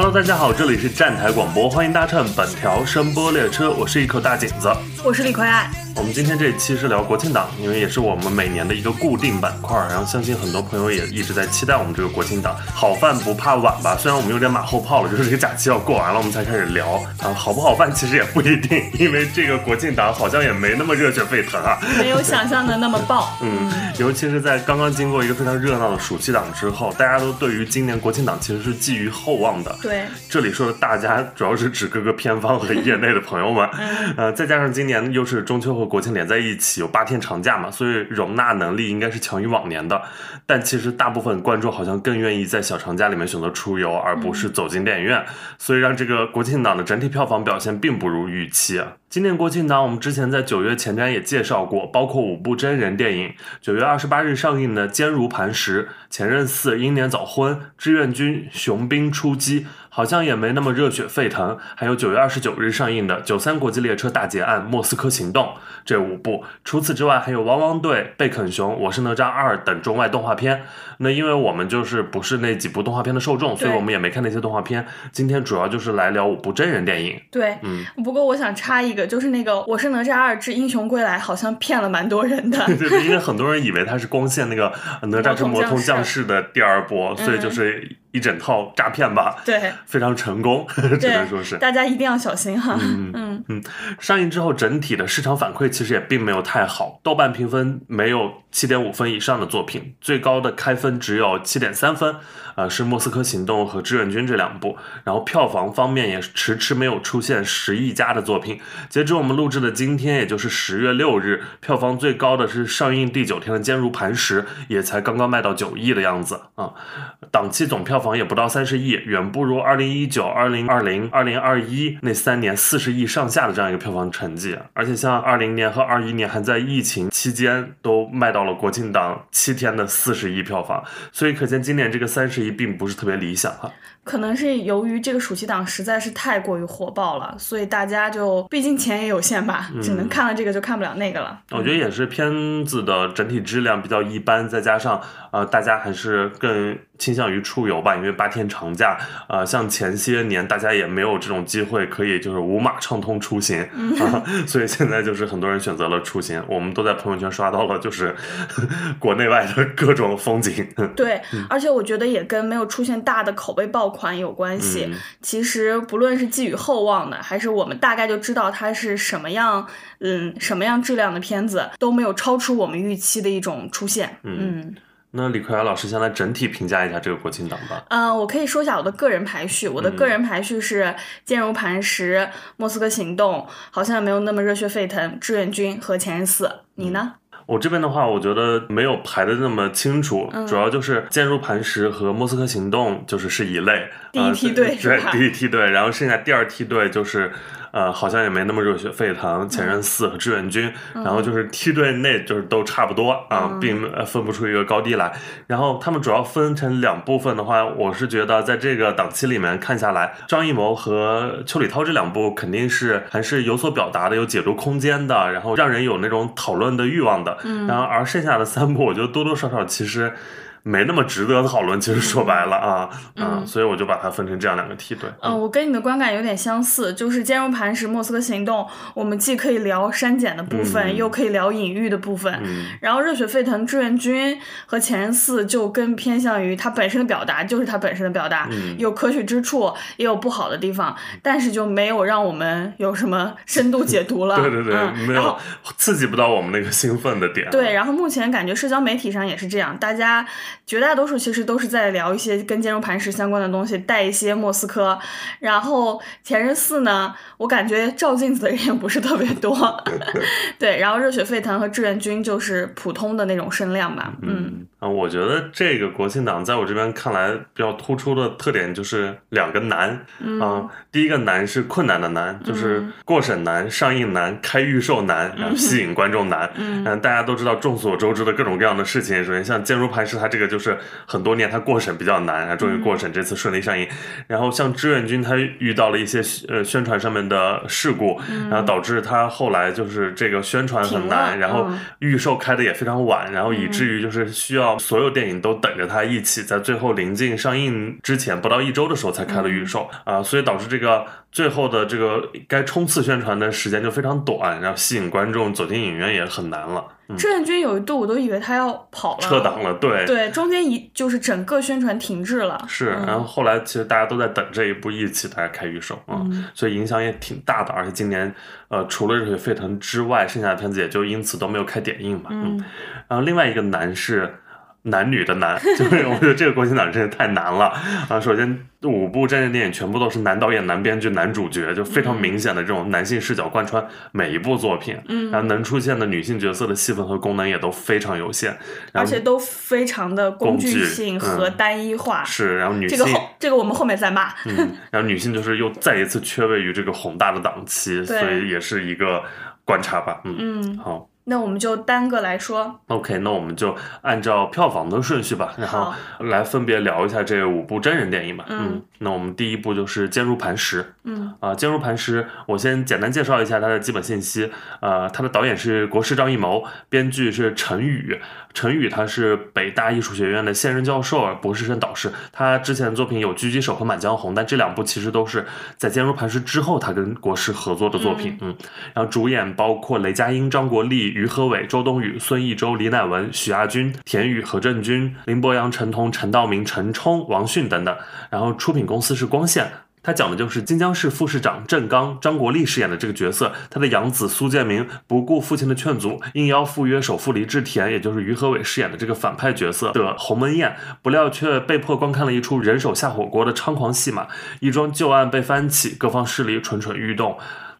Hello，大家好，这里是站台广播，欢迎搭乘本条声波列车，我是一口大井子，我是李逵爱。我们今天这一期是聊国庆档，因为也是我们每年的一个固定板块，然后相信很多朋友也一直在期待我们这个国庆档。好饭不怕晚吧，虽然我们有点马后炮了，就是这个假期要过完了，我们才开始聊啊，好不好饭其实也不一定，因为这个国庆档好像也没那么热血沸腾啊，没有想象的那么爆。嗯，尤其是在刚刚经过一个非常热闹的暑期档之后，大家都对于今年国庆档其实是寄予厚望的。对，这里说的大家主要是指各个片方和业内的朋友们，呃，再加上今年又是中秋和国庆连在一起。有八天长假嘛，所以容纳能力应该是强于往年的。但其实大部分观众好像更愿意在小长假里面选择出游，而不是走进电影院，所以让这个国庆档的整体票房表现并不如预期。今年国庆档，我们之前在九月前瞻也介绍过，包括五部真人电影。九月二十八日上映的《坚如磐石》、《前任四》、《英年早婚》、《志愿军》、《雄兵出击》，好像也没那么热血沸腾。还有九月二十九日上映的《九三国际列车大劫案：莫斯科行动》这五部。除此之外，还有《汪汪队》、《贝肯熊》、《我是哪吒二》等中外动画片。那因为我们就是不是那几部动画片的受众，所以我们也没看那些动画片。今天主要就是来聊五部真人电影。对，嗯。不过我想插一个。就是那个《我是哪吒二之英雄归来》，好像骗了蛮多人的。对对，因为很多人以为它是光线那个《哪吒之魔童降世》的第二部，所以就是一整套诈骗吧。对，非常成功，只能说是。大家一定要小心哈。嗯嗯嗯。上映之后，整体的市场反馈其实也并没有太好，豆瓣评分没有七点五分以上的作品，最高的开分只有七点三分。呃，是《莫斯科行动》和《志愿军》这两部，然后票房方面也迟迟没有出现十亿加的作品。截止我们录制的今天，也就是十月六日，票房最高的是上映第九天的《坚如磐石》，也才刚刚卖到九亿的样子啊。档期总票房也不到三十亿，远不如二零一九、二零二零、二零二一那三年四十亿上下的这样一个票房成绩。而且像二零年和二一年还在疫情期间都卖到了国庆档七天的四十亿票房，所以可见今年这个三十亿。并不是特别理想哈，可能是由于这个暑期档实在是太过于火爆了，所以大家就毕竟钱也有限吧，只能看了这个就看不了那个了。我觉得也是片子的整体质量比较一般，再加上呃大家还是更。倾向于出游吧，因为八天长假，呃，像前些年大家也没有这种机会可以就是无码畅通出行，啊，所以现在就是很多人选择了出行。我们都在朋友圈刷到了，就是 国内外的各种风景。对，而且我觉得也跟没有出现大的口碑爆款有关系。其实不论是寄予厚望的，还是我们大概就知道它是什么样，嗯，什么样质量的片子，都没有超出我们预期的一种出现。嗯。那李克瑶老师先来整体评价一下这个国庆档吧。嗯，我可以说一下我的个人排序。我的个人排序是《坚如磐石》《莫斯科行动》，好像没有那么热血沸腾，《志愿军》和《前任四》。你呢？我这边的话，我觉得没有排的那么清楚，主要就是《坚如磐石》和《莫斯科行动》就是是一类，第一梯队对，第一梯队，然后剩下第二梯队就是。呃，好像也没那么热血沸腾，前任四和志愿军，然后就是梯队内就是都差不多啊，并分不出一个高低来。然后他们主要分成两部分的话，我是觉得在这个档期里面看下来，张艺谋和邱礼涛这两部肯定是还是有所表达的，有解读空间的，然后让人有那种讨论的欲望的。然后而剩下的三部，我觉得多多少少其实。没那么值得讨论，其实说白了啊，嗯，所以我就把它分成这样两个梯队。嗯，我跟你的观感有点相似，就是《坚如磐石》《莫斯科行动》，我们既可以聊删减的部分，又可以聊隐喻的部分。嗯，然后《热血沸腾》《志愿军》和《前任四》就更偏向于它本身的表达，就是它本身的表达，有可取之处，也有不好的地方，但是就没有让我们有什么深度解读了。对对对，没有刺激不到我们那个兴奋的点。对，然后目前感觉社交媒体上也是这样，大家。绝大多数其实都是在聊一些跟坚如磐石相关的东西，带一些莫斯科。然后前任四呢，我感觉照镜子的人也不是特别多。对，然后热血沸腾和志愿军就是普通的那种声量吧。嗯。啊，我觉得这个国庆档在我这边看来比较突出的特点就是两个难啊。第一个难是困难的难，就是过审难、上映难、开预售难，然后吸引观众难。嗯，大家都知道众所周知的各种各样的事情。首先像《坚如磐石》，它这个就是很多年它过审比较难，然后终于过审，这次顺利上映。然后像《志愿军》，他遇到了一些呃宣传上面的事故，然后导致他后来就是这个宣传很难，然后预售开的也非常晚，然后以至于就是需要。所有电影都等着他一起在最后临近上映之前不到一周的时候才开了预售啊，所以导致这个最后的这个该冲刺宣传的时间就非常短，然后吸引观众走进影院也很难了。志愿军有一度我都以为他要跑了，撤档了，对对，中间一就是整个宣传停滞了。是，然后后来其实大家都在等这一部一起大家开预售啊，所以影响也挺大的。而且今年呃，除了热血沸腾之外，剩下的片子也就因此都没有开点映嘛。嗯，然后另外一个难是。男女的男，就是我觉得这个国庆档真的太难了啊！首先五部战争电影全部都是男导演、男编剧、男主角，就非常明显的这种男性视角贯穿每一部作品。嗯，然后能出现的女性角色的戏份和功能也都非常有限，而且都非常的工具性和单一化。是，然后女性这个后这个我们后面再骂。嗯，然后女性就是又再一次缺位于这个宏大的档期，所以也是一个观察吧。嗯嗯，好。那我们就单个来说，OK，那我们就按照票房的顺序吧，然后来分别聊一下这五部真人电影吧。嗯，那我们第一部就是《坚如磐石》。嗯，啊，《坚如磐石》，我先简单介绍一下它的基本信息。呃，它的导演是国师张艺谋，编剧是陈宇。陈宇他是北大艺术学院的现任教授，博士生导师。他之前的作品有《狙击手》和《满江红》，但这两部其实都是在《坚如磐石》之后他跟国师合作的作品。嗯，然后主演包括雷佳音、张国立。于和伟、周冬雨、孙艺洲、李乃文、许亚军、田雨、何振军、林博洋、陈彤、陈道明、陈冲、王迅等等。然后出品公司是光线。他讲的就是金江市副市长郑刚，张国立饰演的这个角色，他的养子苏建明不顾父亲的劝阻，应邀赴约首富黎志田，也就是于和伟饰演的这个反派角色的鸿门宴，不料却被迫观看了一出人手下火锅的猖狂戏码，一桩旧案被翻起，各方势力蠢蠢欲动。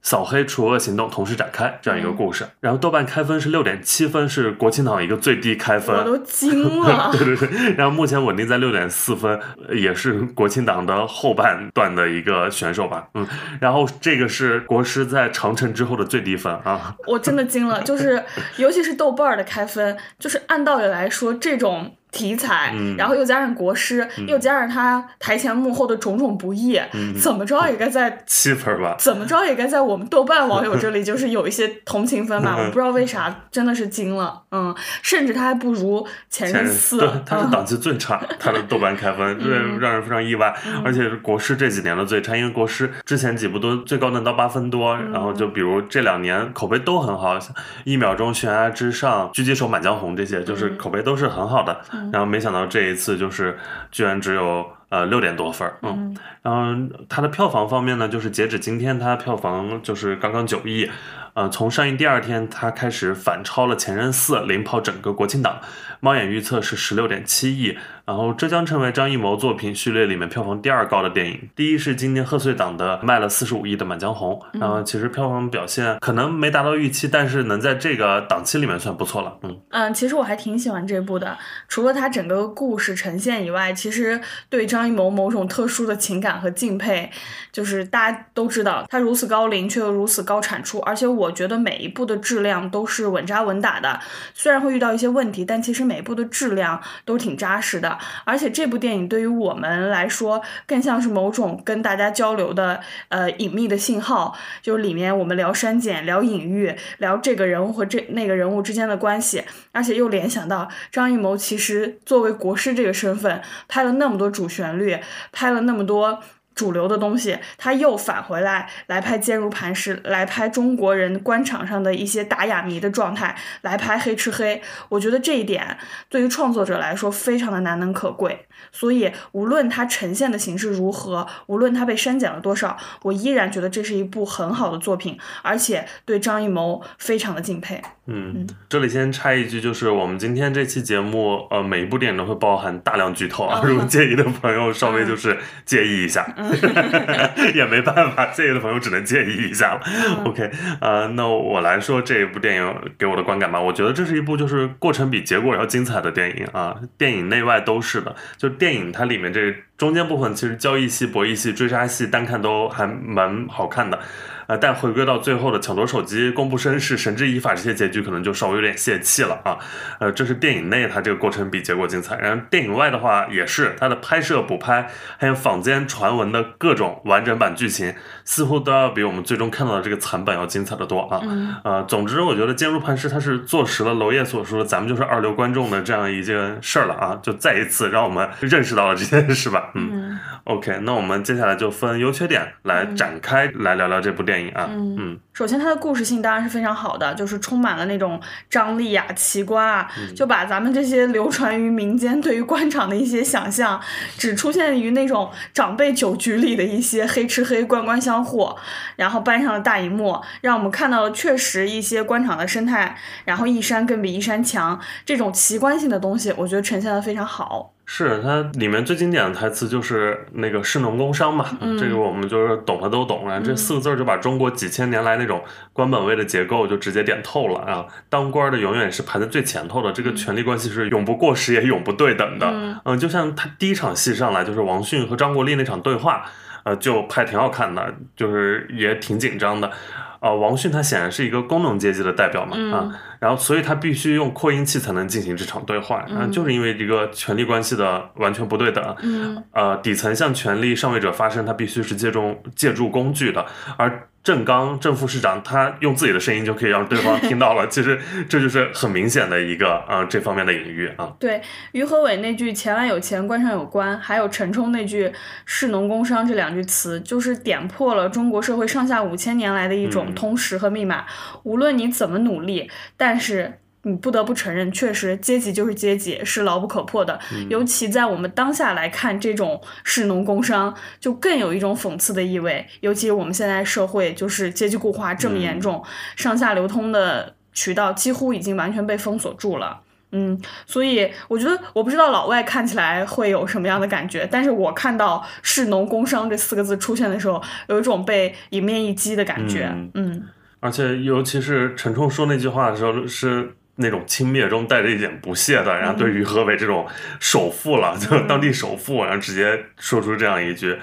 扫黑除恶行动同时展开，这样一个故事。然后豆瓣开分是六点七分，是国庆档一个最低开分，我都惊了。对对对，然后目前稳定在六点四分，也是国庆档的后半段的一个选手吧。嗯，然后这个是国师在长城之后的最低分啊。我真的惊了，就是尤其是豆瓣的开分，就是按道理来说这种。题材，然后又加上国师，又加上他台前幕后的种种不易，怎么着也该在 七分吧？怎么着也该在我们豆瓣网友这里 就是有一些同情分吧？我不知道为啥，真的是惊了，嗯，甚至他还不如前任四，对，他是档期最差，他的豆瓣开分，对，让人非常意外。而且国师这几年的最差，因为国师之前几部都最高能到八分多，然后就比如这两年口碑都很好，一秒钟悬崖之上、狙击手、满江红这些，就是口碑都是很好的。然后没想到这一次就是居然只有呃六点多分儿，嗯，然后它的票房方面呢，就是截止今天它票房就是刚刚九亿。呃，从上映第二天，它开始反超了《前任四》，领跑整个国庆档。猫眼预测是十六点七亿，然后这将成为张艺谋作品序列里面票房第二高的电影。第一是今年贺岁档的卖了四十五亿的《满江红》，然后其实票房表现可能没达到预期，但是能在这个档期里面算不错了。嗯嗯，其实我还挺喜欢这部的，除了它整个故事呈现以外，其实对张张艺谋某种特殊的情感和敬佩，就是大家都知道他如此高龄却又如此高产出，而且我觉得每一部的质量都是稳扎稳打的，虽然会遇到一些问题，但其实。每一部的质量都挺扎实的，而且这部电影对于我们来说更像是某种跟大家交流的呃隐秘的信号，就里面我们聊删减、聊隐喻、聊这个人物和这那个人物之间的关系，而且又联想到张艺谋其实作为国师这个身份，拍了那么多主旋旋律，拍了那么多。主流的东西，他又返回来来拍坚如磐石，来拍中国人官场上的一些打哑谜的状态，来拍黑吃黑。我觉得这一点对于创作者来说非常的难能可贵。所以无论它呈现的形式如何，无论它被删减了多少，我依然觉得这是一部很好的作品，而且对张艺谋非常的敬佩。嗯，这里先插一句，就是我们今天这期节目，呃，每一部电影都会包含大量剧透啊，如果介意的朋友稍微就是介意一下，也没办法，介意的朋友只能介意一下了。OK，呃，那我来说这一部电影给我的观感吧，我觉得这是一部就是过程比结果要精彩的电影啊，电影内外都是的，就电影它里面这中间部分其实交易戏、博弈戏、追杀戏单看都还蛮好看的。呃，但回归到最后的抢夺手机、公布身世、绳之以法这些结局，可能就稍微有点泄气了啊。呃，这是电影内它这个过程比结果精彩，然后电影外的话也是它的拍摄、补拍，还有坊间传闻的各种完整版剧情，似乎都要比我们最终看到的这个残版要精彩的多啊。呃，总之我觉得《坚如磐石》它是坐实了娄烨所说的“咱们就是二流观众”的这样一件事儿了啊，就再一次让我们 认识到了这件事吧。嗯，OK，那我们接下来就分优缺点来展开来聊聊这部电影。啊，嗯，首先它的故事性当然是非常好的，就是充满了那种张力啊、奇观啊，就把咱们这些流传于民间对于官场的一些想象，只出现于那种长辈酒局里的一些黑吃黑、官官相护，然后搬上了大荧幕，让我们看到了确实一些官场的生态，然后一山更比一山强，这种奇观性的东西，我觉得呈现的非常好。是它里面最经典的台词就是那个士农工商嘛，这个我们就是懂的都懂啊，这四个字就把中国几千年来那种官本位的结构就直接点透了啊。当官的永远是排在最前头的，这个权力关系是永不过时也永不对等的。嗯，就像他第一场戏上来就是王迅和张国立那场对话，呃，就拍挺好看的，就是也挺紧张的。呃，王迅他显然是一个工农阶级的代表嘛，啊，然后所以他必须用扩音器才能进行这场对话，啊，就是因为这个权力关系的完全不对等，嗯，呃，底层向权力上位者发声，他必须是借助借助工具的，而。郑刚郑副市长，他用自己的声音就可以让对方听到了。其实这就是很明显的一个啊这方面的隐喻啊。对于和伟那句“钱来有钱，官上有官”，还有陈冲那句“士农工商”这两句词，就是点破了中国社会上下五千年来的一种通识和密码。无论你怎么努力，但是。你不得不承认，确实阶级就是阶级，是牢不可破的。尤其在我们当下来看，这种士农工商就更有一种讽刺的意味。尤其我们现在社会就是阶级固化这么严重，上下流通的渠道几乎已经完全被封锁住了。嗯，所以我觉得，我不知道老外看起来会有什么样的感觉，但是我看到“士农工商”这四个字出现的时候，有一种被迎面一击的感觉。嗯，而且尤其是陈冲说那句话的时候是。那种轻蔑中带着一点不屑的，然后对于河北这种首富了，就当地首富，然后直接说出这样一句。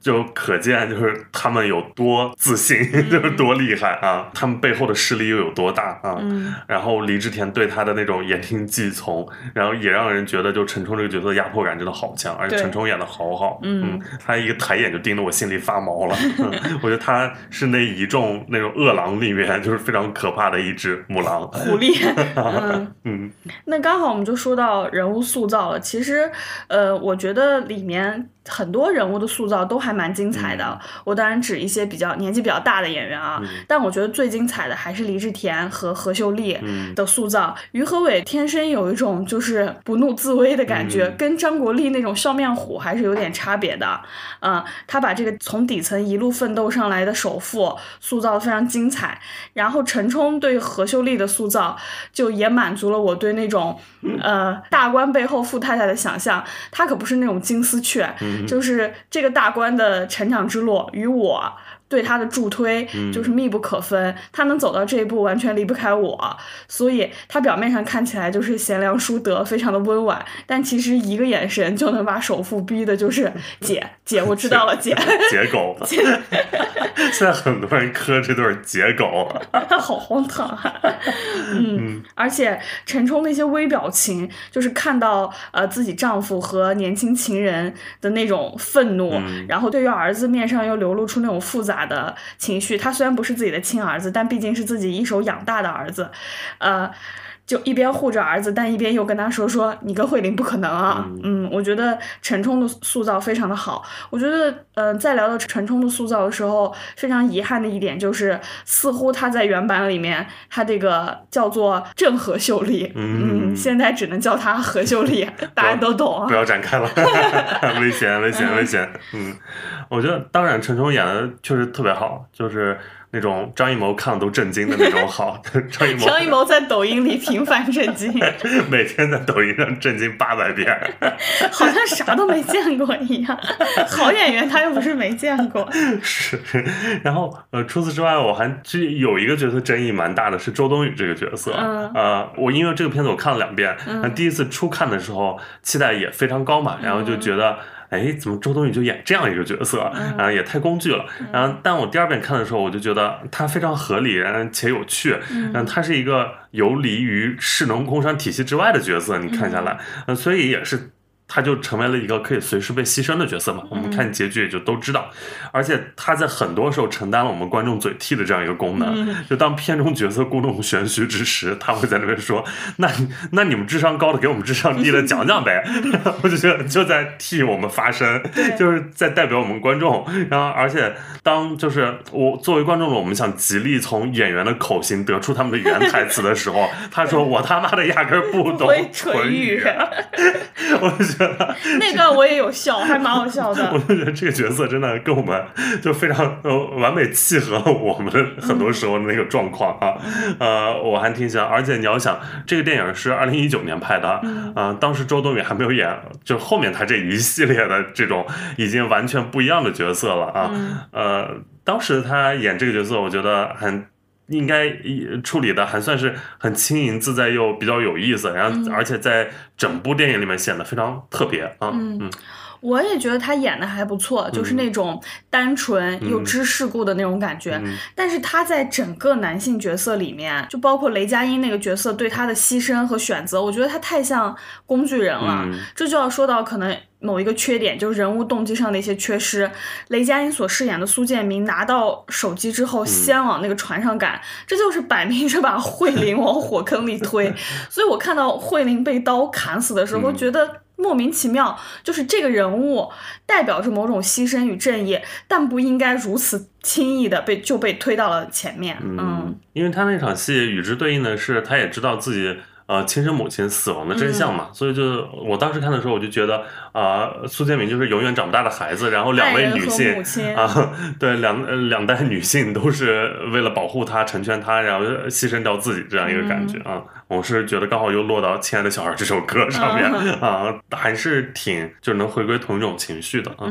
就可见，就是他们有多自信，就是多厉害啊！他们背后的势力又有多大啊？然后李治田对他的那种言听计从，然后也让人觉得，就陈冲这个角色压迫感真的好强，而且陈冲演的好好。嗯，他一个抬眼就盯得我心里发毛了。我觉得他是那一众那种恶狼里面，就是非常可怕的一只母狼。狐狸。嗯，那刚好我们就说到人物塑造了。其实，呃，我觉得里面。很多人物的塑造都还蛮精彩的，我当然指一些比较年纪比较大的演员啊，但我觉得最精彩的还是黎志田和何秀丽的塑造。于和伟天生有一种就是不怒自威的感觉，跟张国立那种笑面虎还是有点差别的。嗯，他把这个从底层一路奋斗上来的首富塑造的非常精彩，然后陈冲对何秀丽的塑造就也满足了我对那种呃大官背后富太太的想象，他可不是那种金丝雀。就是这个大官关的成长之路与我。对他的助推就是密不可分，他能走到这一步完全离不开我，所以他表面上看起来就是贤良淑德，非常的温婉，但其实一个眼神就能把首富逼的，就是 姐姐，我知道了，姐姐狗，现在很多人磕这对姐狗，好荒唐啊！嗯，而且陈冲那些微表情，就是看到呃自己丈夫和年轻情人的那种愤怒，然后对于儿子面上又流露出那种复杂。的情绪，他虽然不是自己的亲儿子，但毕竟是自己一手养大的儿子，呃。就一边护着儿子，但一边又跟他说说你跟慧玲不可能啊。嗯，我觉得陈冲的塑造非常的好。我觉得，呃，在聊到陈冲的塑造的时候，非常遗憾的一点就是，似乎他在原版里面，他这个叫做郑和秀丽，嗯，现在只能叫他何秀丽，大家都懂。不要展开了，危险，危险，危险。嗯，我觉得当然陈冲演的确实特别好，就是。那种张艺谋看了都震惊的那种好，张艺谋张艺谋在抖音里频繁震惊，每天在抖音上震惊八百遍，好像啥都没见过一样。好演员他又不是没见过。是，然后呃，除此之外，我还这有一个角色争议蛮大的，是周冬雨这个角色。呃，我因为这个片子我看了两遍，第一次初看的时候期待也非常高嘛，然后就觉得。哎，怎么周冬雨就演这样一个角色，然后也太工具了。然后，但我第二遍看的时候，我就觉得它非常合理，且有趣。嗯，它是一个游离于市农工商体系之外的角色，你看下来，嗯，所以也是。他就成为了一个可以随时被牺牲的角色嘛？我们看结局也就都知道，而且他在很多时候承担了我们观众嘴替的这样一个功能。就当片中角色故弄玄虚之时，他会在那边说：“那那你们智商高的给我们智商低的讲讲呗。” 我就觉得就在替我们发声，就是在代表我们观众。然后，而且当就是我作为观众的我们想极力从演员的口型得出他们的原台词的时候，他说：“ 我他妈的压根不懂唇语。” 我就。那段我也有笑，还蛮好笑的。我就觉得这个角色真的跟我们就非常呃完美契合了我们很多时候的那个状况啊。呃，我还挺喜欢，而且你要想，这个电影是二零一九年拍的啊，当时周冬雨还没有演，就后面他这一系列的这种已经完全不一样的角色了啊。呃，当时他演这个角色，我觉得很。应该处理的还算是很轻盈自在又比较有意思，然后而且在整部电影里面显得非常特别啊。嗯，我也觉得他演的还不错，就是那种单纯又知世故的那种感觉。但是他在整个男性角色里面，就包括雷佳音那个角色对他的牺牲和选择，我觉得他太像工具人了。这就要说到可能。某一个缺点就是人物动机上的一些缺失。雷佳音所饰演的苏建明拿到手机之后，先往那个船上赶，这就是摆明着把慧玲往火坑里推。所以我看到慧玲被刀砍死的时候，觉得莫名其妙。就是这个人物代表着某种牺牲与正义，但不应该如此轻易的被就被推到了前面。嗯，因为他那场戏与之对应的是，他也知道自己。呃，亲生母亲死亡的真相嘛，所以就我当时看的时候，我就觉得啊，苏建明就是永远长不大的孩子，然后两位女性啊，对两两代女性都是为了保护他、成全他，然后牺牲掉自己这样一个感觉啊，我是觉得刚好又落到《亲爱的小孩》这首歌上面啊，还是挺就能回归同一种情绪的啊，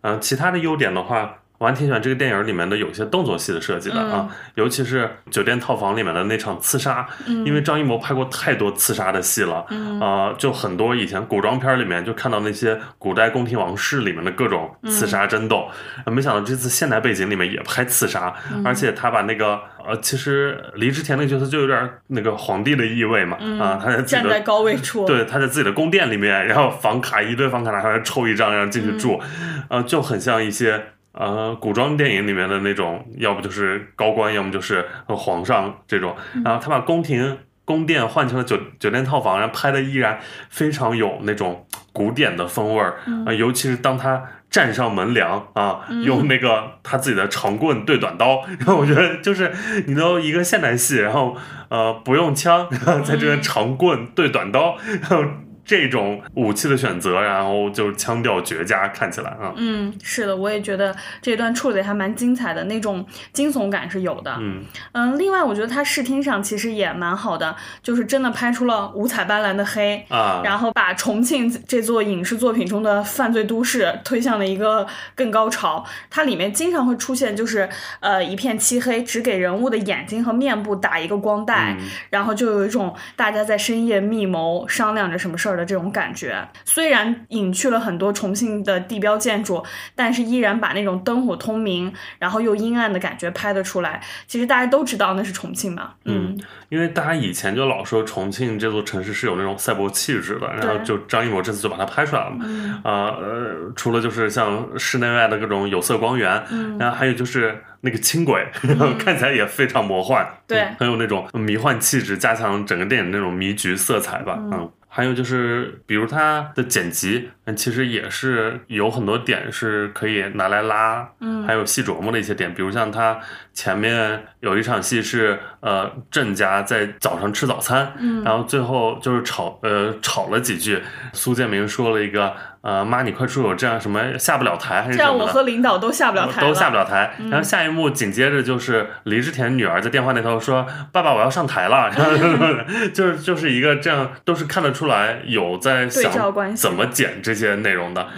嗯，其他的优点的话。我还挺喜欢这个电影里面的有些动作戏的设计的啊，尤其是酒店套房里面的那场刺杀，因为张艺谋拍过太多刺杀的戏了，啊，就很多以前古装片里面就看到那些古代宫廷王室里面的各种刺杀争斗，没想到这次现代背景里面也拍刺杀，而且他把那个呃，其实黎之田那个角色就有点那个皇帝的意味嘛，啊，他在站在高位处，对，他在自己的宫殿里面，然后房卡一堆房卡拿出来抽一张，然后进去住，呃，就很像一些。呃，古装电影里面的那种，要不就是高官，要么就是皇上这种。然后他把宫廷宫殿换成了酒酒店套房，然后拍的依然非常有那种古典的风味儿啊。尤其是当他站上门梁啊，用那个他自己的长棍对短刀，然后我觉得就是你都一个现代戏，然后呃不用枪，然后在这边长棍对短刀，然后。这种武器的选择，然后就是腔调绝佳，看起来啊，嗯，是的，我也觉得这段处理还蛮精彩的，那种惊悚感是有的，嗯嗯。另外，我觉得它视听上其实也蛮好的，就是真的拍出了五彩斑斓的黑啊，然后把重庆这座影视作品中的犯罪都市推向了一个更高潮。它里面经常会出现，就是呃一片漆黑，只给人物的眼睛和面部打一个光带，然后就有一种大家在深夜密谋商量着什么事儿。的这种感觉，虽然隐去了很多重庆的地标建筑，但是依然把那种灯火通明，然后又阴暗的感觉拍得出来。其实大家都知道那是重庆嘛，嗯，因为大家以前就老说重庆这座城市是有那种赛博气质的，然后就张艺谋这次就把它拍出来了嘛，啊呃，除了就是像室内外的各种有色光源，然后还有就是那个轻轨，看起来也非常魔幻，对，很有那种迷幻气质，加强整个电影那种迷局色彩吧，嗯。还有就是，比如它的剪辑，其实也是有很多点是可以拿来拉，嗯，还有细琢磨的一些点，比如像它前面有一场戏是，呃，郑家在早上吃早餐，嗯，然后最后就是吵，呃，吵了几句，苏建明说了一个。呃，妈，你快出手，这样什么下不了台还是什么这样我和领导都下不了台，都下不了台。然后下一幕紧接着就是黎志田女儿在电话那头说：“爸爸，我要上台了。”然后就是就是一个这样，都是看得出来有在想怎么剪这些内容的。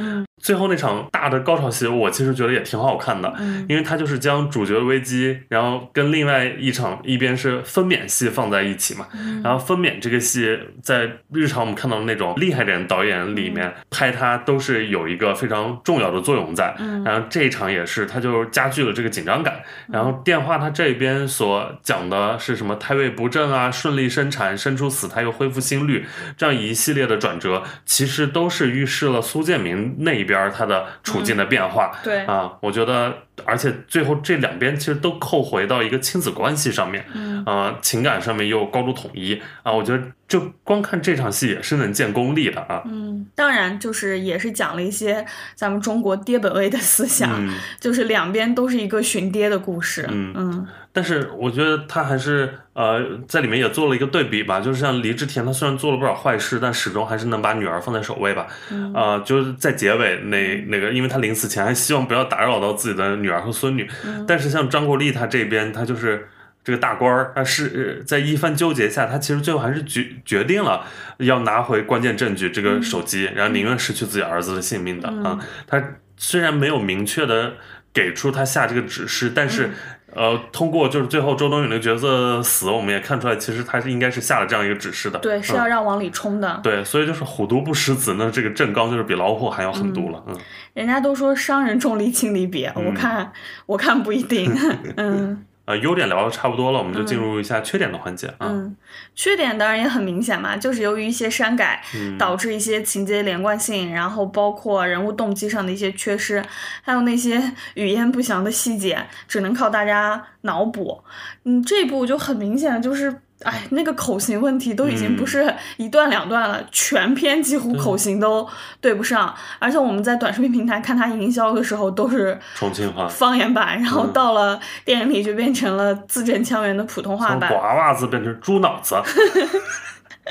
最后那场大的高潮戏，我其实觉得也挺好看的，因为它就是将主角危机，然后跟另外一场一边是分娩戏放在一起嘛，然后分娩这个戏在日常我们看到的那种厉害点导演里面拍它都是有一个非常重要的作用在，然后这一场也是，它就加剧了这个紧张感。然后电话它这边所讲的是什么胎位不正啊，顺利生产，生出死胎又恢复心率，这样一系列的转折，其实都是预示了苏建明那一边。边他的处境的变化，对。啊，我觉得，而且最后这两边其实都扣回到一个亲子关系上面，嗯啊，情感上面又高度统一啊，我觉得就光看这场戏也是能见功力的啊。嗯，当然就是也是讲了一些咱们中国爹本位的思想，就是两边都是一个寻爹的故事。嗯嗯。但是我觉得他还是呃，在里面也做了一个对比吧，就是像黎志田，他虽然做了不少坏事，但始终还是能把女儿放在首位吧。啊，就是在结尾那那个，因为他临死前还希望不要打扰到自己的女儿和孙女。但是像张国立他这边，他就是这个大官儿，他是在一番纠结下，他其实最后还是决决定了要拿回关键证据这个手机，然后宁愿失去自己儿子的性命的啊。他虽然没有明确的给出他下这个指示，但是。呃，通过就是最后周冬雨那个角色死，我们也看出来，其实他是应该是下了这样一个指示的。对，是要让往里冲的。对，所以就是虎毒不食子，那这个郑刚就是比老虎还要狠毒了。嗯，人家都说伤人重利轻离别，我看我看不一定。嗯。呃，优点聊的差不多了，我们就进入一下缺点的环节啊。嗯，缺点当然也很明显嘛，就是由于一些删改，导致一些情节连贯性，然后包括人物动机上的一些缺失，还有那些语焉不详的细节，只能靠大家脑补。嗯，这部就很明显就是。哎，那个口型问题都已经不是一段两段了，全篇几乎口型都对不上。而且我们在短视频平台看他营销的时候都是重庆话方言版，然后到了电影里就变成了字正腔圆的普通话版。从瓜娃子变成猪脑子。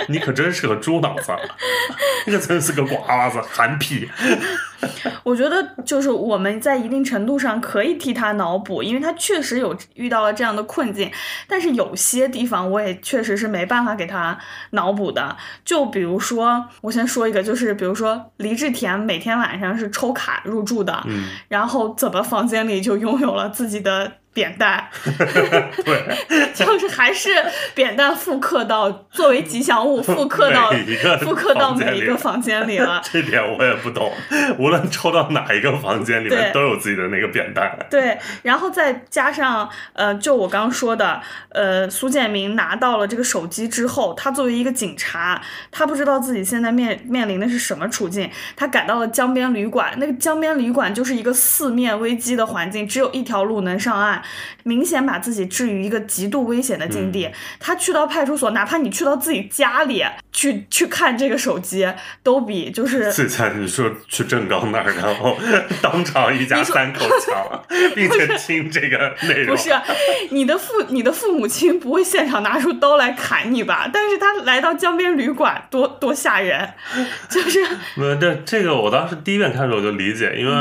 你可真是个猪脑子，你可真是个瓜娃子，憨批。我觉得就是我们在一定程度上可以替他脑补，因为他确实有遇到了这样的困境。但是有些地方我也确实是没办法给他脑补的。就比如说，我先说一个，就是比如说黎志田每天晚上是抽卡入住的，然后怎么房间里就拥有了自己的。扁担，对，就是还是扁担复刻到作为吉祥物复刻到 复刻到每一个房间里了。这点我也不懂，无论抽到哪一个房间里面都有自己的那个扁担。对，然后再加上呃，就我刚说的，呃，苏建明拿到了这个手机之后，他作为一个警察，他不知道自己现在面面临的是什么处境。他赶到了江边旅馆，那个江边旅馆就是一个四面危机的环境，只有一条路能上岸。明显把自己置于一个极度危险的境地。他去到派出所，哪怕你去到自己家里去去看这个手机，都比就是之前你说去郑刚那儿，然后当场一家三口抢，并且听这个内容。不是你的父你的父母亲不会现场拿出刀来砍你吧？但是他来到江边旅馆，多多吓人，就是。呃，这这个我当时第一遍看的时候我就理解，因为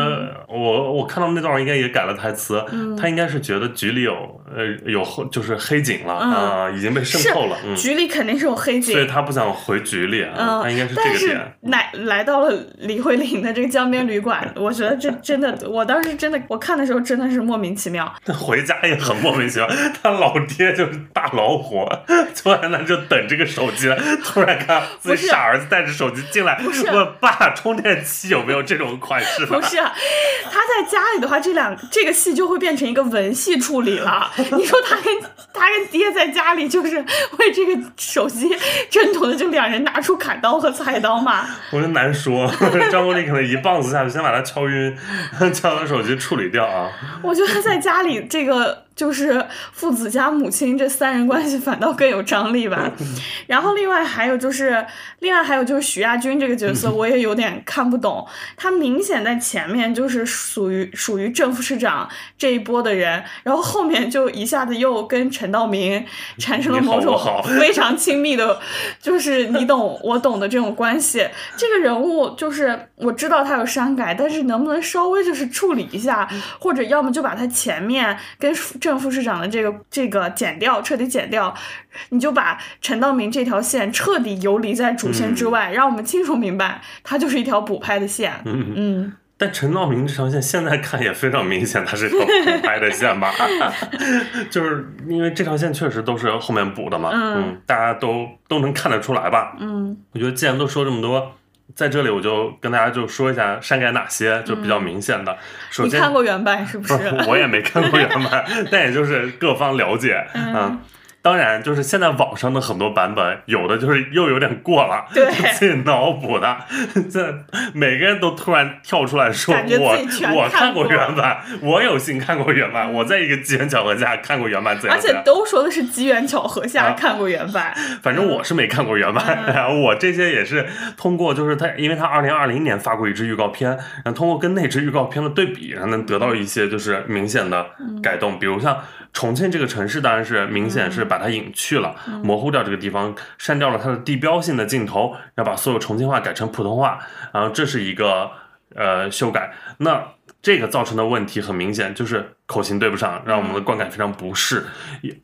我我看到那段应该也改了台词，他应该是觉。觉得局里有呃有就是黑警了啊，已经被渗透了。局里肯定是有黑警，所以他不想回局里啊，他应该是这个点。来来到了李慧玲的这个江边旅馆，我觉得这真的，我当时真的我看的时候真的是莫名其妙。回家也很莫名其妙，他老爹就是大老虎，坐在那就等这个手机了，突然看自己傻儿子带着手机进来，问爸充电器有没有这种款式？不是，他在家里的话，这两这个戏就会变成一个文戏。戏处理了，你说他跟他跟爹在家里就是为这个手机争夺的，就两人拿出砍刀和菜刀嘛？我就难说，张国立可能一棒子下去，先把他敲晕，敲他手机处理掉啊。我觉得在家里这个。就是父子加母亲这三人关系反倒更有张力吧，然后另外还有就是，另外还有就是许亚军这个角色我也有点看不懂，他明显在前面就是属于属于正副市长这一波的人，然后后面就一下子又跟陈道明产生了某种非常亲密的，就是你懂我懂的这种关系。这个人物就是我知道他有删改，但是能不能稍微就是处理一下，或者要么就把他前面跟。正副市长的这个这个剪掉，彻底剪掉，你就把陈道明这条线彻底游离在主线之外，让我们清楚明白，它就是一条补拍的线。嗯嗯。但陈道明这条线现在看也非常明显，它是一条补拍的线吧？就是因为这条线确实都是后面补的嘛，嗯，大家都都能看得出来吧？嗯，我觉得既然都说这么多，在这里我就跟大家就说一下删改哪些就比较明显的。首先，你看过原版是不是？我也没看过原版，但也就是各方了解，嗯。当然，就是现在网上的很多版本，有的就是又有点过了，对，自己脑补的。这每个人都突然跳出来说：“我我看过原版，我有幸看过原版，我在一个机缘巧合下看过原版。”而且都说的是机缘巧合下看过原版。反正我是没看过原版，我这些也是通过，就是他，因为他二零二零年发过一支预告片，然后通过跟那支预告片的对比，然后能得到一些就是明显的改动，比如像。重庆这个城市当然是明显是把它隐去了，模糊掉这个地方，删掉了它的地标性的镜头，然后把所有重庆话改成普通话，然后这是一个呃修改。那这个造成的问题很明显，就是口型对不上，让我们的观感非常不适，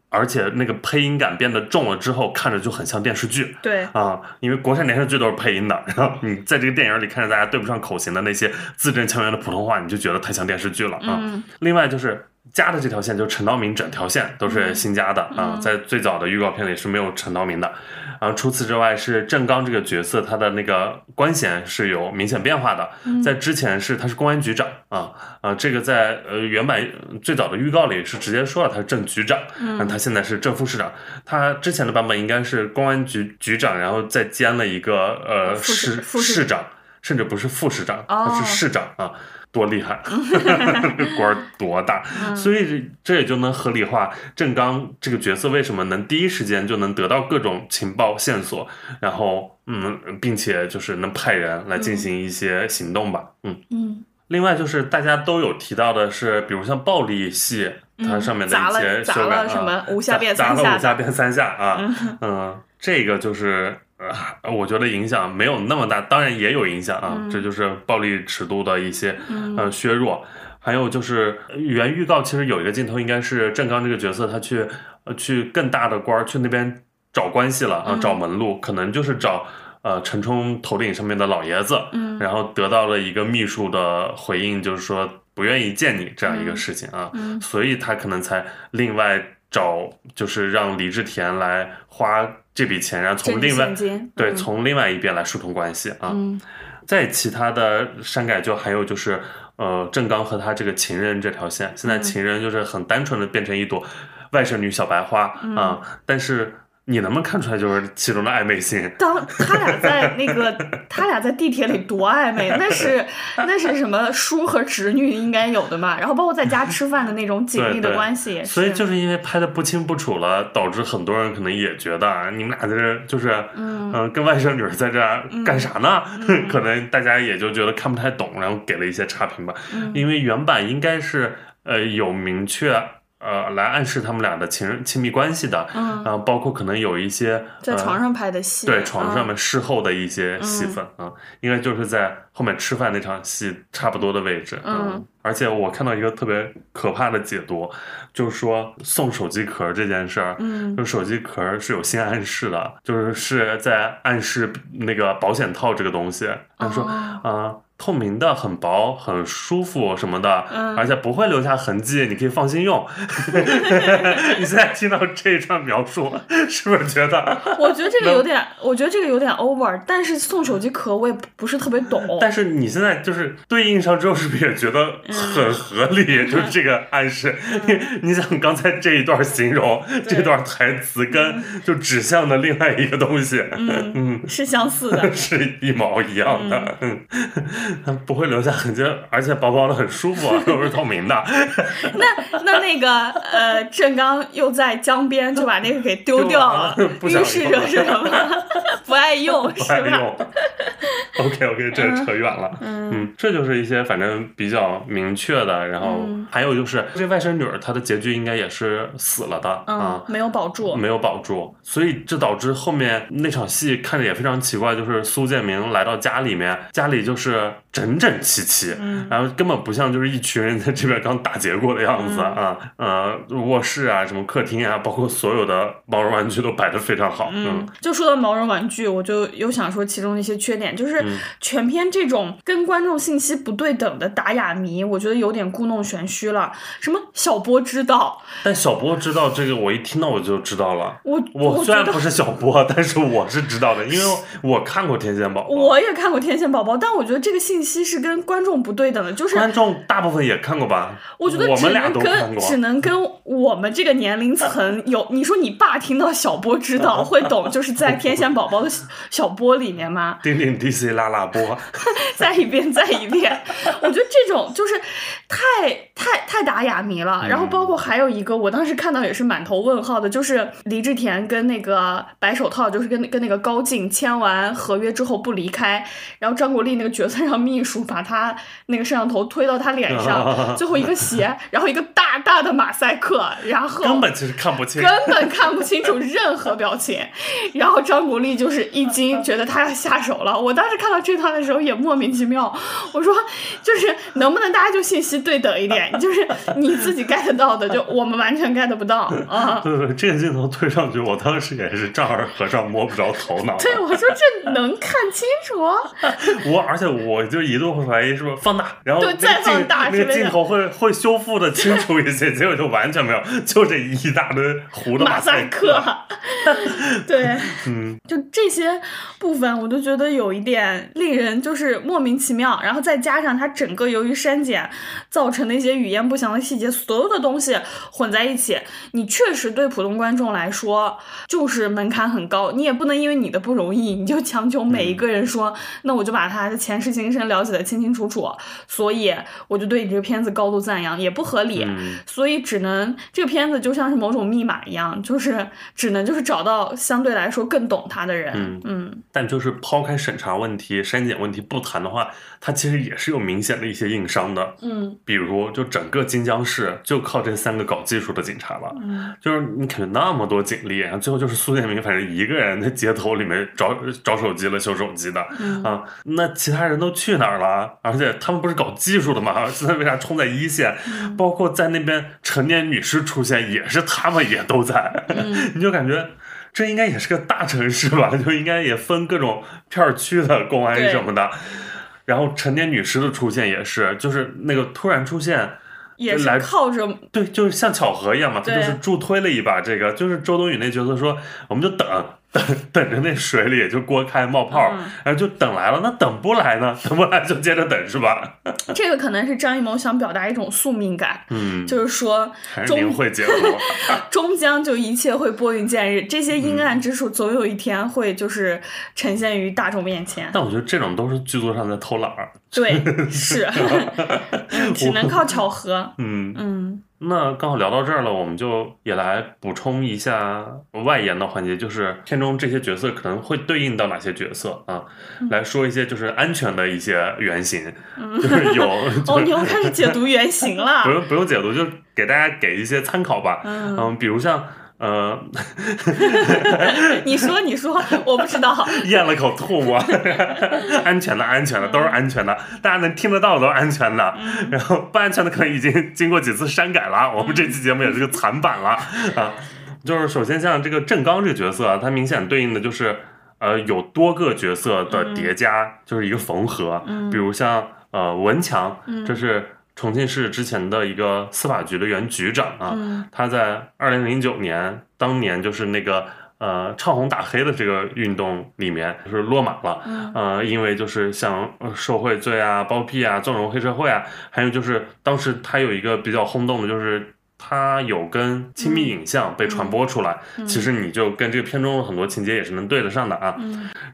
而且那个配音感变得重了之后，看着就很像电视剧。对啊，因为国产电视剧都是配音的，然后你在这个电影里看着大家对不上口型的那些字正腔圆的普通话，你就觉得太像电视剧了啊。另外就是。加的这条线就是陈道明，整条线都是新加的啊，在最早的预告片里是没有陈道明的。啊，除此之外是郑刚这个角色，他的那个官衔是有明显变化的，在之前是他是公安局长啊啊，这个在呃原版最早的预告里是直接说了他是正局长，嗯，他现在是正副市长，他之前的版本应该是公安局局长，然后再兼了一个呃市市长，甚至不是副市长，他是市长啊。多厉害，官儿多大，所以这也就能合理化郑刚这个角色为什么能第一时间就能得到各种情报线索，然后嗯，并且就是能派人来进行一些行动吧，嗯。嗯。另外就是大家都有提到的是，比如像暴力戏，它上面的一些修改啊，五下变三下，五下变三下啊，嗯，这个就是。呃，我觉得影响没有那么大，当然也有影响啊，这就是暴力尺度的一些呃削弱。还有就是原预告其实有一个镜头，应该是郑刚这个角色他去呃去更大的官儿去那边找关系了啊，找门路，可能就是找呃陈冲头顶上面的老爷子，然后得到了一个秘书的回应，就是说不愿意见你这样一个事情啊，所以他可能才另外找，就是让李治田来花。这笔钱，然后从另外对从另外一边来疏通关系啊。在其他的删改就还有就是，呃，郑刚和他这个情人这条线，现在情人就是很单纯的变成一朵外甥女小白花啊，但是。你能不能看出来就是其中的暧昧性？当他俩在那个 他俩在地铁里多暧昧，那是那是什么叔和侄女应该有的嘛？然后包括在家吃饭的那种紧密的关系也是。所以就是因为拍的不清不楚了，导致很多人可能也觉得你们俩在这就是嗯跟外甥女在这干啥呢？可能大家也就觉得看不太懂，然后给了一些差评吧。因为原版应该是呃有明确。呃，来暗示他们俩的情人亲密关系的，嗯，然后包括可能有一些在床上拍的戏，对床上面事后的一些戏份啊，应该就是在后面吃饭那场戏差不多的位置，嗯，而且我看到一个特别可怕的解读，就是说送手机壳这件事儿，嗯，就手机壳是有性暗示的，就是是在暗示那个保险套这个东西，他说啊。透明的，很薄，很舒服什么的，而且不会留下痕迹，你可以放心用。你现在听到这一串描述，是不是觉得？我觉得这个有点，我觉得这个有点 over。但是送手机壳，我也不是特别懂。但是你现在就是对应上之后，是不是也觉得很合理？就是这个暗示。你想刚才这一段形容，这段台词跟就指向的另外一个东西，嗯，是相似的，是一毛一样的，嗯。它不会留下痕迹，而且薄薄的很舒服，又是透明的。那那那个呃，郑刚又在江边就把那个给丢掉了，预示着什么？不爱用，不爱用。OK OK，这扯远了。嗯，这就是一些反正比较明确的，然后还有就是这外甥女儿她的结局应该也是死了的啊，没有保住，没有保住，所以这导致后面那场戏看着也非常奇怪，就是苏建明来到家里面，家里就是。整整齐齐，然后根本不像就是一群人在这边刚打劫过的样子啊，呃，卧室啊，什么客厅啊，包括所有的毛绒玩具都摆的非常好。嗯，就说到毛绒玩具，我就又想说其中的一些缺点，就是全篇这种跟观众信息不对等的打哑谜，我觉得有点故弄玄虚了。什么小波知道？但小波知道这个，我一听到我就知道了。我我虽然不是小波，但是我是知道的，因为我看过《天线宝宝》，我也看过《天线宝宝》，但我觉得这个信息是跟观众不对等的，就是观众大部分也看过吧？我觉得我们俩都看过，只能跟我们这个年龄层有。你说你爸听到小波知道会懂，就是在 《天线宝宝》的小波里面吗？叮叮 DC 拉拉波，再一遍再一遍。我觉得这种就是太太太打哑谜了。然后包括还有一个，我当时看到也是满头问号的，就是李治田跟那个白手套，就是跟跟那个高进签完合约之后不离开，然后张国立那个角色让秘书把他那个摄像头推到他脸上，最后一个鞋，然后一个大大的马赛克，然后根本就是看不清，根本看不清楚任何表情。然后张国立就是一惊，觉得他要下手了。我当时看到这段的时候也莫名其妙，我说就是能不能大家就信息对等一点，就是你自己 get 到的，就我们完全 get 不到啊。对对，这个镜头推上去，我当时也是丈二和尚摸不着头脑。对，我说这能看清楚？我而且我就一度会怀疑是不是放大，然后再放大那个镜头会会修复的清楚一些，结果就完全没有，就这一大堆糊的马赛克。对，嗯，就这些部分，我都觉得有一点令人就是莫名其妙。然后再加上它整个由于删减造成的一些语言不详的细节，所有的东西混在一起，你确实对普通观众来说就是门槛很高。你也不能因为你的不容易，你就强求每一个人说，那我就把他的前世今生了解的清清楚楚。所以我就对你这个片子高度赞扬，也不合理。所以只能这个片子就像是某种密码一样，就是只能就是找到相对来说更懂他的人。嗯嗯。但就是抛开审查问题、删减问题不谈的话，它其实也是有明显的一些硬伤的。嗯。比如，就整个金江市就靠这三个搞技术的警察了。嗯。就是你肯定那么多警力，然后最后就是苏建明反正一个人在街头里面找找手机了、修手机的。嗯。啊，那其他人都去哪儿了？而且他们不是搞技术的吗？现在为啥冲在一线？包括在那边成年女士出现，也是他们也都在。嗯。你就感觉。这应该也是个大城市吧，就应该也分各种片区的公安什么的。然后成年女尸的出现也是，就是那个突然出现，也是靠着对，就是像巧合一样嘛，他就是助推了一把这个，就是周冬雨那角色说，我们就等。等 等着那水里就锅开冒泡，然后就等来了。那等不来呢？等不来就接着等是吧？这个可能是张艺谋想表达一种宿命感，嗯，就是说终会结果，终将就一切会拨云见日。这些阴暗之处总有一天会就是呈现于大众面前。但我觉得这种都是剧组上在偷懒儿。对，是，只能靠巧合。嗯嗯。那刚好聊到这儿了，我们就也来补充一下外延的环节，就是片中这些角色可能会对应到哪些角色啊？来说一些就是安全的一些原型，就是有 哦，你又开始解读原型了？不用不用解读，就给大家给一些参考吧。嗯，比如像。呃，你说你说，我不知道。咽了口吐沫，安全的，安全的，都是安全的，大家能听得到都是安全的。然后不安全的可能已经经过几次删改了。我们这期节目也是个残版了啊。就是首先像这个郑刚这个角色，他明显对应的就是呃有多个角色的叠加，就是一个缝合。比如像呃文强，这是。重庆市之前的一个司法局的原局长啊，他在二零零九年当年就是那个呃唱红打黑的这个运动里面就是落马了，呃，因为就是像受贿罪啊、包庇啊、纵容黑社会啊，还有就是当时他有一个比较轰动的，就是他有跟亲密影像被传播出来，其实你就跟这个片中的很多情节也是能对得上的啊。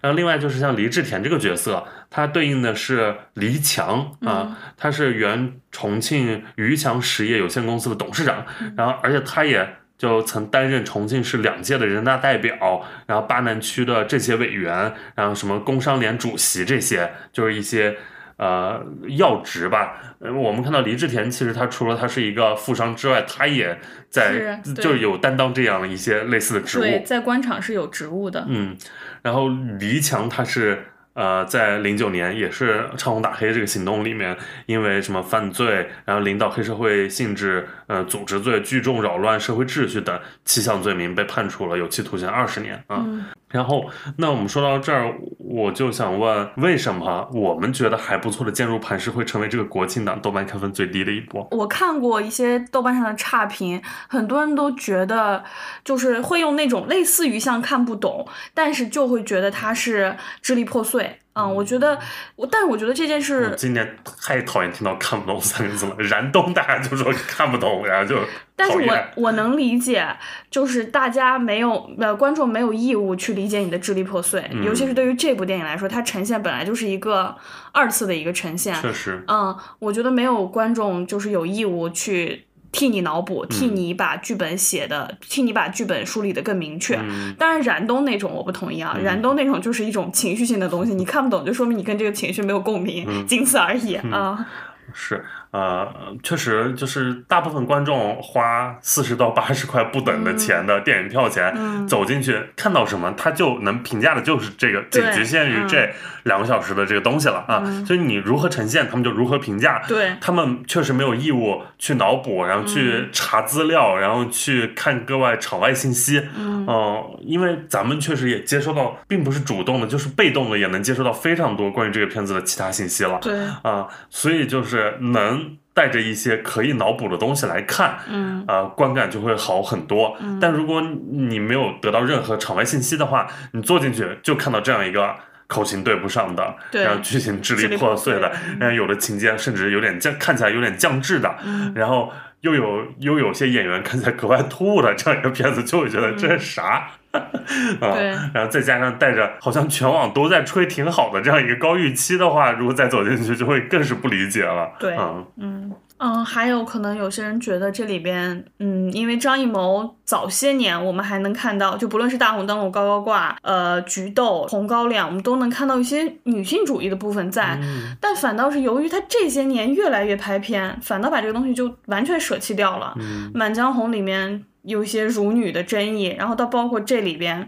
然后另外就是像黎志田这个角色。他对应的是黎强啊，他是原重庆渝强实业有限公司的董事长，然后而且他也就曾担任重庆市两届的人大代表，然后巴南区的政协委员，然后什么工商联主席，这些就是一些呃要职吧。我们看到黎志田，其实他除了他是一个富商之外，他也在就有担当这样的一些类似的职务，对，在官场是有职务的。嗯，然后黎强他是。呃，在零九年也是唱红打黑这个行动里面，因为什么犯罪，然后领导黑社会性质，呃，组织罪、聚众扰乱社会秩序等七项罪名被判处了有期徒刑二十年啊。然后，那我们说到这儿，我就想问，为什么我们觉得还不错的《坚如磐石》会成为这个国庆档豆瓣评分最低的一部？我看过一些豆瓣上的差评，很多人都觉得就是会用那种类似于像看不懂，但是就会觉得它是支离破碎。嗯，我觉得，我但是我觉得这件事，今年太讨厌听到看不懂三个字了。燃冬大家就说看不懂，然后就。但是我我能理解，就是大家没有呃观众没有义务去理解你的支离破碎，尤其是对于这部电影来说，它呈现本来就是一个二次的一个呈现。确实。嗯，我觉得没有观众就是有义务去。替你脑补，替你把剧本写的，替你把剧本梳理的更明确。当然，燃冬那种我不同意啊，燃冬那种就是一种情绪性的东西，你看不懂就说明你跟这个情绪没有共鸣，仅此而已啊。是。呃，确实就是大部分观众花四十到八十块不等的钱的电影票钱走进去，看到什么他就能评价的就是这个，仅局限于这两个小时的这个东西了啊。所以你如何呈现，他们就如何评价。对，他们确实没有义务去脑补，然后去查资料，然后去看各外场外信息。嗯，因为咱们确实也接收到，并不是主动的，就是被动的，也能接收到非常多关于这个片子的其他信息了。对，啊，所以就是能。带着一些可以脑补的东西来看，嗯，呃，观感就会好很多。但如果你没有得到任何场外信息的话，你坐进去就看到这样一个口型对不上的，然后剧情支离破碎的，然后有的情节甚至有点降，看起来有点降智的，嗯。然后又有又有些演员看起来格外突兀的这样一个片子，就会觉得这是啥？啊，然后再加上带着好像全网都在吹挺好的这样一个高预期的话，如果再走进去，就会更是不理解了。对，嗯嗯，还有可能有些人觉得这里边，嗯，因为张艺谋早些年我们还能看到，就不论是大红灯笼高高挂，呃，菊豆红高粱，我们都能看到一些女性主义的部分在，但反倒是由于他这些年越来越拍片，反倒把这个东西就完全舍弃掉了。嗯，《满江红》里面。有些辱女的争议，然后到包括这里边。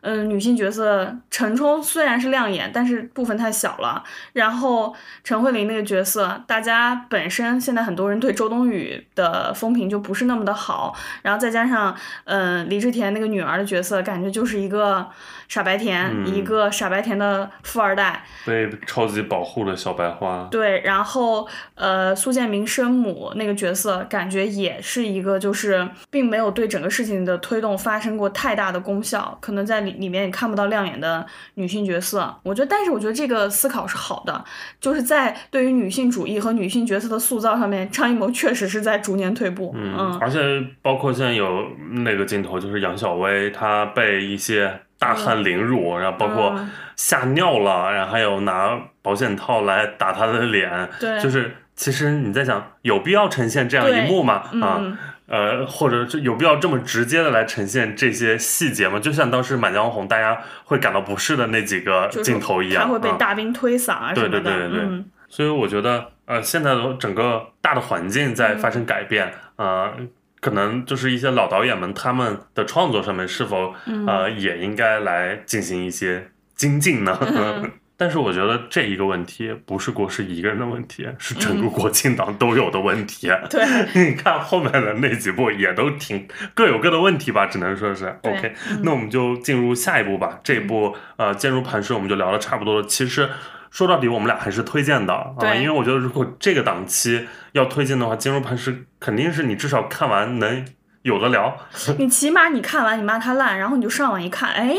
嗯，女性角色陈冲虽然是亮眼，但是部分太小了。然后陈慧琳那个角色，大家本身现在很多人对周冬雨的风评就不是那么的好。然后再加上，嗯，李治田那个女儿的角色，感觉就是一个傻白甜，一个傻白甜的富二代，被超级保护的小白花。对，然后呃，苏建明生母那个角色，感觉也是一个就是并没有对整个事情的推动发生过太大的功效，可能在。里里面也看不到亮眼的女性角色，我觉得，但是我觉得这个思考是好的，就是在对于女性主义和女性角色的塑造上面，张艺谋确实是在逐年退步。嗯，而且包括现在有那个镜头，就是杨小薇她被一些大汉凌辱，然后包括吓尿了，然后还有拿保险套来打她的脸，对，就是其实你在想，有必要呈现这样一幕吗？啊？呃，或者就有必要这么直接的来呈现这些细节吗？就像当时《满江红》大家会感到不适的那几个镜头一样，他会被大兵推搡啊什么的。对对对对对。所以我觉得，呃，现在的整个大的环境在发生改变，呃，可能就是一些老导演们他们的创作上面是否呃也应该来进行一些精进呢？但是我觉得这一个问题不是国师一个人的问题，是整个国庆档都有的问题。对，你看后面的那几部也都挺各有各的问题吧，只能说是 OK。那我们就进入下一步吧。这部呃《坚如磐石》我们就聊的差不多了。其实说到底，我们俩还是推荐的啊，因为我觉得如果这个档期要推荐的话，《坚如磐石》肯定是你至少看完能。有的聊，你起码你看完你骂他烂，然后你就上网一看，哎，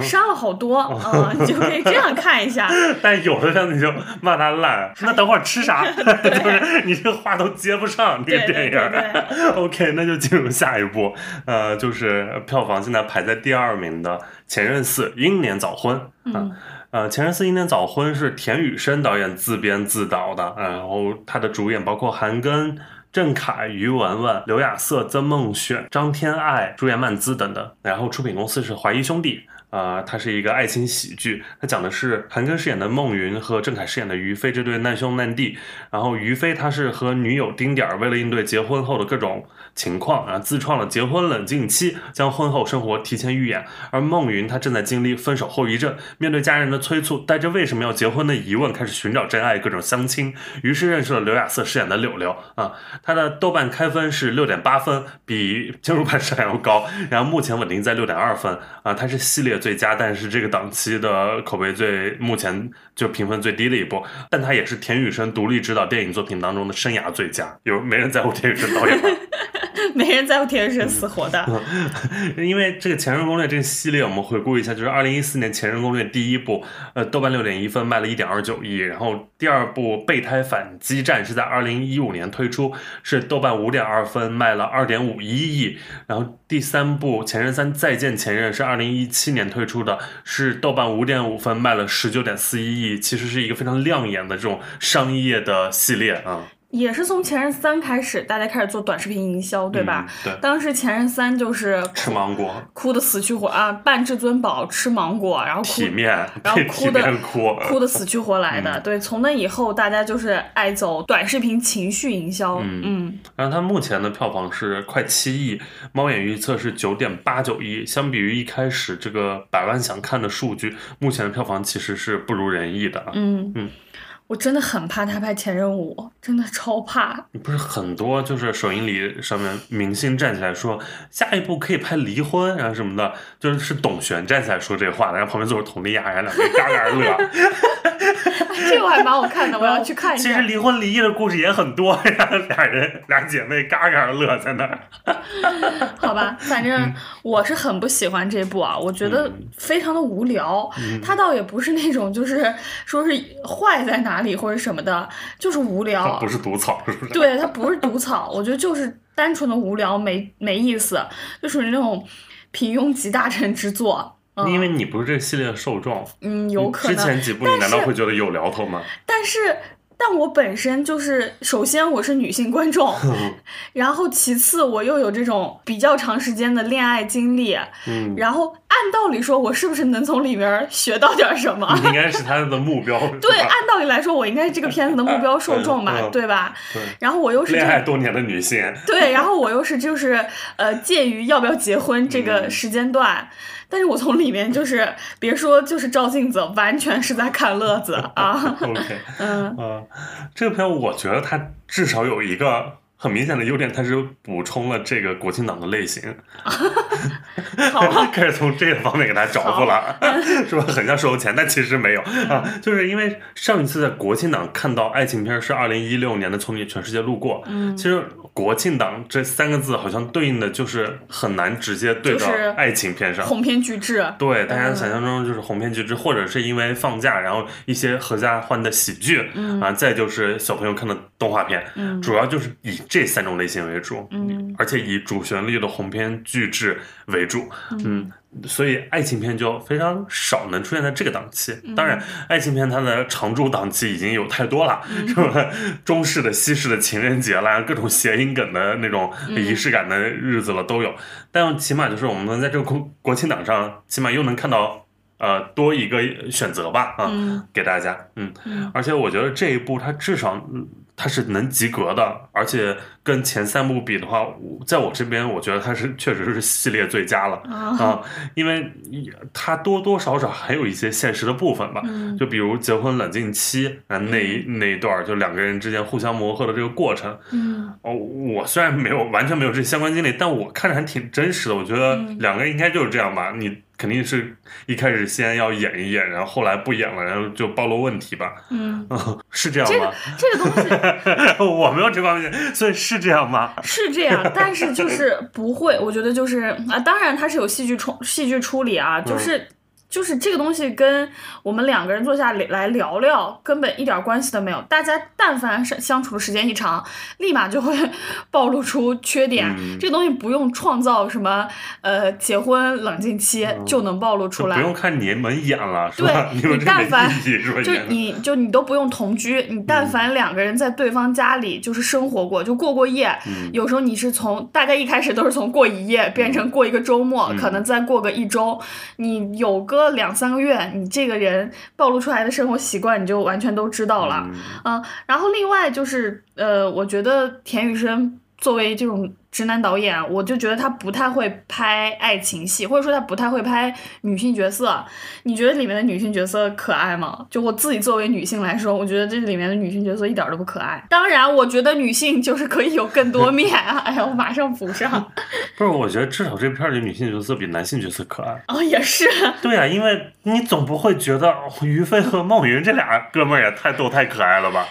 杀了好多啊，你 就可以这样看一下。但有的片子你就骂他烂，那等会儿吃啥？就是你这话都接不上这个电影。OK，那就进入下一步，呃，就是票房现在排在第二名的《前任四：英年早婚》啊，呃，《前任四：英年早婚》是田雨生导演自编自导的，然后他的主演包括韩庚。郑恺、于文文、刘亚瑟、曾梦选、张天爱、朱颜曼姿等等，然后出品公司是华谊兄弟。啊，它是一个爱情喜剧，它讲的是韩庚饰演的孟云和郑恺饰演的于飞这对难兄难弟。然后于飞他是和女友丁点儿为了应对结婚后的各种情况啊，自创了结婚冷静期，将婚后生活提前预演。而孟云他正在经历分手后遗症，面对家人的催促，带着为什么要结婚的疑问，开始寻找真爱，各种相亲。于是认识了刘亚瑟饰演的柳柳啊，他的豆瓣开分是六点八分，比《坚如磐石》还要高。然后目前稳定在六点二分啊，它是系列。列最佳，但是这个档期的口碑最目前就评分最低的一部，但它也是田雨生独立执导电影作品当中的生涯最佳。有没人在乎田雨生导演吗？没人在乎田雨生死活的。因为这个《前任攻略》这个系列，我们回顾一下，就是二零一四年《前任攻略》第一部，呃，豆瓣六点一分，卖了一点二九亿。然后第二部《备胎反击战》是在二零一五年推出，是豆瓣五点二分，卖了二点五一亿。然后第三部《前任三再见前任》是二零一七年推出的，是豆瓣五点五分，卖了十九点四一亿。其实是一个非常亮眼的这种商业的系列啊。也是从《前任三》开始，大家开始做短视频营销，对吧？对。当时《前任三》就是吃芒果，哭的死去活啊！扮至尊宝吃芒果，然后体面，然后哭的哭，哭的死去活来的。对，从那以后，大家就是爱走短视频情绪营销。嗯嗯。然后它目前的票房是快七亿，猫眼预测是九点八九亿。相比于一开始这个百万想看的数据，目前的票房其实是不如人意的啊。嗯嗯。我真的很怕他拍《前任五》，真的超怕。不是很多，就是首映礼上面明星站起来说下一步可以拍离婚，然后什么的，就是是董璇站起来说这话的，然后旁边坐着佟丽娅，然后两个人嘎嘎乐。这个还蛮好看的，我要去看一下。其实离婚离异的故事也很多，然 后俩人俩姐妹嘎嘎乐在那儿。好吧，反正我是很不喜欢这部啊，我觉得非常的无聊。他倒也不是那种就是说是坏在哪里或者什么的，就是无聊。它不是毒草是不是？对，它不是毒草，我觉得就是单纯的无聊，没没意思，就属于那种平庸集大成之作。因为你不是这个系列的受众，嗯，有可能。之前几部你难道会觉得有聊头吗？但是，但我本身就是，首先我是女性观众，然后其次我又有这种比较长时间的恋爱经历，嗯，然后按道理说，我是不是能从里面学到点什么？应该是他的目标。对，按道理来说，我应该是这个片子的目标受众 吧，对吧？对。然后我又是恋爱多年的女性。对，然后我又是就是呃，介于要不要结婚这个时间段。但是我从里面就是别说就是照镜子，完全是在看乐子啊。OK，嗯啊，这个片我觉得它至少有一个。很明显的优点，它是补充了这个国庆档的类型，开始从这个方面给他找补了，是吧？很像收钱，但其实没有啊，就是因为上一次在国庆档看到爱情片是二零一六年的《从你全世界路过》，嗯，其实国庆档这三个字好像对应的就是很难直接对到爱情片上，鸿篇巨制，对，大家想象中就是鸿篇巨制，或者是因为放假，然后一些合家欢的喜剧，嗯。啊，再就是小朋友看的动画片，嗯，主要就是以。这三种类型为主，嗯，而且以主旋律的鸿篇巨制为主，嗯，所以爱情片就非常少能出现在这个档期。当然，爱情片它的常驻档期已经有太多了，是吧？中式的、西式的情人节啦，各种谐音梗的那种仪式感的日子了都有。但起码就是我们能在这个国国庆档上，起码又能看到呃多一个选择吧，啊，给大家，嗯，而且我觉得这一部它至少。它是能及格的，而且跟前三部比的话，在我这边，我觉得它是确实是系列最佳了。啊，因为它多多少少还有一些现实的部分吧，就比如结婚冷静期啊那一那一段，就两个人之间互相磨合的这个过程，嗯。哦，我虽然没有完全没有这相关经历，但我看着还挺真实的，我觉得两个人应该就是这样吧，你。肯定是一开始先要演一演，然后后来不演了，然后就暴露问题吧。嗯，是这样吗？这个这个东西，我没有这方面，所以是这样吗？是这样，但是就是不会，我觉得就是啊，当然它是有戏剧处戏剧处理啊，就是。就是这个东西跟我们两个人坐下来聊聊，根本一点关系都没有。大家但凡是相处的时间一长，立马就会 暴露出缺点。这个东西不用创造什么呃结婚冷静期就能暴露出来，不用看你们演了，对，你但凡就你就你都不用同居，你但凡两个人在对方家里就是生活过，就过过夜。有时候你是从大家一开始都是从过一夜变成过一个周末，可能再过个一周，你有个。两三个月，你这个人暴露出来的生活习惯，你就完全都知道了，嗯。然后另外就是，呃，我觉得田雨生作为这种。直男导演，我就觉得他不太会拍爱情戏，或者说他不太会拍女性角色。你觉得里面的女性角色可爱吗？就我自己作为女性来说，我觉得这里面的女性角色一点都不可爱。当然，我觉得女性就是可以有更多面啊！哎呀，我马上补上。不是，我觉得至少这片里女性角色比男性角色可爱。哦，也是。对呀，因为你总不会觉得于飞和孟云这俩哥们儿也太逗太可爱了吧？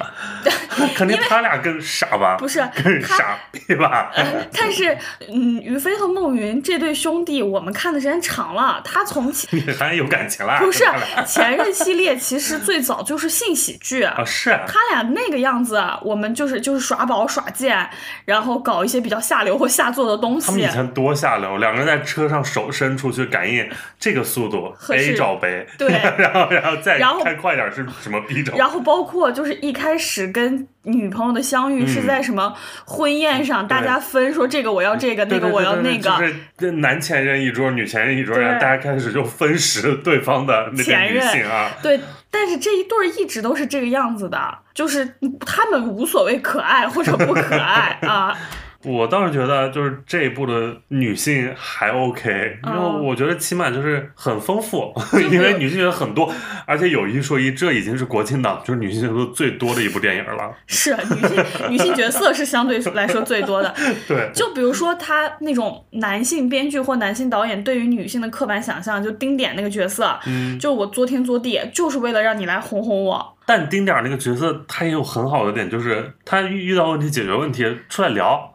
肯定他俩更傻吧？不是，更傻逼吧？但是，嗯，于飞和孟云这对兄弟，我们看的时间长了。他从你还有感情了？不是，前任系列其实最早就是性喜剧啊。是。他俩那个样子，我们就是就是耍宝耍贱，然后搞一些比较下流或下作的东西。他们以前多下流，两个人在车上手伸出去感应这个速度，A 找 B，对，然后然后再开快点是什么 B 找。然后包括就是一开始跟。女朋友的相遇是在什么婚宴上？大家分说这个我要这个，那个我要那个。就是男前任一桌，女前任一桌，然后大家开始就分食对方的那个女性啊。对，但是这一对儿一直都是这个样子的，就是他们无所谓可爱或者不可爱啊。我倒是觉得，就是这一部的女性还 OK，因为我觉得起码就是很丰富，因为女性角色很多，而且有一说一，这已经是国庆档就是女性角色最多的一部电影了。是女性女性角色是相对来说最多的。对，就比如说他那种男性编剧或男性导演对于女性的刻板想象，就丁点那个角色，嗯，就我作天作地，就是为了让你来哄哄我。但丁点那个角色他也有很好的点，就是他遇遇到问题解决问题出来聊。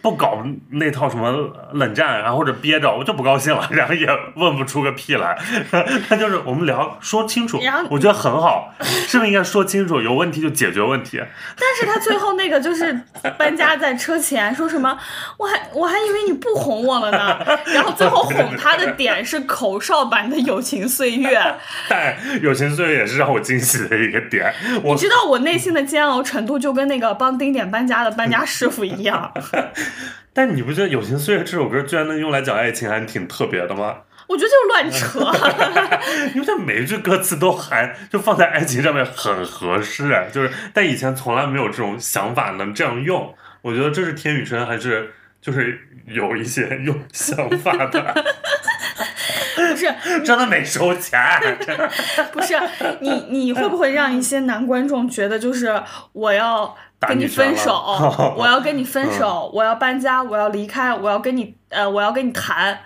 不搞那套什么冷战，然后或者憋着，我就不高兴了，然后也问不出个屁来。他就是我们聊说清楚，我觉得很好，是不是应该说清楚？有问题就解决问题。但是他最后那个就是搬家在车前说什么，我还我还以为你不哄我了呢。然后最后哄他的点是口哨版的友情岁月。但友情岁月也是让我惊喜的一个点。你知道我内心的煎熬程度就跟那个帮丁点搬家的搬家师傅一样。但你不觉得《友情岁月》这首歌居然能用来讲爱情，还挺特别的吗？我觉得就是乱扯，因为它每一句歌词都含就放在爱情上面很合适，就是但以前从来没有这种想法能这样用。我觉得这是天宇生还是就是有一些 用想法的，不是真的没收钱，不是你你会不会让一些男观众觉得就是我要？跟你分手，我要跟你分手，我要搬家，我要离开，我要跟你呃，我要跟你谈，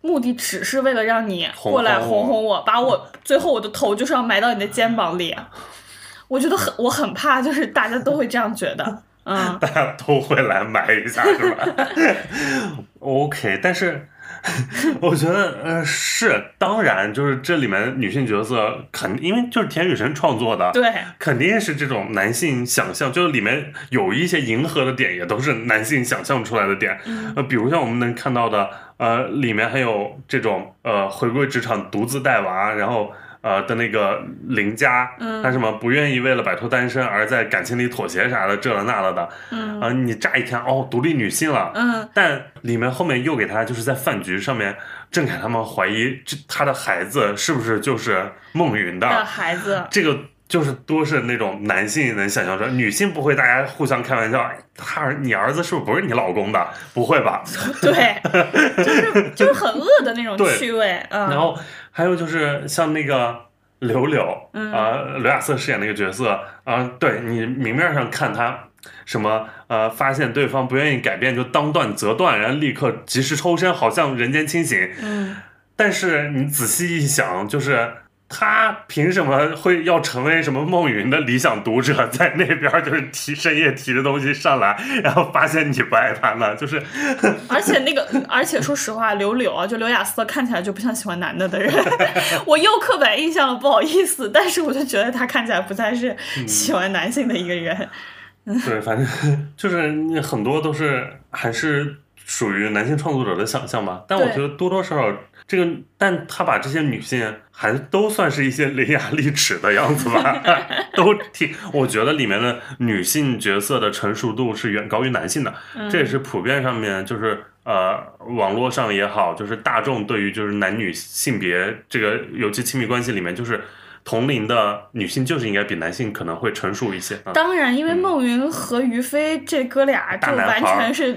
目的只是为了让你过来哄哄我，把我 最后我的头就是要埋到你的肩膀里。我觉得很，我很怕，就是大家都会这样觉得，嗯，大家都会来埋一下，是吧？OK，但是。我觉得，呃，是，当然，就是这里面女性角色，肯因为就是田雨辰创作的，对，肯定是这种男性想象，就是里面有一些迎合的点，也都是男性想象出来的点，呃，比如像我们能看到的，呃，里面还有这种，呃，回归职场独自带娃，然后。呃的那个邻家，他什么不愿意为了摆脱单身而在感情里妥协啥的，这了那了的，嗯，啊，你乍一看哦，独立女性了，嗯，但里面后面又给他就是在饭局上面，郑恺他们怀疑这他的孩子是不是就是孟云的孩子，这个就是多是那种男性能想象出来，女性不会，大家互相开玩笑，他儿你儿子是不是不是你老公的？不会吧？对，就是就是很恶的那种 趣味，嗯，然后。还有就是像那个柳柳啊，刘亚瑟饰演那个角色啊，对你明面上看他什么呃，发现对方不愿意改变就当断则断，然后立刻及时抽身，好像人间清醒。嗯，但是你仔细一想，就是。他凭什么会要成为什么梦云的理想读者，在那边就是提深夜提着东西上来，然后发现你不爱他呢？就是，而且那个，而且说实话，刘柳啊，就刘雅瑟看起来就不像喜欢男的的人，我又刻板印象了，不好意思，但是我就觉得他看起来不再是喜欢男性的一个人。对，反正就是很多都是还是属于男性创作者的想象吧，但我觉得多多少少。这个，但他把这些女性还都算是一些伶牙俐齿的样子吧，都挺，我觉得里面的女性角色的成熟度是远高于男性的，这也是普遍上面就是呃网络上也好，就是大众对于就是男女性别这个尤其亲密关系里面就是。同龄的女性就是应该比男性可能会成熟一些。当然，因为孟云和于飞这哥俩就完全是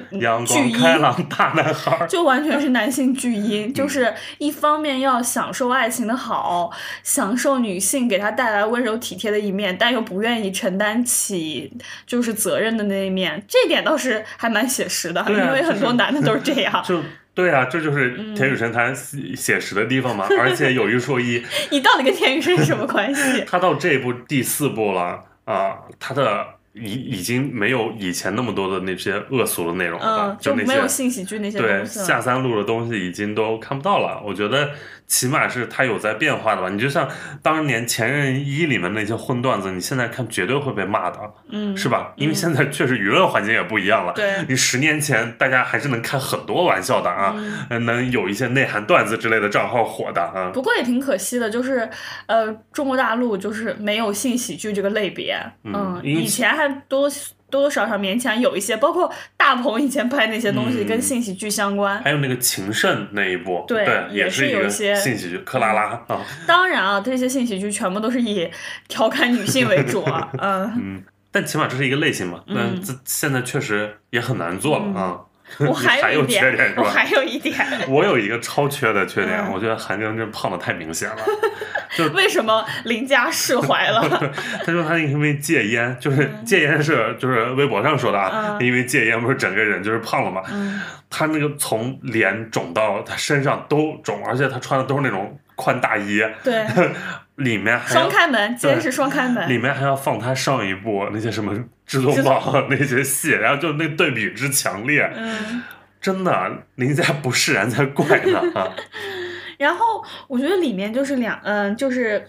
巨婴，开朗大男孩，就完全是男性巨婴，就是一方面要享受爱情的好，享受女性给他带来温柔体贴的一面，但又不愿意承担起就是责任的那一面，这点倒是还蛮写实的，因为很多男的都是这样。就对啊，这就是田雨神他写实的地方嘛。而且有一说一，你到底跟田雨神什么关系？他到这部第四部了啊，他的已已经没有以前那么多的那些恶俗的内容了，就没有性喜剧那些对下三路的东西已经都看不到了。我觉得。起码是它有在变化的吧？你就像当年《前任一》里面那些荤段子，你现在看绝对会被骂的，嗯，是吧？因为现在确实舆论环境也不一样了。对，你十年前大家还是能开很多玩笑的啊，能有一些内涵段子之类的账号火的啊。不过也挺可惜的，就是呃，中国大陆就是没有性喜剧这个类别，嗯，以前还多。多多少少勉强有一些，包括大鹏以前拍那些东西跟性喜剧相关，还有那个情圣那一部，对，也是有一些性喜剧，克拉拉啊。当然啊，这些性喜剧全部都是以调侃女性为主啊，嗯嗯，但起码这是一个类型嘛，那这现在确实也很难做了啊。我还有缺点，我还有一点，我有一个超缺的缺点，我觉得韩庚真胖的太明显了。就为什么林佳释怀了？他说他因为戒烟，就是戒烟是就是微博上说的啊，因为戒烟不是整个人就是胖了嘛。他那个从脸肿到他身上都肿，而且他穿的都是那种宽大衣。对。里面双开门，今天是双开门。里面还要放他上一部那些什么《至尊宝》那些戏，然后就那对比之强烈，真的林家不释然才怪呢啊！然后我觉得里面就是两，嗯，就是。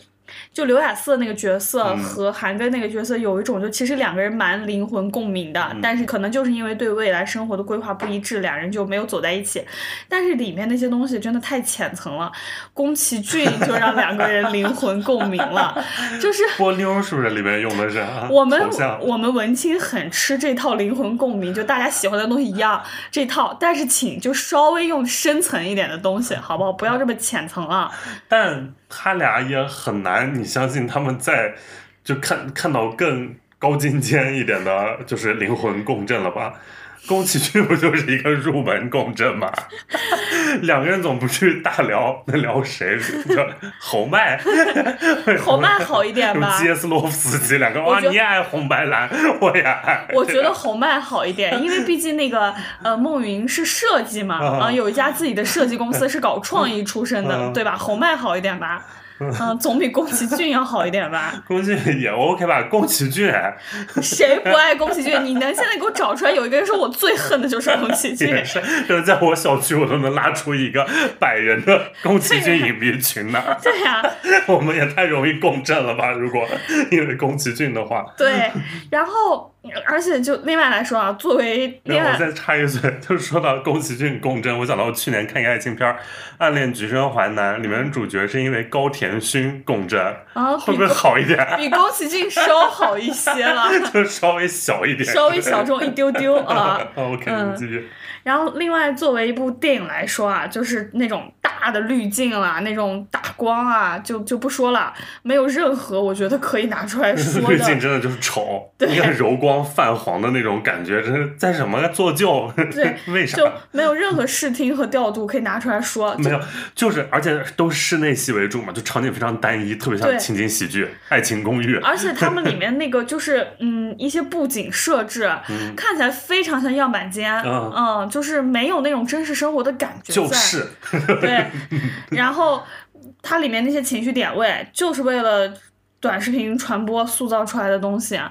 就刘雅瑟那个角色和韩庚那个角色有一种，就其实两个人蛮灵魂共鸣的，但是可能就是因为对未来生活的规划不一致，两人就没有走在一起。但是里面那些东西真的太浅层了，宫崎骏就让两个人灵魂共鸣了，就是 波妞是不是里面用的是？我们 我们文青很吃这套灵魂共鸣，就大家喜欢的东西一样这套，但是请就稍微用深层一点的东西，好不好？不要这么浅层了。但他俩也很难，你相信他们在就看看到更高精尖一点的，就是灵魂共振了吧？宫崎骏不就是一个入门共振吗？两个人总不去大聊，那聊谁？侯麦，侯麦好一点吧？杰斯洛夫斯基两个哇，你也爱红白蓝，我也爱。我觉得侯麦好一点，因为毕竟那个呃孟云是设计嘛，啊有一家自己的设计公司是搞创意出身的，对吧？侯麦好一点吧？嗯，总比宫崎骏要好一点吧？宫崎骏也 OK 吧？宫崎骏，谁不爱宫崎骏？你能现在给我找出来有一个人说我最恨的就是宫崎骏？是，就是在我小区我都能拉出一个百人的宫崎骏影迷群呢。对呀，我们也太容易共振了吧？如果因为宫崎骏的话，对，然后。而且就另外来说啊，作为另外我再插一嘴，就是说到宫崎骏共振，我想到我去年看一个爱情片《暗恋橘生淮南》，里面主角是因为高田勋共振，啊，会不会好一点？比宫崎骏稍好一些了，就稍微小一点，稍微小众一丢丢啊。OK，继续。然后，另外作为一部电影来说啊，就是那种大的滤镜啦，那种打光啊，就就不说了，没有任何我觉得可以拿出来说的。滤镜真的就是丑，你看柔光泛黄的那种感觉，这是在什么做旧？对，为啥？就没有任何视听和调度可以拿出来说。没有，就是而且都是室内戏为主嘛，就场景非常单一，特别像情景喜剧《爱情公寓》。而且他们里面那个就是嗯一些布景设置，看起来非常像样板间，嗯。就是没有那种真实生活的感觉，就是对。然后它里面那些情绪点位，就是为了短视频传播塑造出来的东西啊，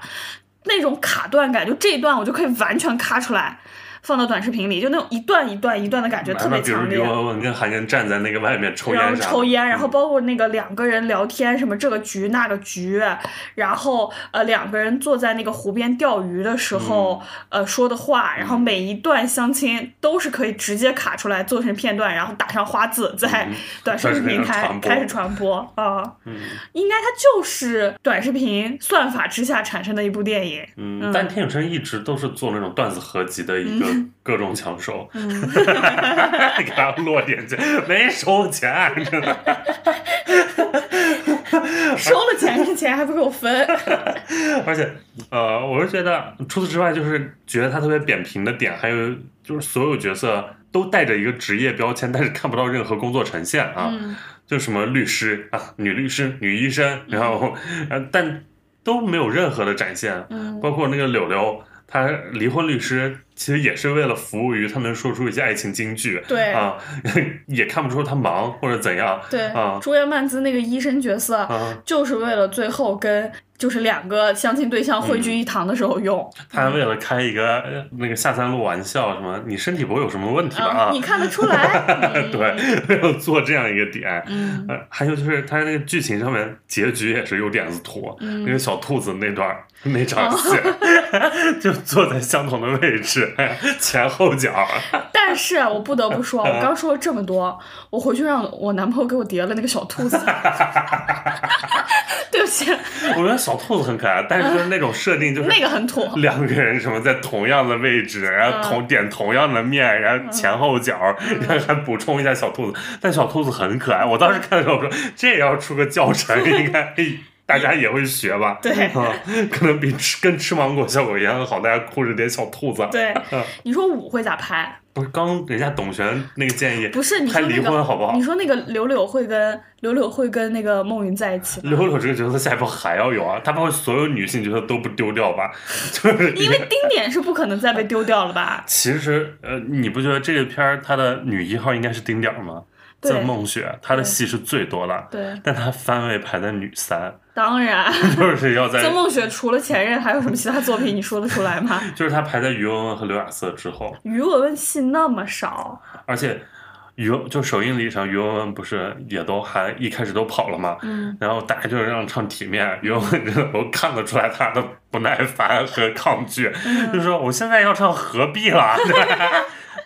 那种卡断感，就这一段我就可以完全卡出来。放到短视频里，就那种一段一段一段的感觉特别强烈。比如我跟韩庚站在那个外面抽烟然后抽烟，然后包括那个两个人聊天，什么这个局那个局，然后呃两个人坐在那个湖边钓鱼的时候呃说的话，然后每一段相亲都是可以直接卡出来做成片段，然后打上花字在短视频平台开始传播啊。嗯，应该它就是短视频算法之下产生的一部电影。嗯，但天永生一直都是做那种段子合集的一个。各种抢手，给他落点钱，没收钱，真的。收了钱这钱，还不给我分。而且，呃，我是觉得除此之外，就是觉得他特别扁平的点，还有就是所有角色都带着一个职业标签，但是看不到任何工作呈现啊，嗯就什么律师啊、女律师、女医生，然后，呃，但都没有任何的展现，嗯包括那个柳柳。他离婚律师其实也是为了服务于他能说出一些爱情金句，对啊，也看不出他忙或者怎样，对啊，朱叶曼兹那个医生角色，啊，就是为了最后跟就是两个相亲对象汇聚一堂的时候用。他为了开一个呃那个下三路玩笑，什么你身体不会有什么问题吧？啊，啊，你看得出来？嗯对，为了做这样一个点，嗯呃，还有就是他那个剧情上面结局也是有点子拖，嗯那个小兔子那段儿那场戏，就坐在相同的位置，前后脚，但是我不得不说，我刚说了这么多，我回去让我男朋友给我叠了那个小兔子。对不起，我觉得小兔子很可爱，但是那种设定就是那个很土。两个人什么在同样的位置，然后同点同样的面，然后前后脚，然后还补充一下小兔子，但小兔子很可爱。我当时看的时候我说，这也要出个教程，应该大家也会学吧？对啊，可能比吃跟吃芒果效果一样好，大家哭着点小兔子。对嗯，你说舞会咋拍？不是刚人家董璇那个建议，不是你说那个，婚好不好你？说那个柳柳会跟柳柳会跟那个孟云在一起吗？柳柳这个角色下一步还要有啊，他把所有女性角色都不丢掉吧？就是因为丁点是不可能再被丢掉了吧？其实，呃，你不觉得这个片儿它的女一号应该是丁点儿吗？对。曾梦雪，她的戏是最多的，对，但她番位排在女三，当然，就是要在 曾，梦雪除了前任还有什么其他作品？你说得出来吗？就是她排在于文文和刘亚瑟之后，余文文戏那么少，而且于文就首映礼上，于文文不是也都还一开始都跑了吗？嗯，然后大家就是让唱体面，于文文真的我看得出来她的不耐烦和抗拒，嗯。就说我现在要唱何必了，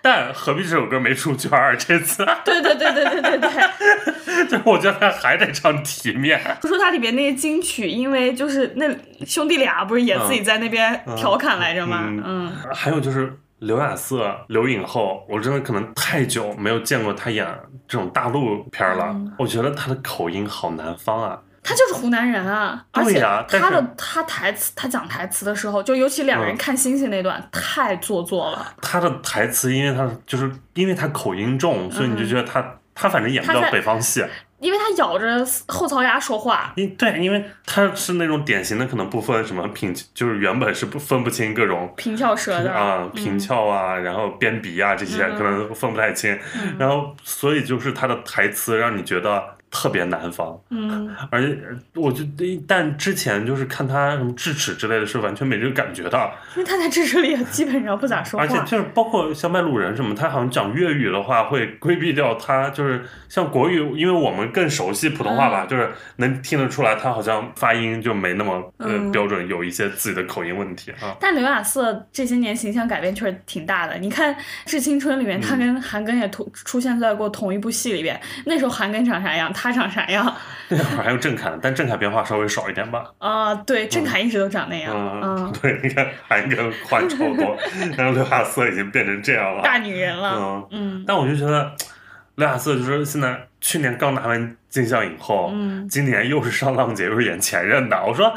但何必这首歌没出圈儿，这次对对对对对对对。就是我觉得他还得唱体面。不说他里边那些金曲，因为就是那兄弟俩不是也自己在那边调侃来着吗？嗯嗯还有就是刘亚瑟、刘影后，我真的可能太久没有见过他演这种大陆片儿了。嗯我觉得他的口音好南方啊，他就是湖南人啊，而且他的他台词，他讲台词的时候，就尤其两人嗯。看星星那段，太做作了。他的台词，因为他就是因为他口音重，所以你就觉得他他反正演不了北方戏。因为他咬着后槽牙说话，因对，因为他是那种典型的可能不分什么平，就是原本是不分不清各种平翘舌的。啊，平翘啊，然后边鼻啊这些嗯。可能分不太清，嗯。然后所以就是他的台词让你觉得特别南方。嗯，而且我就但之前就是看他什么智齿之类的是完全没这个感觉的，因为他在智齿里也基本上不咋说话。而且就是包括像卖路人什么，他好像讲粤语的话会规避掉他就是像国语，因为我们更熟悉普通话吧，就是能听得出来他好像发音就没那么呃嗯标准，有一些自己的口音问题啊。但刘亚瑟这些年形象改变确实挺大的。你看《致青春》里面，他跟韩庚也同出现在过同一部戏里边，那时候韩庚长啥样，他长啥样那会儿还有郑恺，但郑恺变化稍微少一点吧。啊、对，郑恺一直都长那样，嗯嗯，，对，你看韩庚换超多，然后刘亚瑟已经变成这样了。大女人了，嗯，嗯但我就觉得刘亚瑟就是现在去年刚拿完金像影后，嗯今年又是上浪姐，又是演前任的。我说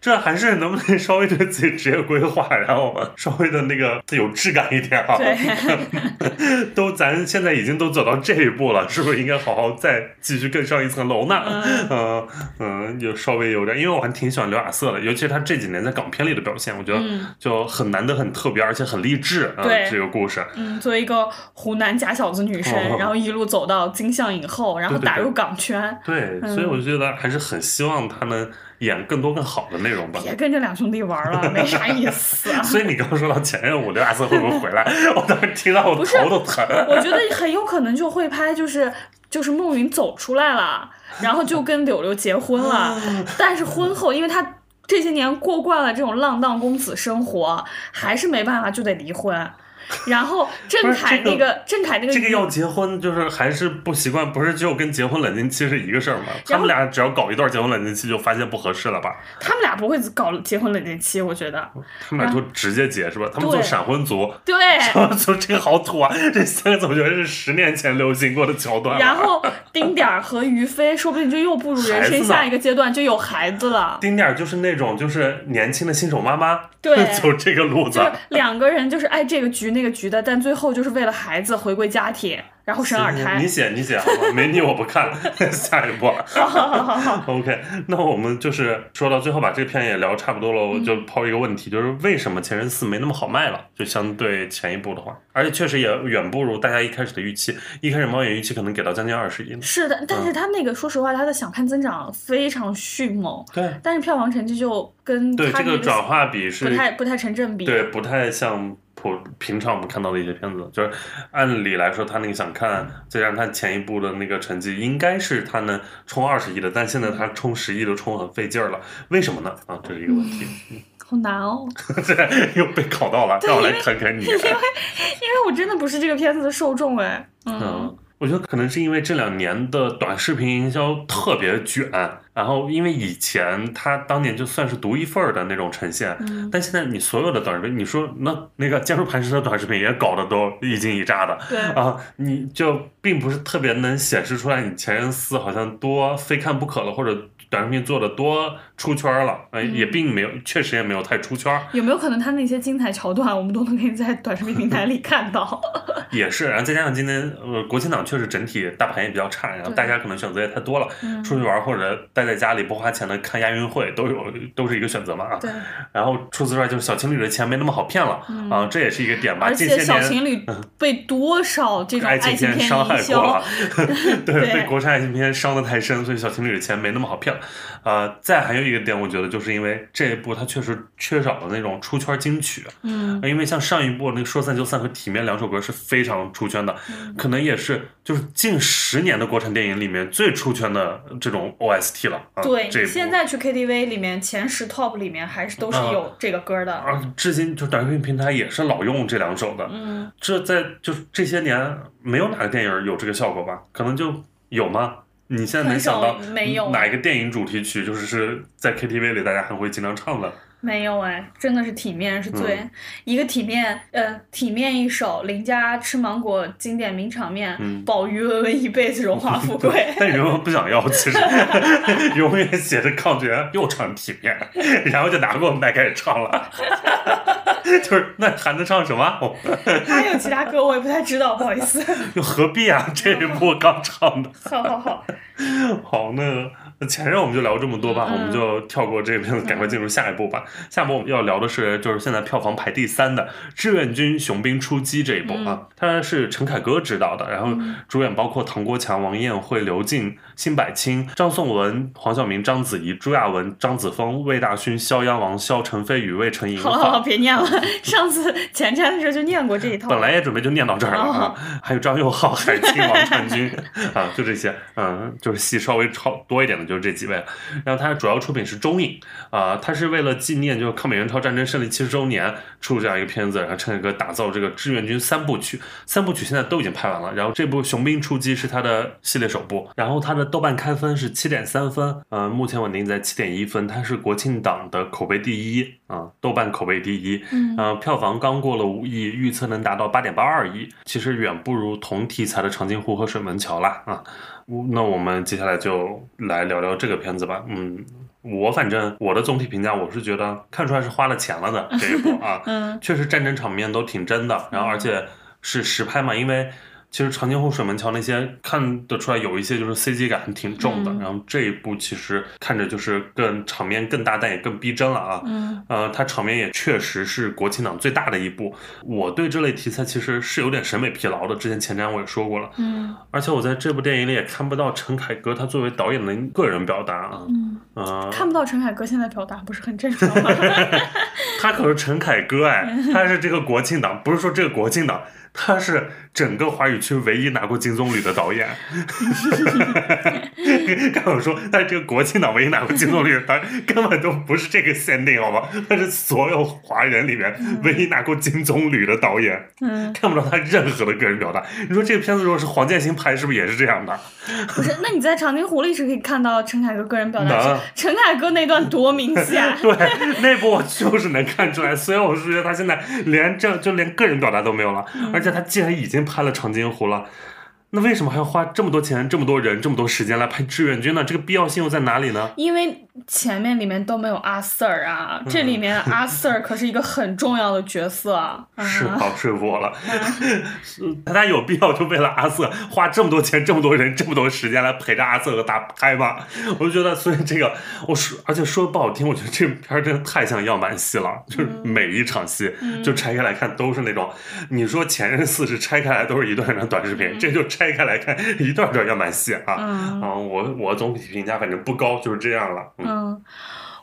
这还是能不能稍微对自己职业规划，然后稍微的那个有质感一点啊？对，都咱现在已经都走到这一步了，是不是应该好好再继续更上一层楼呢？嗯 嗯，有稍微有点，因为我还挺喜欢刘亚瑟的，尤其是他这几年在港片里的表现，我觉得嗯就很难得、很特别，而且很励志啊。对这个故事。嗯，作为一个湖南假小子女生，哦然后一路走到金像影后，然后打入港圈，对，嗯所以我就觉得还是很希望他能演更多更好的内容吧。别跟这两兄弟玩了，没啥意思啊。所以你刚刚说到前任五，刘亚瑟会不会回来？我当时听到我头都疼。我觉得很有可能就会拍，就是就是孟云走出来了，然后就跟柳柳结婚了，但是婚后因为他。这些年过惯了这种浪荡公子生活，还是没办法就得离婚。然后郑恺那个个郑恺那个这个要结婚，就是还是不习惯，不是就跟结婚冷静期是一个事儿吗？他们俩只要搞一段结婚冷静期，就发现不合适了吧？他们俩不会搞结婚冷静期，我觉得。他们俩就直接结是吧？他们做闪婚族，对，就这个好土啊！这三个字我觉得是十年前流行过的桥段。然后 丁点儿和于飞说不定就又步入人生下一个阶段，就有孩子了。丁点儿就是那种就是年轻的新手妈妈，对 走这个路子就。是两个人就是爱这个局那个局的，但最后就是为了孩子回归家庭，然后生二胎你。写你写好吧，没你我不看。下一步好好好好好，，OK，那我们就是说到最后把这片也聊差不多了，我就嗯抛一个问题，就是为什么《前任四》没那么好卖了？就相对前一部的话，而且确实也远不如大家一开始的预期。一开始猫眼预期可能给到将近二十亿。是的，但是他那个说实话，他的想看增长非常迅猛，对但是票房成绩就跟对，这个转化比是不太不太成正比。对，不太像普平常我们看到的一些片子，就是按理来说，他那个想看，再加上他前一部的那个成绩，应该是他能冲二十亿的，但现在他冲十亿都冲很费劲儿了，为什么呢？啊，这是一个问题，好难哦，这 又被考到了，让我来啃啃你。因为我真的不是这个片子的受众哎。嗯，嗯，我觉得可能是因为这两年的短视频营销特别卷，然后因为以前它当年就算是独一份儿的那种呈现，嗯但现在你所有的短视频，你说那那个坚如磐石的短视频也搞得都一惊一乍的。对，啊，你就并不是特别能显示出来你前任四好像多非看不可了，或者短视频做的多出圈了，呃，嗯也并没有，确实也没有太出圈，有没有可能他那些精彩桥段，我们都能可以在短视频平台里看到？也是，然后再加上今天呃国庆档确实整体大盘也比较差，然后大家可能选择也太多了，嗯，出去玩或者待在家里不花钱的看亚运会都有都是一个选择嘛啊。对，然后除此之外，就是小情侣的钱没那么好骗了、嗯啊，这也是一个点吧。而且小情侣被多少这种爱爱情片伤害过了 对，对被国产爱情片伤的太深，所以小情侣的钱没那么好骗了。呃，再还有一个点，我觉得就是因为这一部它确实缺少了那种出圈金曲，嗯，因为像上一部那个说散就散和体面两首歌是非常出圈的，嗯可能也是就是近十年的国产电影里面最出圈的这种 OST 了。啊、对，部现在去 KTV 里面前十 top 里面还是都是啊有这个歌的。啊，至今就短视频平台也是老用这两首的，嗯，这在就是这些年没有哪个电影有这个效果吧？可能就有吗？你现在能想到没有哪一个电影主题曲就是是在 KTV 里大家还会经常唱的？没有哎，真的是体面是最、嗯一个体面，呃，体面一首，邻家吃芒果经典名场面，嗯宝鱼文文一辈子荣华富贵。但人们不想要，其实 永远写着抗决，又唱体面，然后就拿过麦开始唱了，就是那还能唱什么？哦还有其他歌我也不太知道，不好意思。又何必啊？这一部刚唱的。好好好，好，那前任我们就聊这么多吧，嗯我们就跳过这个片子，赶快进入下一步吧。下一步我们要聊的是，就是现在票房排第三的《志愿军雄兵出击》这一部啊，它是陈凯歌执导的，然后主演包括唐国强、王艳慧、刘静、辛柏青、张颂文、黄晓明、章子怡、朱亚文、张子枫、魏大勋、肖央王、肖陈飞宇、魏晨莹。好了好了，别念了。上次前瞻的时候就念过这一套。本来也准备就念到这儿了啊，哦还有张佑浩、海清、王传君啊，就这些，嗯，就是戏稍微超多一点的，就是这几位。然后它主要出品是中影啊，它是为了纪念就是抗美援朝战争胜利七十周年出这样一个片子，然后陈凯歌打造这个志愿军三部曲，三部曲现在都已经拍完了，然后这部《雄兵出击》是他的系列首部，然后他的豆瓣开分是七点三分，呃，目前稳定在七点一分，它是国庆档的口碑第一啊，豆瓣口碑第一，嗯呃，票房刚过了五亿，预测能达到八点八二亿，其实远不如同题材的长津湖和水门桥啦啊。我那我们接下来就来聊聊这个片子吧。嗯，我反正我的总体评价，我是觉得看出来是花了钱了的这一部啊，嗯确实战争场面都挺真的，然后而且是实拍嘛，因为。其实长津湖水门桥那些看得出来有一些就是 CG 感挺重的，嗯然后这一部其实看着就是更场面更大，但也更逼真了啊。嗯呃，它场面也确实是国庆档最大的一部。我对这类题材其实是有点审美疲劳的，之前前瞻我也说过了。嗯而且我在这部电影里也看不到陈凯歌他作为导演的个人表达啊。嗯，呃，看不到陈凯歌现在表达不是很正常吗？他可是陈凯歌哎，他是这个国庆档，不是说这个国庆档，他是整个华语区唯一拿过金棕榈的导演。刚我说，但是这个国庆档唯一拿过金棕榈的根本都不是这个限定，好吗？他是所有华人里面唯一拿过金棕榈的导演，嗯，看不到他任何的个人表达。你说这个片子如果是黄建新拍，是不是也是这样的？不是，那你在《长津湖》里是可以看到陈凯歌个人表达能，陈凯歌那段多明显。对，那部我就是能看出来。所以我是觉得他现在连这就连个人表达都没有了，而且他既然已经拍了《长津湖》了。那为什么还要花这么多钱、这么多人、这么多时间来拍志愿军呢？这个必要性又在哪里呢？因为前面里面都没有阿 Sir 啊，这里面阿 Sir 可是一个很重要的角色。是好说服我了，大家有必要就为了阿 Sir 花这么多钱、这么多人、这么多时间来陪着阿瑟和他拍吗？我就觉得，所以这个我说，而且说的不好听，我觉得这片儿真的太像样板戏了，就是每一场戏就拆开来看都是那种，你说前任四是拆开来都是一段段短视频，这就。拆开来看，一段段样板戏啊，啊，我我总体评价反正不高，就是这样了。嗯，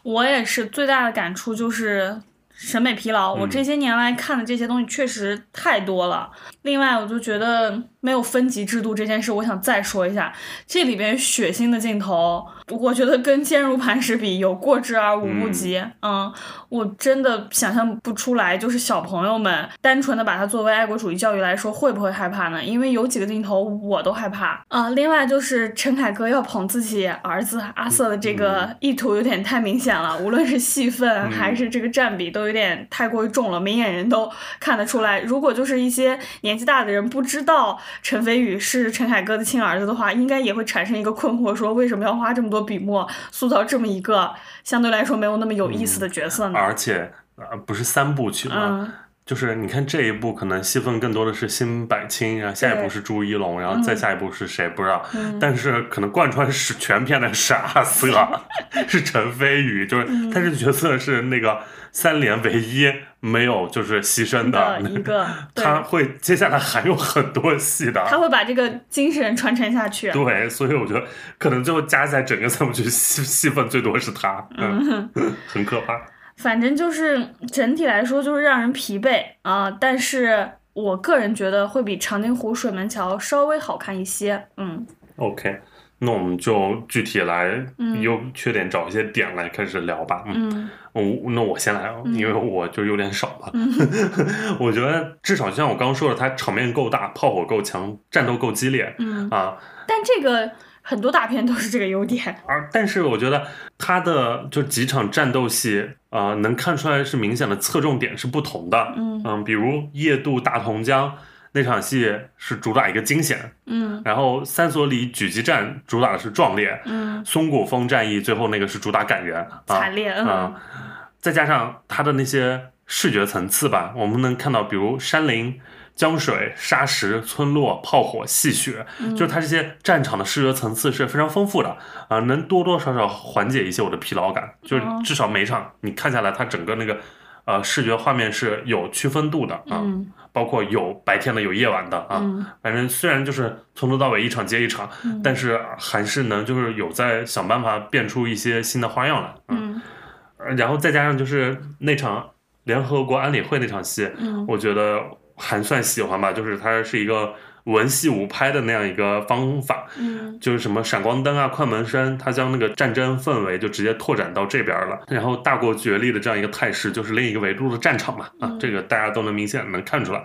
我也是最大的感触就是审美疲劳。我这些年来看的这些东西确实太多了。另外，我就觉得没有分级制度这件事，我想再说一下，这里边血腥的镜头。我觉得跟坚如磐石比有过之而无不及。嗯，我真的想象不出来，就是小朋友们单纯的把它作为爱国主义教育来说，会不会害怕呢？因为有几个镜头我都害怕啊。另外就是陈凯歌要捧自己儿子阿瑟的这个意图有点太明显了，无论是戏份还是这个占比都有点太过于重了，明眼人都看得出来。如果就是一些年纪大的人不知道陈飞宇是陈凯歌的亲儿子的话，应该也会产生一个困惑，说为什么要花这么多。笔墨塑造这么一个相对来说没有那么有意思的角色呢？而且呃，不是三部曲吗？就是你看这一部可能戏份更多的是辛柏青，然后下一部是朱一龙，然后再下一部是谁不知道？但是可能贯穿是全片的是阿瑟，是陈飞宇，就是他这个角色是那个三连唯一没有就是牺牲的一个，他会接下来还有很多戏的，他会把这个精神传承下去。对，所以我觉得可能最后加起来整个三部曲戏戏份最多是他，嗯，很可怕。反正就是整体来说就是让人疲惫啊，但是我个人觉得会比长津湖水门桥稍微好看一些，嗯。OK，那我们就具体来优缺点找一些点来开始聊吧。嗯，我那我先来，因为我就有点少了。我觉得至少像我刚刚说的，它场面够大，炮火够强，战斗够激烈。嗯啊，但这个。很多大片都是这个优点，而但是我觉得它的就几场战斗戏，呃，能看出来是明显的侧重点是不同的。嗯嗯，比如夜渡大同江那场戏是主打一个惊险，嗯，然后三所里狙击战主打的是壮烈，嗯，松骨峰战役最后那个是主打感人，惨烈，嗯，再加上它的那些视觉层次吧，我们能看到，比如山林。江水、沙石、村落、炮火、戏雪，就是它这些战场的视觉层次是非常丰富的啊，能多多少少缓解一些我的疲劳感。就是至少每场你看下来，它整个那个呃视觉画面是有区分度的啊，包括有白天的，有夜晚的啊。反正虽然就是从头到尾一场接一场，但是还是能就是有在想办法变出一些新的花样来。嗯，然后再加上就是那场联合国安理会那场戏，我觉得。还算喜欢吧，就是它是一个文戏武拍的那样一个方法，嗯，就是什么闪光灯啊、快门声，它将那个战争氛围就直接拓展到这边了。然后大国角力的这样一个态势，就是另一个维度的战场嘛，啊，这个大家都能明显能看出来。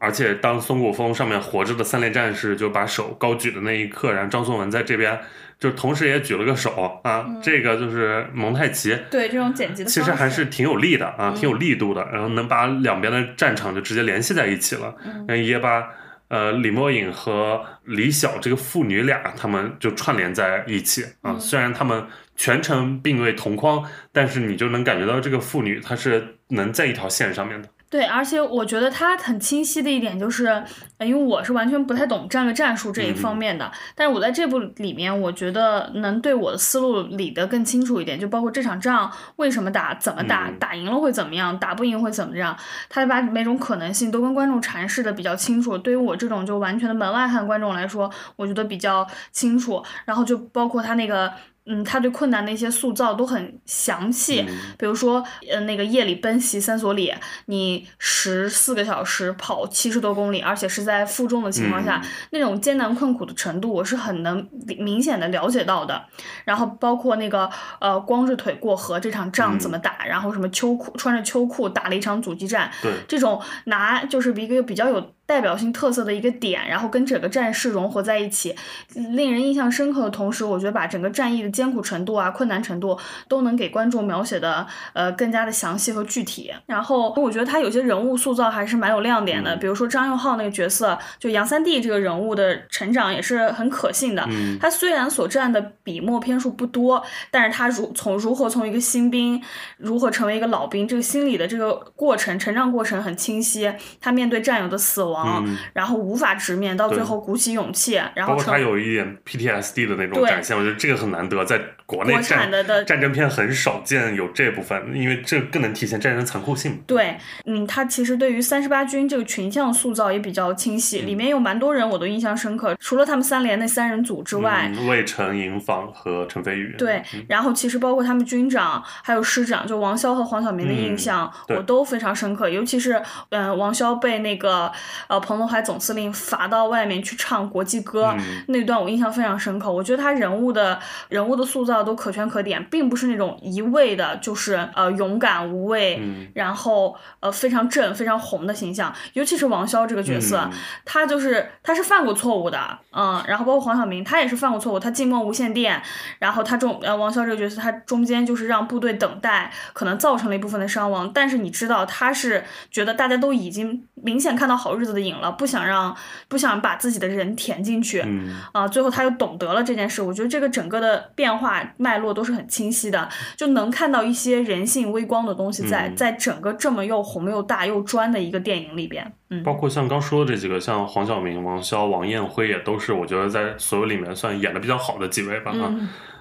而且当松果峰上面活着的三列战士就把手高举的那一刻，然后张颂文在这边就同时也举了个手啊，这个就是蒙太奇。对这种剪辑的，其实还是挺有力的啊，挺有力度的，然后能把两边的战场就直接联系在一起了，嗯，也把呃李墨影和李晓这个父女俩他们就串联在一起啊。虽然他们全程并未同框，但是你就能感觉到这个父女她是能在一条线上面的。对，而且我觉得他很清晰的一点就是，因为我是完全不太懂战略战术这一方面的，但是我在这部里面，我觉得能对我的思路理得更清楚一点，就包括这场仗为什么打，怎么打，打赢了会怎么样，打不赢会怎么样，他把每种可能性都跟观众阐释的比较清楚。对于我这种就完全的门外汉观众来说，我觉得比较清楚。然后就包括他那个。嗯，他对困难的一些塑造都很详细，比如说，呃，那个夜里奔袭三所里，你十四个小时跑七十多公里，而且是在负重的情况下，那种艰难困苦的程度，我是很能明显的了解到的。然后包括那个，呃，光着腿过河这场仗怎么打，然后什么秋裤穿着秋裤打了一场阻击战，对，这种拿就是一个比较有。代表性特色的一个点，然后跟整个战事融合在一起，令人印象深刻的同时，我觉得把整个战役的艰苦程度啊、困难程度都能给观众描写的呃更加的详细和具体。然后我觉得他有些人物塑造还是蛮有亮点的，比如说张佑浩那个角色，就杨三弟这个人物的成长也是很可信的。他虽然所占的笔墨篇数不多，但是他如从如何从一个新兵如何成为一个老兵，这个心理的这个过程、成长过程很清晰。他面对战友的死亡。嗯，然后无法直面，到最后鼓起勇气，然后包括他有一点 PTSD 的那种展现，我觉得这个很难得，在国内战的战争片很少见有这部分，因为这更能体现战争残酷性。对，嗯，他其实对于三十八军这个群像塑造也比较清晰，里面有蛮多人我都印象深刻，除了他们三连那三人组之外，魏晨、尹昉和陈飞宇。对，然后其实包括他们军长还有师长，就王骁和黄晓明的印象我都非常深刻，尤其是嗯，王骁被那个。呃，彭德怀总司令罚到外面去唱国际歌那段，我印象非常深刻。我觉得他人物的人物的塑造都可圈可点，并不是那种一味的，就是呃勇敢无畏，然后呃非常正、非常红的形象。尤其是王骁这个角色，他就是他是犯过错误的，嗯，然后包括黄晓明，他也是犯过错误，他静默无线电，然后他中呃王骁这个角色，他中间就是让部队等待，可能造成了一部分的伤亡。但是你知道，他是觉得大家都已经明显看到好日子的。瘾了，不想让不想把自己的人填进去，嗯啊，最后他又懂得了这件事。我觉得这个整个的变化脉络都是很清晰的，就能看到一些人性微光的东西在在整个这么又红又大又专的一个电影里边。嗯，包括像刚说的这几个，像黄晓明、王骁、王艳辉，也都是我觉得在所有里面算演的比较好的几位吧。啊，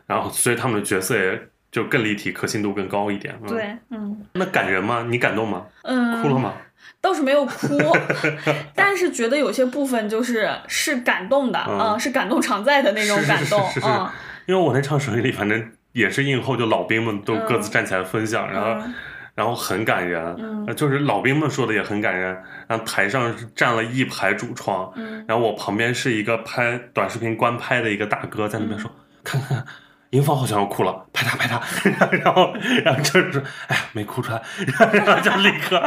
然后所以他们的角色也就更立体，可信度更高一点。对，嗯，那感人吗？你感动吗？嗯，哭了吗？倒是没有哭，但是觉得有些部分就是是感动的啊，是感动常在的那种感动啊。因为我那场首映里，反正也是映后，就老兵们都各自站起来分享，然后然后很感人，就是老兵们说的也很感人。然后台上站了一排主创，然后我旁边是一个拍短视频官拍的一个大哥在那边说，看看。银芳好像要哭了，拍他拍他，然后然后就是哎呀没哭出来，然后就立刻，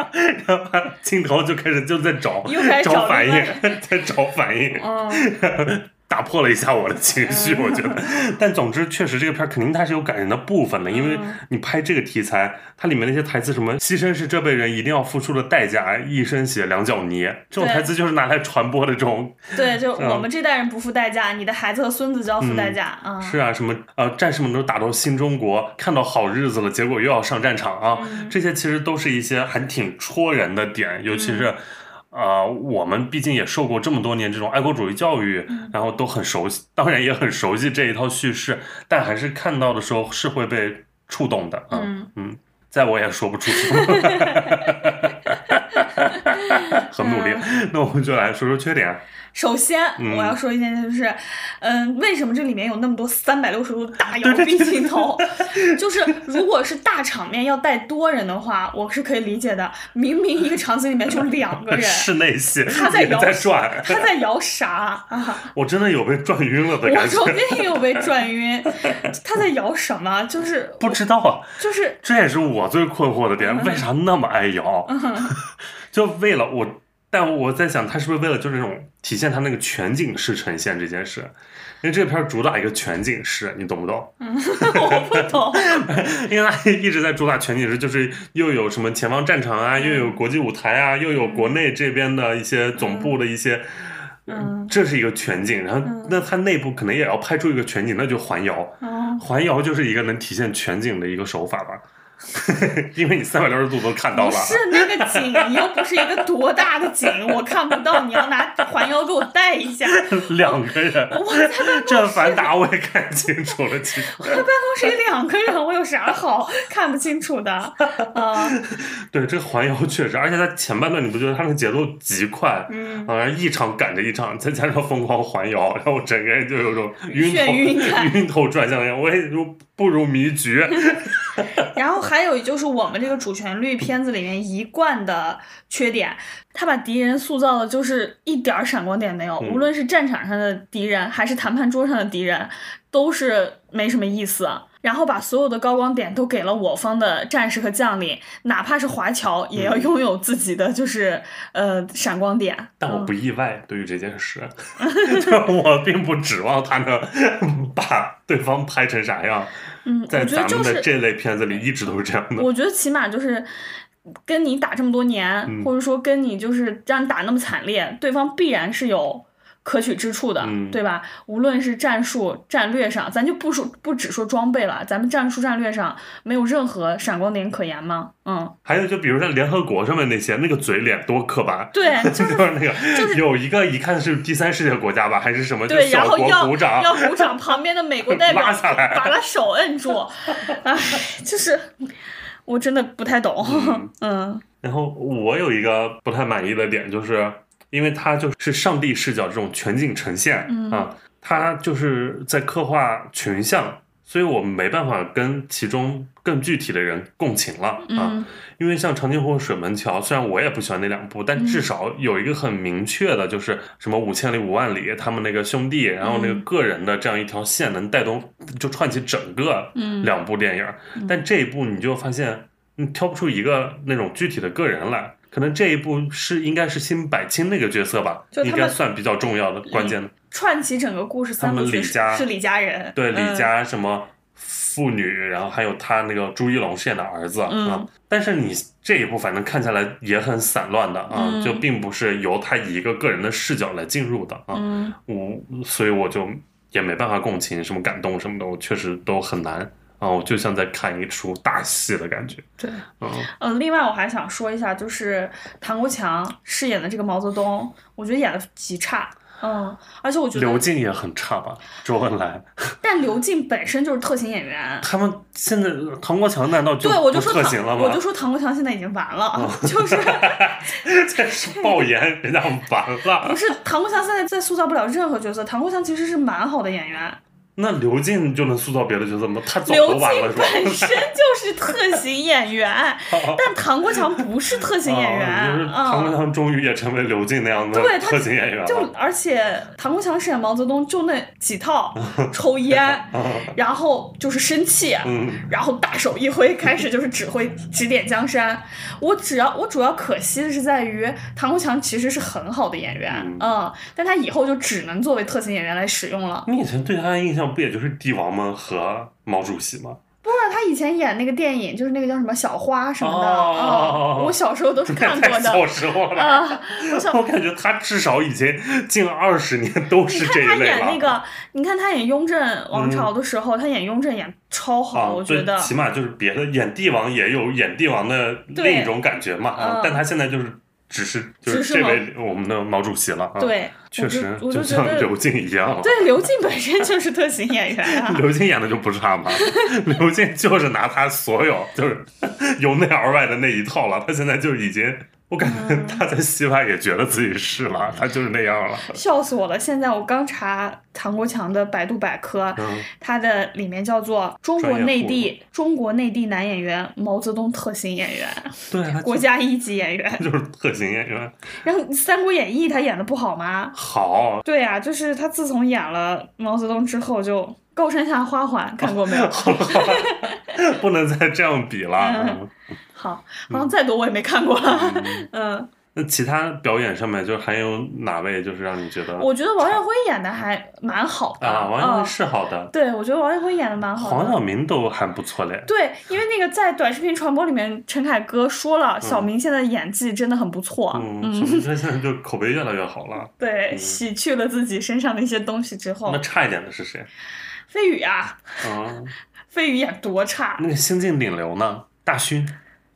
然后镜头就开始就在找找反应，在找反应。打破了一下我的情绪，我觉得，但总之确实这个片儿肯定它是有感人的部分的，因为你拍这个题材，它里面那些台词什么牺牲是这辈人一定要付出的代价，一身血两脚泥，这种台词就是拿来传播的这种。对，就我们这代人不付代价，你的孩子和孙子就要付代价啊。是啊，什么呃，战士们都打到新中国，看到好日子了，结果又要上战场啊，这些其实都是一些还挺戳人的点，尤其是。呃，我们毕竟也受过这么多年这种爱国主义教育，然后都很熟悉，当然也很熟悉这一套叙事，但还是看到的时候是会被触动的。嗯嗯，在我也说不出什么，很努力。那我们就来说说缺点。首先，我要说一件就是，嗯，为什么这里面有那么多三百六十度大摇臂镜头？就是如果是大场面要带多人的话，我是可以理解的。明明一个场景里面就两个人，室内戏，他在摇转，他在摇啥啊？我真的有被转晕了的感觉。我中间也有被转晕，他在摇什么？就是不知道啊。就是这也是我最困惑的点，为啥那么爱摇？就为了我。但我在想，他是不是为了就是那种体现他那个全景式呈现这件事？因为这片主打一个全景式，你懂不懂？嗯，我不懂。因为他一直在主打全景式，就是又有什么前方战场啊，又有国际舞台啊，又有国内这边的一些总部的一些，嗯，这是一个全景。然后，那它内部可能也要拍出一个全景，那就环摇。环摇就是一个能体现全景的一个手法吧。因为你三百六十度都看到了。不是那个景，你又不是一个多大的景，我看不到。你要拿环腰给我带一下。两个人，我在办这反打我也看清楚了，其实。我在办公室里两个人，我有啥好看不清楚的？啊，对，这个环腰确实，而且它前半段你不觉得它那个节奏极快，嗯，好像一场赶着一场，再加上疯狂环腰，然后我整个人就有种晕头晕晕头转向一样，我也就不如迷局。然后还有就是我们这个主旋律片子里面一贯的缺点，他把敌人塑造的就是一点儿闪光点没有，嗯无论是战场上的敌人还是谈判桌上的敌人，都是没什么意思。然后把所有的高光点都给了我方的战士和将领，哪怕是华侨，也要拥有自己的就是呃闪光点。但我不意外，对于这件事，我并不指望他能把对方拍成啥样。嗯，在我觉得咱就是们的这类片子里，一直都是这样的。我觉得起码就是跟你打这么多年，嗯或者说跟你就是让你打那么惨烈，对方必然是有可取之处的，嗯对吧？无论是战术、战略上，咱就不说不只说装备了，咱们战术战略上没有任何闪光点可言吗？嗯，还有就比如像联合国上面那些，那个嘴脸多刻板。对，就就是是那个，有一个一看是第三世界国家吧，还是什么，对，然后要鼓掌，要鼓掌，旁边的美国代表把他手摁住，哎，就是我真的不太懂，嗯然后我有一个不太满意的点，就是因为它就是上帝视角这种全景呈现、嗯啊，它就是在刻画群像，所以我们没办法跟其中更具体的人共情了啊。嗯因为像长津湖、水门桥，虽然我也不喜欢那两部，但至少有一个很明确的，就是什么五千里、五万里，他们那个兄弟，然后那个嗯个人的这样一条线，能带动就串起整个嗯两部电影。但这一部你就发现，你挑不出一个那种具体的个人来。可能这一部是应该是辛柏青那个角色吧，应该算比较重要的、关键的。串起整个故事三部曲是他们李家是李家人，对李嗯家什么妇女，然后还有他那个朱一龙饰演的儿子、嗯啊。但是你这一部反正看下来也很散乱的啊，嗯就并不是由他以一个个人的视角来进入的啊。嗯我所以我就也没办法共情，什么感动什么的，我确实都很难啊。我就像在看一出大戏的感觉。对，嗯，呃，另外我还想说一下，就是唐国强饰演的这个毛泽东，我觉得演的极差。嗯，而且我觉得，刘静也很差吧？周恩来，但刘静本身就是特型演员。他们现在唐国强难道就对，我就说唐特型了，吗？我就说唐国强现在已经完了，就是 这是爆言，人家完了不。是唐国强现在再塑造不了任何角色，唐国强其实是蛮好的演员，那刘静就能塑造别的角色吗？他早刘静都完了是吧？本身就是特型演员，但唐国强不是特型演员，哦就是唐国嗯。强终于也成为刘静那样的特型演员就。而且唐国强饰演毛泽东就那几套，抽烟，然后就是生气，嗯，然后大手一挥，开始就是指挥指点江山。我只要我主要可惜的是在于唐国强其实是很好的演员，嗯嗯，但他以后就只能作为特型演员来使用了。你以前对他的印象不也就是帝王们和毛主席吗？不是他以前演那个电影，就是那个叫什么小花什么的，我小时候都是 看过的。太小时候了。啊，我 我感觉他至少已经近二十年都是这看他一类了。演那个，你看他演雍正王朝的时候，他演雍正演超好，啊，我觉得。起码就是别的演帝王也有演帝王的另一种感觉嘛。但他现在就是只是就是这位我们的毛主席了。啊，，对，确实我就像刘静一样。对刘静本身就是特型演员啊。刘静演的就不差嘛，刘静就是拿他所有就是 由内而外的那一套了，他现在就已经，我感觉嗯他在戏外也觉得自己是了，他就是那样了。笑死我了！现在我刚查唐国强的百度百科，嗯，它的里面叫做中国内地中国内地男演员毛泽东特型演员，对，他国家一级演员。就是特型演员，然后《三国演义》他演的不好吗？好，对呀、就是他自从演了毛泽东之后，就高山下花环看过没有？不能再这样比了。嗯好，好像再多我也没看过了。嗯，那其他表演上面，就还有哪位就是让你觉得我觉得王耀辉演的还蛮好的啊，王耀辉是好的，对，我觉得王耀辉演的蛮好的。黄晓明都还不错嘞。对，因为那个在短视频传播里面，陈凯歌说了，小明现在的演技真的很不错。嗯，小明哥现在就口碑越来越好了。对，洗去了自己身上的一些东西之后那，差一点的是谁？飞宇啊，啊，飞宇演多差，那个新晋顶流呢？大勋，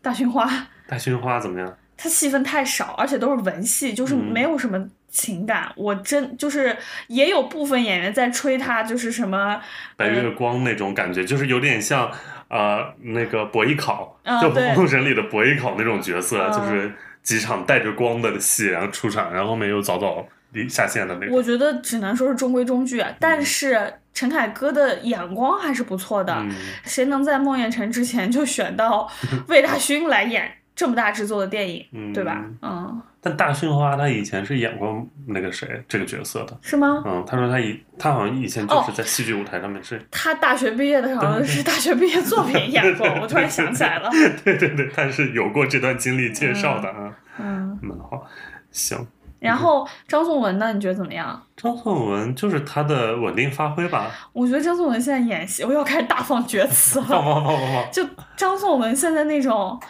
大勋花，大勋花怎么样？他戏份太少，而且都是文戏，就是没有什么情感。我真就是也有部分演员在吹他，就是什么白月光那种感觉，就是有点像呃那个博弈考，就对《封神》里的博弈考那种角色，嗯就是几场带着光的戏，然后出场，然后后面又早早离下线的那种。我觉得只能说是中规中矩，啊但是陈凯歌的眼光还是不错的。嗯谁能在孟宴臣之前就选到 魏大勋来演这么大制作的电影，嗯对吧？嗯，但大勋的话他以前是演过那个谁这个角色的。是吗？嗯，他说他以他好像以前就是在戏剧舞台上面是，他大学毕业的时候是大学毕业作品 演过，我突然想起来了。对对对，他是有过这段经历介绍的啊，嗯，蛮好。行，然后张颂文呢？你觉得怎么样？张颂文就是他的稳定发挥吧，我觉得张颂文现在演戏，我又要开始大放厥词了。放放放放放，就张颂文现在那种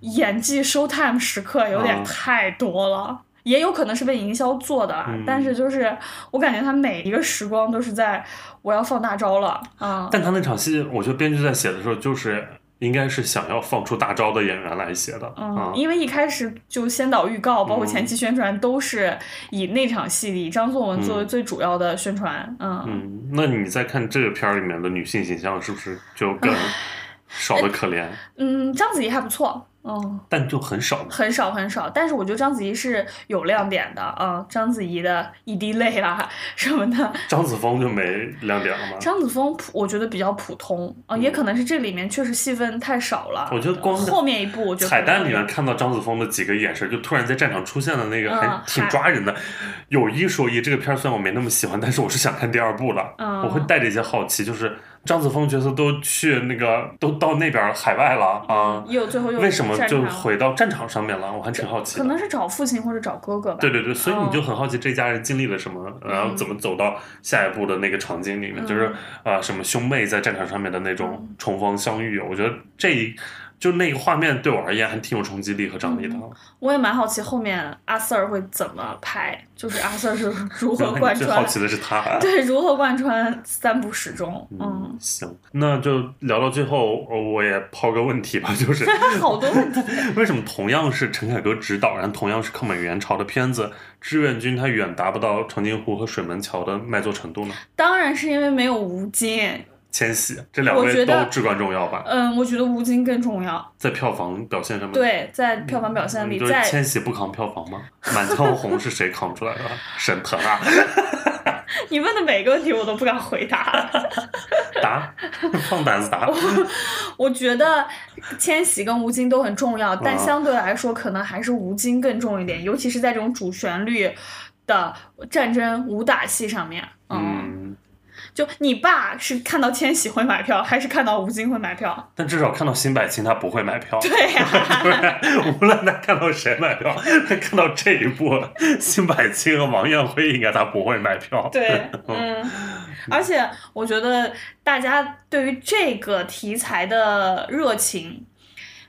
演技 show time 时刻有点嗯太多了。也有可能是被营销做的，嗯但是就是我感觉他每一个时光都是在我要放大招了，啊、但他那场戏，我觉得编剧在写的时候，就是应该是想要放出大招的演员来写的嗯，啊。因为一开始就先导预告，包括嗯前期宣传，都是以那场戏里张颂文作为最主要的宣传。嗯，嗯，那你再看这个片儿里面的女性形象，是不是就更少的可怜？嗯，章子怡还不错，嗯，但就很少。很少很少，但是我觉得章子怡是有亮点的啊、章子怡的一滴泪啦什么的，张子枫就没亮点了吗？张子枫普我觉得比较普通啊、也可能是这里面确实戏份太少了。嗯我觉得光后面一部我觉得彩蛋里面看到张子枫的几个眼神，就突然在战场出现的那个，嗯还挺抓人的。有一说一，这个片儿虽然我没那么喜欢，但是我是想看第二部了。嗯我会带着一些好奇，就是张子枫角色都去那个都到那边海外了啊，又最后又为什么就回到战场上面了？我还挺好奇。可能是找父亲或者找哥哥吧。对对对，所以你哦就很好奇这家人经历了什么，然后怎么走到下一步的那个场景里面，就是啊、什么兄妹在战场上面的那种重逢相遇，我觉得这一就那个画面对我而言还挺有冲击力和张力的。我也蛮好奇后面阿 Sir 会怎么拍，就是阿 Sir 是 如何贯穿最好穿，奇的是他。对，如何贯穿三部始终。嗯，行，那就聊到最后，呃我也抛个问题吧，就是 好多问题。为什么同样是陈凯歌执导，然后同样是抗美援朝的片子，《志愿军》它远达不到长津湖和水门桥的卖座程度呢？当然是因为没有吴京。千玺这两位都至关重要吧，嗯，我觉得吴京更重要。在票房表现上面。对，在票房表现里，在千玺不扛票房吗？满江红是谁扛出来的？沈腾啊，你问的每个问题我都不敢回答。答，放胆子答。我觉得千玺跟吴京都很重要，但啊相对来说，可能还是吴京更重一点，尤其是在这种主旋律的战争武打戏上面。嗯，嗯，就你爸是看到千玺会买票，还是看到吴京会买票？但至少看到辛柏青他不会买票。对呀、对，无论他看到谁买票，他看到这一部，辛柏青和王艳辉应该他不会买票。对，嗯，而且我觉得大家对于这个题材的热情，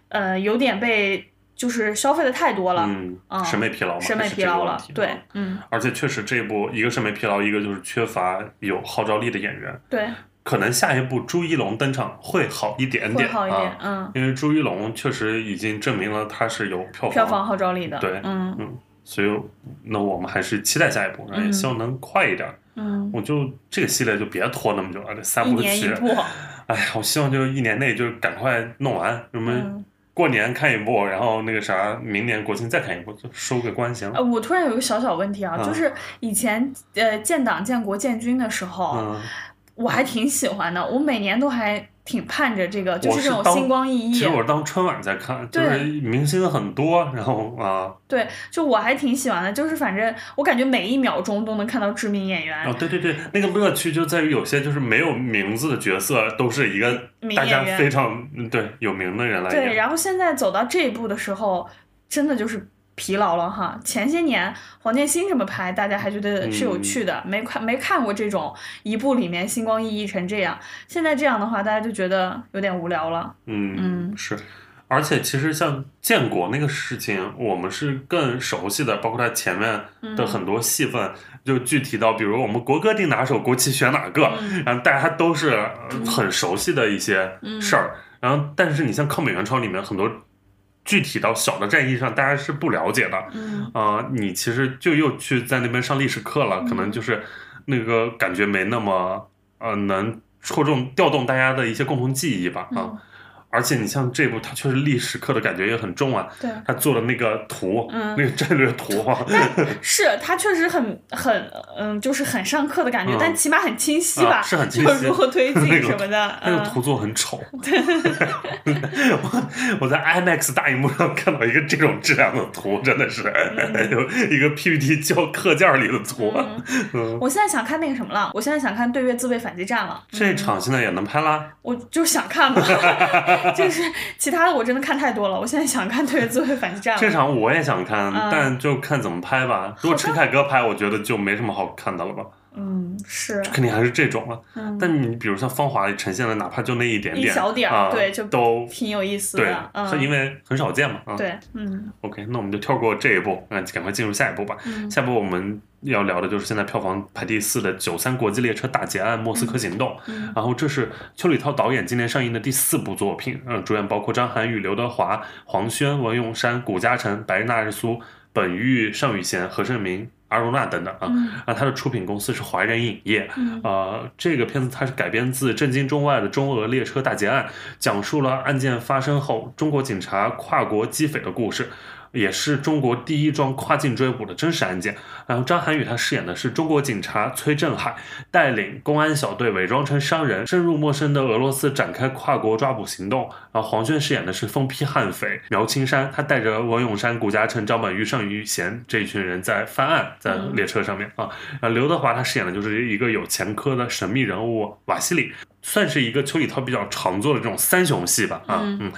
呃，有点被就是消费的太多了，嗯嗯，审美疲劳嘛，审美疲劳了对啊，嗯，而且确实这一部一个审美疲劳，一个就是缺乏有号召力的演员。对，可能下一部朱一龙登场会好一点会点，好一点啊，，嗯，因为朱一龙确实已经证明了他是有票房，票房号召力的，对嗯嗯，所以那我们还是期待下一部，然后也希望能快一点。嗯，我就这个系列就别拖那么久了，这三部曲，哎呀，我希望就是一年内就赶快弄完，我们嗯，过年看一部，然后那个啥，明年国庆再看一部，就收个官行。呃，我突然有一个小小问题啊，嗯就是以前呃建党建国建军的时候，嗯，我还挺喜欢的，我每年都还挺盼着这个，就是这种星光熠熠其实，我是当春晚在看，就是明星很多，然后啊对，就我还挺喜欢的，就是反正我感觉每一秒钟都能看到知名演员，哦，对对对，那个乐趣就在于有些就是没有名字的角色，都是一个大家非常嗯对有名的人来演。对，然后现在走到这一步的时候，真的就是疲劳了哈。前些年黄建新这么拍，大家还觉得是有趣的，没看没看过这种一部里面星光熠熠成这样。现在这样的话，大家就觉得有点无聊了。嗯，嗯是。而且其实像建国那个事情，我们是更熟悉的，包括它前面嗯的很多戏份，就具体到，比如我们国歌定哪首，国旗选哪个，嗯然后大家都是呃很熟悉的一些事儿。然后，但是你像抗美援朝里面很多具体到小的战役上，大家是不了解的。嗯啊、你其实就又去在那边上历史课了，可能就是那个感觉没那么呃能戳中调动大家的一些共同记忆吧啊。嗯而且你像这部，它确实历史课的感觉也很重啊。对，他做的那个图，嗯那个战略图啊，是他确实很很嗯，就是很上课的感觉，嗯但起码很清晰吧，啊是很清晰就是如何推 进什么的，嗯那个图做很丑。我我在 IMAX 大荧幕上看到一个这种质量的图，真的是 有一个 PPT 教课件里的图。嗯，我现在想看那个什么了，我现在想看对越自卫反击战了，这场现在也能拍啦。我就想看吧，就是其他的我真的看太多了，我现在想看特别自卫反击战。这场我也想看，嗯但就看怎么拍吧。如果陈凯歌拍，我觉得就没什么好看的了吧。嗯，是，肯定还是这种了。嗯，但你比如像《芳华》里呈现的，哪怕就那一点点，一小点儿啊，对就都挺有意思的对的，，是因嗯，为很少见嘛。啊，对，嗯 OK，那我们就跳过这一步，那赶快进入下一步吧。嗯下一步我们要聊的就是现在票房排第四的《九三国际列车大劫案：莫斯科行动》，嗯然后这是邱礼涛导演今年上映的第四部作品，嗯，主演包括张涵予、刘德华、黄轩、文咏珊、谷嘉诚、白纳日苏、本玉、尚宇贤、何晟铭。阿如娜等等啊，嗯。啊，它的出品公司是华人影业，嗯。呃，这个片子它是改编自震惊中外的中俄列车大劫案，讲述了案件发生后中国警察跨国击匪的故事，也是中国第一桩跨境追捕的真实案件。然后张涵予他饰演的是中国警察崔振海，带领公安小队伪装成商人，深入陌生的俄罗斯展开跨国抓捕行动。然后黄轩饰演的是疯批悍匪苗青山，他带着文永山、谷嘉诚、张本煜、尚宇贤这一群人在犯案，在列车上面啊。然后刘德华他饰演的就是一个有前科的神秘人物瓦西里。算是一个邱礼涛比较常做的这种三雄戏吧，啊，嗯嗯，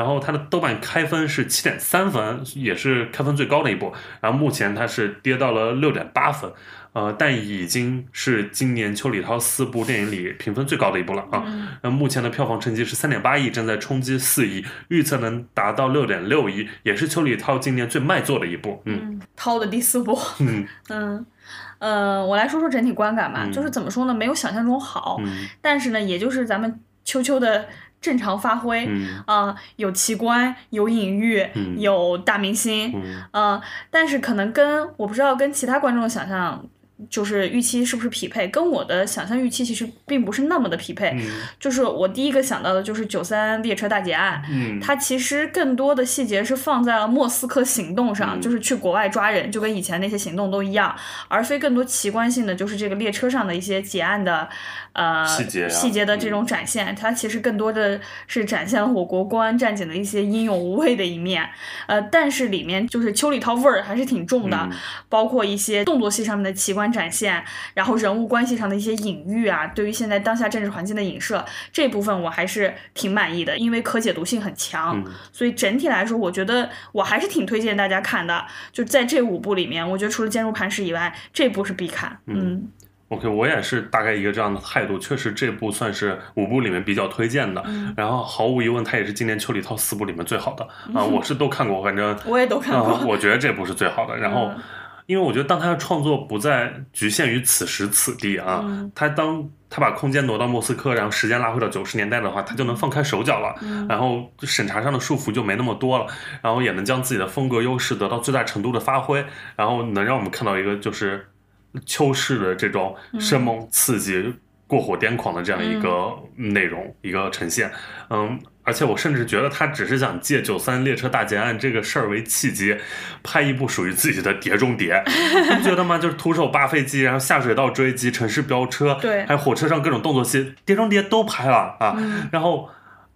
然后它的豆瓣开分是七点三分，也是开分最高的一部，然后目前它是跌到了六点八分，呃，但已经是今年邱礼涛四部电影里评分最高的一部了啊。嗯那目前的票房成绩是三点八亿，正在冲击四亿，预测能达到六点六亿，也是邱礼涛今年最卖座的一部。嗯嗯，涛的第四部，嗯嗯。呃，我来说说整体观感吧，嗯就是怎么说呢，没有想象中好，嗯但是呢，也就是咱们秋秋的正常发挥，嗯。啊、有奇观，有隐喻，嗯。有大明星，嗯。呃，但是可能跟我不知道跟其他观众的想象。就是预期是不是匹配，跟我的想象预期其实并不是那么的匹配。嗯。就是我第一个想到的就是九三列车大劫案，嗯，它其实更多的细节是放在了莫斯科行动上，嗯。就是去国外抓人，就跟以前那些行动都一样，而非更多奇观性的，就是这个列车上的一些劫案的呃细节细节的这种展现。它其实更多的是展现了我国公安战警的一些英勇无畏的一面，呃，但是里面就是邱礼涛味儿还是挺重的，嗯包括一些动作戏上面的奇观展现，然后人物关系上的一些隐喻啊，对于现在当下政治环境的影射，这部分我还是挺满意的，因为可解读性很强，嗯所以整体来说，我觉得我还是挺推荐大家看的。就在这五部里面，我觉得除了坚如磐石以外，这部是必看。嗯 OK，我也是大概一个这样的态度。确实，这部算是五部里面比较推荐的。嗯然后毫无疑问，它也是今年秋里涛四部里面最好的 啊、我是都看过，反正我也都看过啊我觉得这部是最好的。然后，嗯因为我觉得当他的创作不再局限于此时此地啊，嗯他当他把空间挪到莫斯科，然后时间拉回到九十年代的话，他就能放开手脚了。嗯然后审查上的束缚就没那么多了，然后也能将自己的风格优势得到最大程度的发挥，然后能让我们看到一个就是秋式的这种生猛刺激、过火癫狂的这样一个内容、一个呈现。嗯，而且我甚至觉得他只是想借九三列车大劫案这个事儿为契机，拍一部属于自己的《碟中谍》，你不觉得吗？就是徒手扒飞机，然后下水道追击、城市飙车，对还有火车上各种动作戏，《碟中谍》都拍了啊。然后。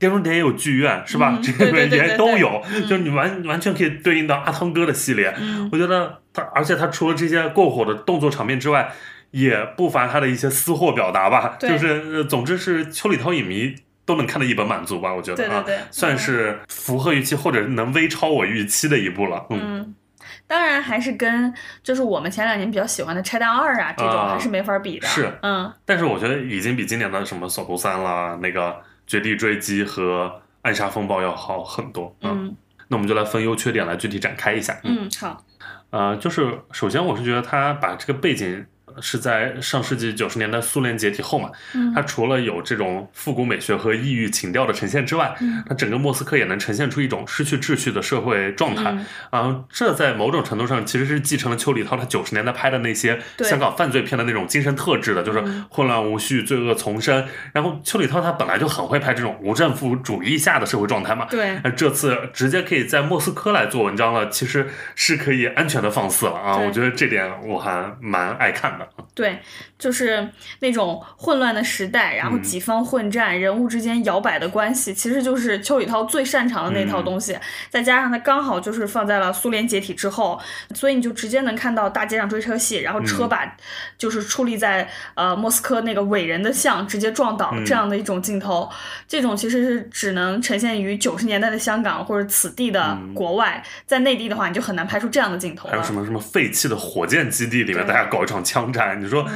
碟中谍也有剧院是吧？嗯这个对对对对也都有，就是你完完全可以对应到阿汤哥的系列。嗯我觉得他，而且他除了这些过火的动作场面之外，也不乏他的一些私货表达吧。就是，呃总之是邱礼涛影迷都能看得一本满足吧。我觉得啊，对对对算是符合预期或者能微超我预期的一部了。嗯，嗯。当然还是跟就是我们前两年比较喜欢的《拆弹二》啊，这种啊还是没法比的。是嗯但是我觉得已经比今年的什么《扫毒三》啦、那个《绝地追击》和《暗杀风暴》要好很多。嗯，嗯那我们就来分优缺点来具体展开一下。嗯，好，呃，就是首先我是觉得他把这个背景是在上世纪九十年代苏联解体后嘛，它除了有这种复古美学和异域情调的呈现之外，它整个莫斯科也能呈现出一种失去秩序的社会状态啊。这在某种程度上其实是继承了邱礼涛他九十年代拍的那些香港犯罪片的那种精神特质的，就是混乱无序、罪恶丛生。然后邱礼涛他本来就很会拍这种无政府主义下的社会状态嘛，对。那这次直接可以在莫斯科来做文章了，其实是可以安全的放肆了啊！我觉得这点我还蛮爱看的。对，就是那种混乱的时代，然后几方混战，人物之间摇摆的关系，其实就是邱礼涛最擅长的那套东西。再加上他刚好就是放在了苏联解体之后，所以你就直接能看到大街上追车戏，然后车把就是矗立在呃莫斯科那个伟人的像直接撞倒这样的一种镜头。这种其实是只能呈现于九十年代的香港或者此地的国外，在内地的话，你就很难拍出这样的镜头。还有什么什么废弃的火箭基地里面，大家搞一场枪战？你说，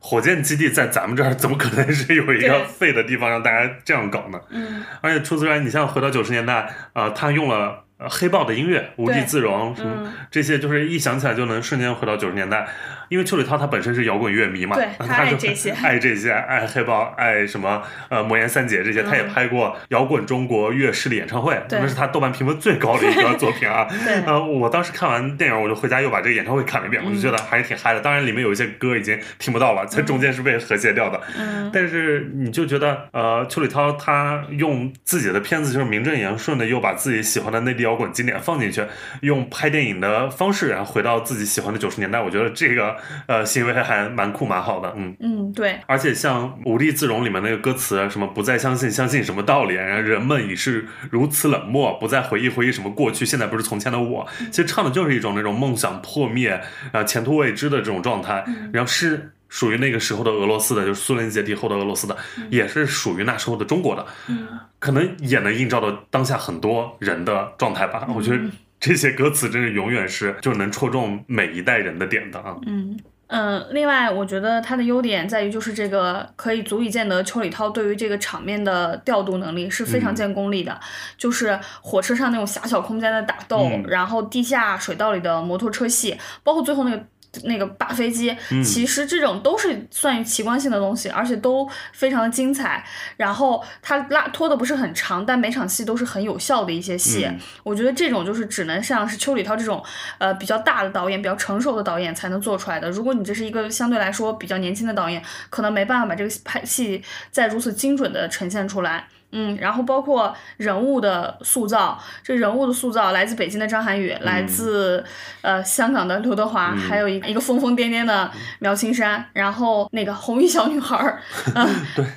火箭基地在咱们这儿怎么可能是有一个废的地方让大家这样搞呢？嗯，而且除此之外，你像回到九十年代，呃，他用了黑豹的音乐，无地自容，什么这些，就是一想起来就能瞬间回到九十年代。因为邱礼涛他本身是摇滚乐迷嘛，他爱这些，爱这些，爱黑豹，爱什么呃魔岩三杰这些，他也拍过摇滚中国乐势力演唱会，那是他豆瓣评分最高的一个 作品啊。呃，我当时看完电影，我就回家又把这个演唱会看了一遍，我就觉得还是挺嗨的。当然里面有一些歌已经听不到了，在中间是被和谐掉的。嗯，但是你就觉得呃，邱礼涛他用自己的片子就是名正言顺的又把自己喜欢的内地摇滚经典放进去，用拍电影的方式然后回到自己喜欢的九十年代，我觉得这个。呃，行为还蛮酷蛮好的，嗯嗯，对。而且像《无地自容》里面那个歌词，什么不再相信，相信什么道理？然后人们已是如此冷漠，不再回忆回忆什么过去，现在不是从前的我。其实唱的就是一种那种梦想破灭啊，前途未知的这种状态。然后是属于那个时候的俄罗斯的，就是苏联解体后的俄罗斯的，也是属于那时候的中国的。嗯，可能也能映照到当下很多人的状态吧。我觉得这些歌词真是永远是就能戳中每一代人的点的啊。嗯。嗯，另外我觉得它的优点在于，就是这个可以足以见得邱礼涛对于这个场面的调度能力是非常见功力的，就是火车上那种狭小空间的打斗，然后地下水道里的摩托车戏，包括最后那个。那个扒飞机，其实这种都是算于奇观性的东西，而且都非常的精彩。然后它拉拖的不是很长，但每场戏都是很有效的一些戏。我觉得这种就是只能像是邱礼涛这种呃比较大的导演、比较成熟的导演才能做出来的。如果你这是一个相对来说比较年轻的导演，可能没办法把这个拍戏再如此精准的呈现出来。嗯，然后包括人物的塑造，这人物的塑造来自北京的张涵予，来自呃香港的刘德华，还有一个一个疯疯癫癫的苗青山，然后那个红衣小女孩儿，嗯，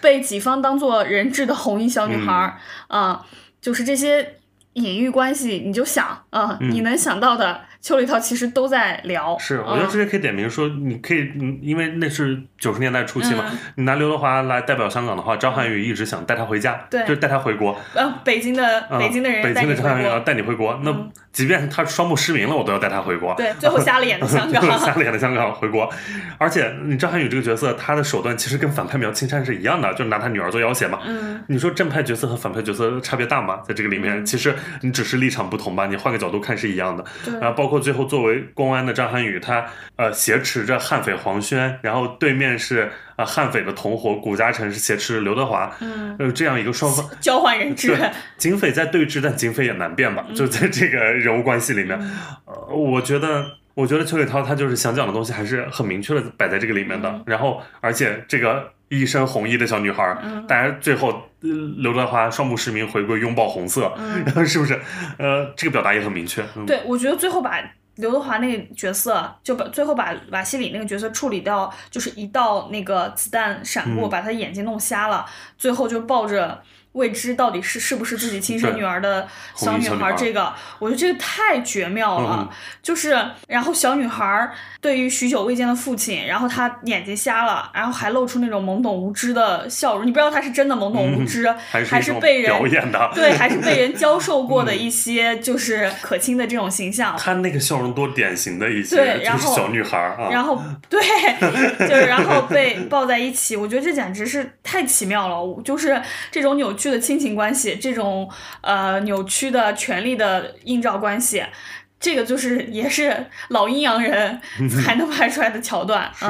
被己方当做人质的红衣小女孩儿，啊，就是这些隐喻关系，你就想，啊，你能想到的。邱礼涛其实都在聊，是，我觉得直接可以点名说，你可以，因为那是九十年代初期嘛，你拿刘德华来代表香港的话，张涵予一直想带他回家，对，就带他回国，呃，北京的北京的人，北京的张涵予要带你回国，那即便他双目失明了，我都要带他回国，对，最后瞎了眼的香港，瞎了眼的香港回国，而且你张涵予这个角色，他的手段其实跟反派苗青山是一样的，就是拿他女儿做要挟嘛，嗯，你说正派角色和反派角色差别大吗？在这个里面，其实你只是立场不同吧，你换个角度看是一样的，然后包括最后作为。公安的张涵予，他呃挟持着悍匪黄轩，然后对面是呃悍匪的同伙谷嘉诚是挟持刘德华，嗯，呃这样一个双方交换人质，警匪在对峙，但警匪也难辨吧？就在这个人物关系里面，呃，我觉得我觉得邱礼涛他就是想讲的东西还是很明确的摆在这个里面的，然后而且这个一身红衣的小女孩，大家最后刘德华双目失明回归拥抱红色，然后是不是？呃，这个表达也很明确。对，我觉得最后把。刘德华那个角色就把最后把瓦西里那个角色处理掉，就是一道那个子弹闪过，把他眼睛弄瞎了，最后就抱着。未知到底是是不是自己亲生女儿的小女孩，这个我觉得这个太绝妙了。就是，然后小女孩对于许久未见的父亲，然后她眼睛瞎了，然后还露出那种懵懂无知的笑容。你不知道她是真的懵懂无知，还是被人表演的？对，还是被人教授过的一些就是可亲的这种形象。她那个笑容多典型的一些，对，然后小女孩啊。然后 对，就是然后被抱在一起，我觉得这简直是太奇妙了。就是这种扭曲。的亲情关系，这种呃扭曲的权力的映照关系，这个就是也是老阴阳人才能拍出来的桥段。是，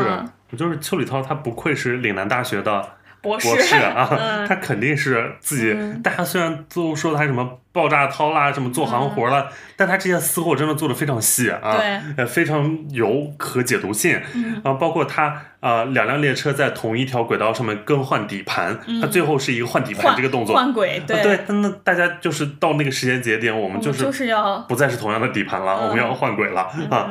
就是邱礼涛，他不愧是岭南大学的博博士啊，嗯他肯定是自己。嗯大家虽然都说他什么爆炸涛啦，什么做行活了，但他这些私货真的做的非常细啊，嗯对呃，非常有可解读性。嗯啊，包括他啊，两辆列车在同一条轨道上面更换底盘，他最后是一个换底盘这个动作。换轨，啊对对，那那大家就是到那个时间节点，我们就是就是要不再是同样的底盘了，嗯我们要换轨了啊。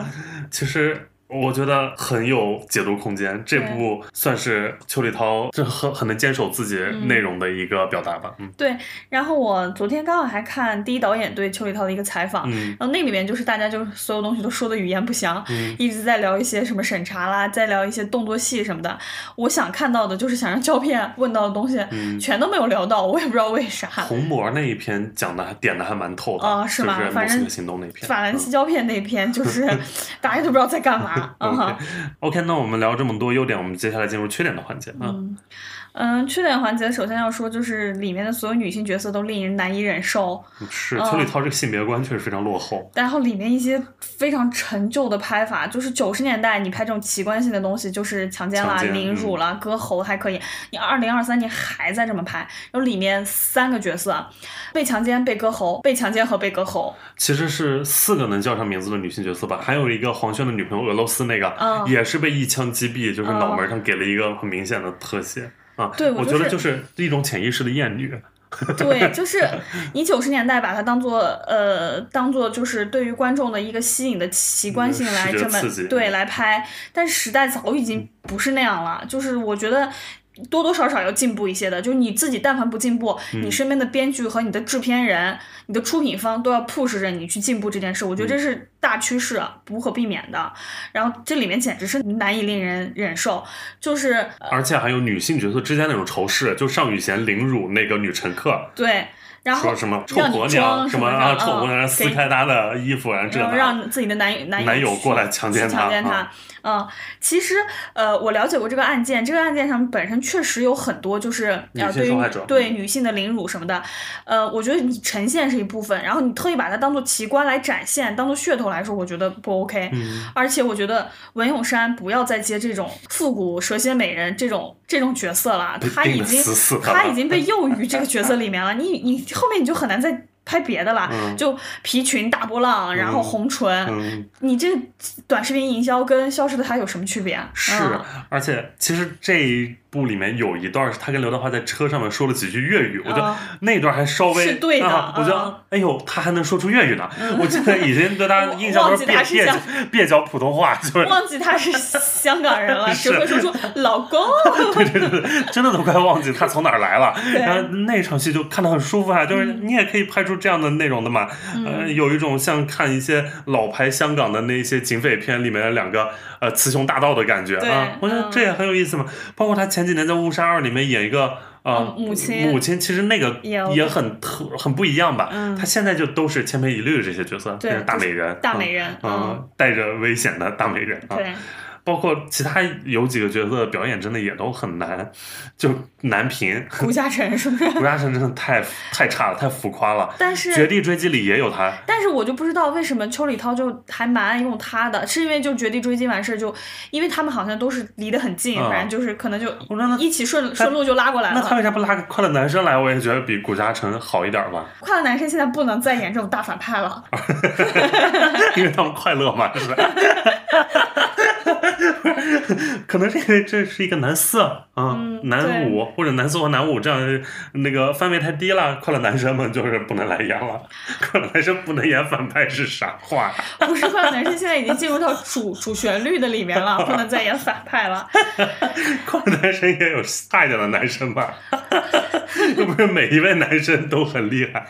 其实我觉得很有解读空间，这部算是邱礼涛这很很能坚守自己内容的一个表达吧。嗯对。然后我昨天刚好还看第一导演对邱礼涛的一个采访，嗯然后那里面就是大家就是所有东西都说的语言不详，嗯一直在聊一些什么审查啦，在聊一些动作戏什么的。我想看到的就是想让胶片问到的东西，嗯全都没有聊到，我也不知道为啥。红魔那一篇讲的还点的还蛮透的，啊是吗就是反正行动那篇。法兰西胶片那篇就是 大家都不知道在干嘛，嗯哈 OK，那我们聊这么多优点，我们接下来进入缺点的环节啊。嗯，缺点环节首先要说就是里面的所有女性角色都令人难以忍受，是嗯邱礼涛这个性别观确实非常落后。然后里面一些非常陈旧的拍法，就是九十年代你拍这种奇观性的东西，就是强奸啦、凌辱啦、割喉还可以，你二零二三年还在这么拍，然后里面三个角色被强奸、被割喉、被强奸和被割喉，其实是四个能叫上名字的女性角色吧，还有一个黄轩的女朋友俄罗斯那个，嗯也是被一枪击毙，就是脑门上给了一个很明显的特写。啊，对我觉得就是一种潜意识的厌女。对，就是你九十年代把它当做呃，当做就是对于观众的一个吸引的奇观性来这么对来拍，但是时代早已经不是那样了，就是我觉得。多多少少要进步一些的，就是你自己，但凡不进步，嗯你身边的编剧和你的制片人、你的出品方都要 push 着你去进步这件事。我觉得这是大趋势，不可避免的。然后这里面简直是难以令人忍受，就是呃而且还有女性角色之间那种仇视，就尚雨贤凌辱那个女乘客，对，然后说什么臭婆娘什么啊，臭婆娘嗯撕开她的衣服，然后。让自己的男男男友过来强奸她强奸她啊他。嗯，其实呃，我了解过这个案件，这个案件上本身确实有很多就是女呃对于性受害者对嗯女性的凌辱什么的，呃，我觉得你呈现是一部分，然后你特意把它当做奇观来展现，当做噱头来说，我觉得不 OK。嗯而且我觉得文咏珊不要再接这种复古蛇蝎美人这种这种角色了，她已经她已经被囿于这个角色里面了，你你后面你就很难再拍别的了，嗯。就皮裙大波浪，然后嗯红唇，嗯，你这短视频营销跟消失的她有什么区别啊？是嗯，而且其实这一部里面有一段是他跟刘德华在车上面说了几句粤语，我觉得啊。那段还稍微是对的啊，我觉嗯得哎呦，他还能说出粤语呢，我现在已经对他 印象都是蹩蹩脚蹩脚普通话，就是。忘记他是香港人了，只会说出老公。对对对，对真的都快忘记他从哪儿来了。然后那场戏就看得很舒服啊，就是你也可以拍出这样的内容的嘛。呃，有一种像看一些老牌香港的那些警匪片里面的两个呃雌雄大盗的感觉啊，我觉得嗯。这也很有意思嘛。包括他前几年在《误杀二》里面演一个。呃嗯，母亲母亲其实那个也也很特很不一样吧？嗯他现在就都是千篇一律的这些角色，对变成大就是美人，大美人嗯，带着危险的大美人啊。对，包括其他有几个角色的表演真的也都很难，就难评。顾嘉诚是不是？顾嘉诚真的太太差了，太浮夸了。但是绝地追击里也有他，但是我就不知道为什么邱礼涛就还蛮爱用他的，是因为就绝地追击完事儿就，因为他们好像都是离得很近，嗯反正就是可能就我说那一起顺顺路就拉过来了。那他为啥不拉个快乐男生来？我也觉得比顾嘉诚好一点吧，快乐男生现在不能再演这种大反派了，因为他们快乐嘛，是吧？可能是因为这是一个男四啊、嗯男五或者男四或男五这样那个范围太低了，快乐男生们就是不能来演了。快乐男生不能演反派是啥话？不是快乐男生现在已经进入到主主旋律的里面了，不能再演反派了。快乐男生也有大一点的男生吧？又不是每一位男生都很厉害。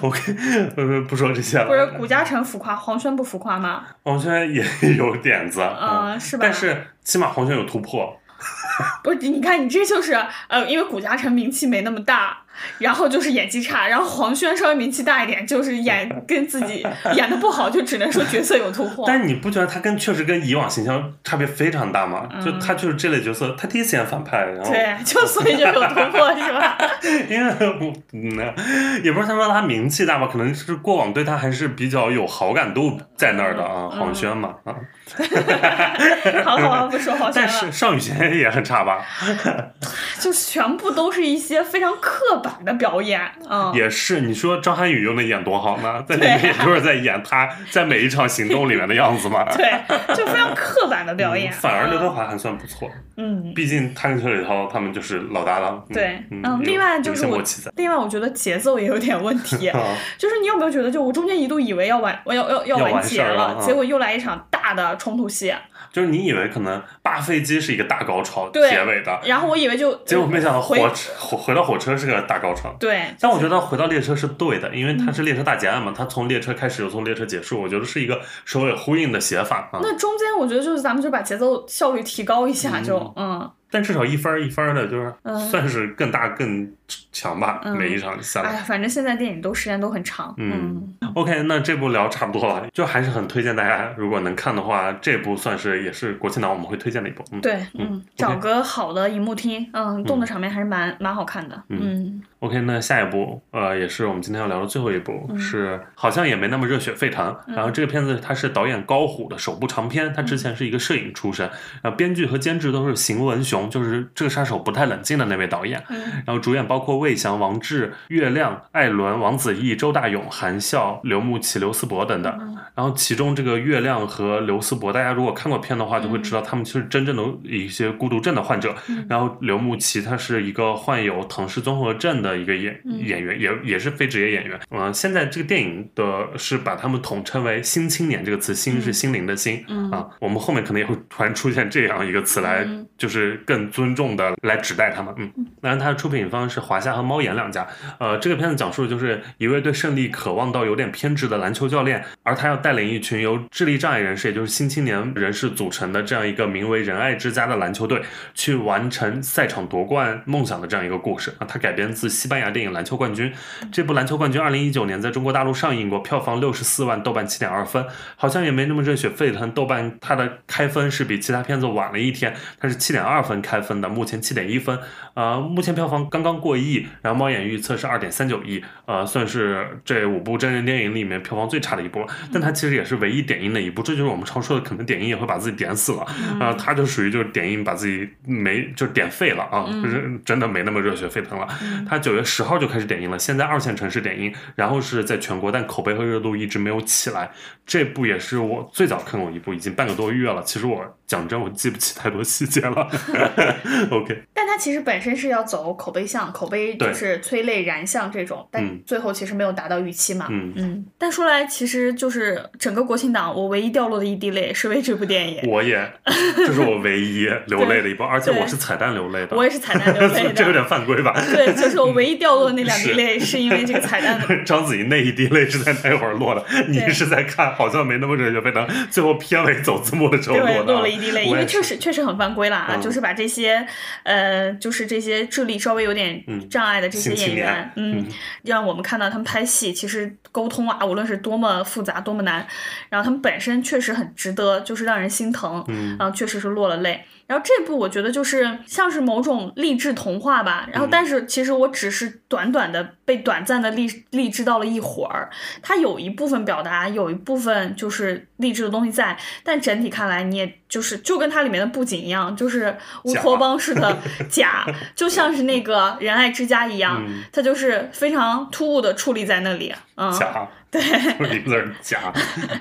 OK，呃，不说这些了不是谷。嘉诚浮夸，黄轩不浮夸吗？黄轩也有点子，嗯是吧但是起码黄轩有突破。不是，你看你这就是呃，因为古嘉诚名气没那么大，然后就是演技差，然后黄轩稍微名气大一点，就是演 跟自己演的不好，就只能说角色有突破。但是你不觉得他跟确实跟以往形象差别非常大吗？就他就是这类角色，他第一次演反派，然后对，就所以就有突破是吧？因为我嗯，也不是他说他名气大吧，可能是过往对他还是比较有好感度在那儿的啊，黄轩嘛啊。好好不说黄轩但是尚宇贤也很差吧？就全部都是一些非常刻板的表演，啊，也是。你说张涵予又能演多好呢？在里面也就是在演他在每一场行动里面的样子嘛。对，就非常刻板的表演。反而刘德华还算不错，嗯，毕竟他跟邱礼涛他们就是老搭档。对，嗯，另外就是我，另外我觉得节奏也有点问题，就是你有没有觉得，就我中间一度以为要完，我要要要完结了，结果又来一场大的冲突戏。就是你以为可能扒飞机是一个大高潮结尾的，然后我以为就结果没想到火车回回到火车是个大高潮。对，但我觉得回到列车是对的，因为它是列车大劫案嘛，它从列车开始又从列车结束，我觉得是一个首尾呼应的写法啊。那中间我觉得就是咱们就把节奏效率提高一下，就嗯。但至少一分一分的，就是算是更大更强吧。每一场下来，哎，反正现在电影都时间都很长。嗯，OK，那这部聊差不多了，就还是很推荐大家，如果能看的话，这部算是也是国庆档我们会推荐的一部。嗯对，嗯，找个好的荧幕厅，嗯，动作场面还是蛮蛮好看的。嗯。OK，那下一部，呃，也是我们今天要聊的最后一部，是好像也没那么热血沸腾。然后这个片子它是导演高虎的首部长片，他之前是一个摄影出身，然后编剧和监制都是邢文雄，就是这个杀手不太冷静的那位导演。然后主演包括魏翔、王志、月亮、艾伦、王子异、周大勇、韩笑、刘牧奇、刘思博等等。然后其中这个月亮和刘思博，大家如果看过片的话，就会知道他们其实真正的一些孤独症的患者。然后刘牧奇他是一个患有唐氏综合症的。一个演演员也也是非职业演员，嗯，现在这个电影的是把他们统称为“新青年”这个词，“新”是心灵的“心”，啊，我们后面可能也会突然出现这样一个词来，就是更尊重的来指代他们，嗯，当然，它的出品方是华夏和猫眼两家，呃，这个片子讲述的就是一位对胜利渴望到有点偏执的篮球教练，而他要带领一群由智力障碍人士，也就是新青年人士组成的这样一个名为“仁爱之家”的篮球队，去完成赛场夺冠梦想的这样一个故事。啊，它改编自。西班牙电影《篮球冠军》这部《篮球冠军》二零一九年在中国大陆上映过，票房六十四万，豆瓣七点二分，好像也没那么热血沸腾。豆瓣它的开分是比其他片子晚了一天，它是七点二分开分的，目前七点一分。呃，目前票房刚刚过亿，然后猫眼预测是二点三九亿，呃，算是这五部真人电影里面票房最差的一部。但它其实也是唯一点映的一部，这就是我们常说的，可能点映也会把自己点死了。啊，它就属于就是点映把自己没就点废了啊，就是真的没那么热血沸腾了。它。九月十号就开始点映了，现在二线城市点映，然后是在全国，但口碑和热度一直没有起来。这部也是我最早看过一部，已经半个多月了。其实我讲真，我记不起太多细节了。OK，但它其实本身是要走口碑向，口碑就是催泪燃向这种，但最后其实没有达到预期嘛。嗯嗯。但说来，其实就是整个国庆档，我唯一掉落的一滴泪是为这部电影。我也，这是我唯一流泪的一部，而且我是彩蛋流泪的。我也是彩蛋流泪的，这有点犯规吧？对，就是我。唯一掉落的那两滴泪，是因为这个彩蛋。章 子怡那一滴泪是在那会儿落的，你是在看，好像没那么热血沸腾。最后片尾走字幕的时候落的。落了一滴泪，因为确实确实很犯规了啊！就是把这些呃，就是这些智力稍微有点障碍的这些演员，嗯，让我们看到他们拍戏，其实沟通啊，无论是多么复杂、多么难，然后他们本身确实很值得，就是让人心疼，嗯，然后确实是落了泪。然后这部我觉得就是像是某种励志童话吧，然后但是其实我只是短短的被短暂的励励志到了一会儿，它有一部分表达，有一部分就是励志的东西在，但整体看来你也就是就跟它里面的布景一样，就是乌托邦式的 假，就像是那个仁爱之家一样，它就是非常突兀的矗立在那里，嗯。对，名字假。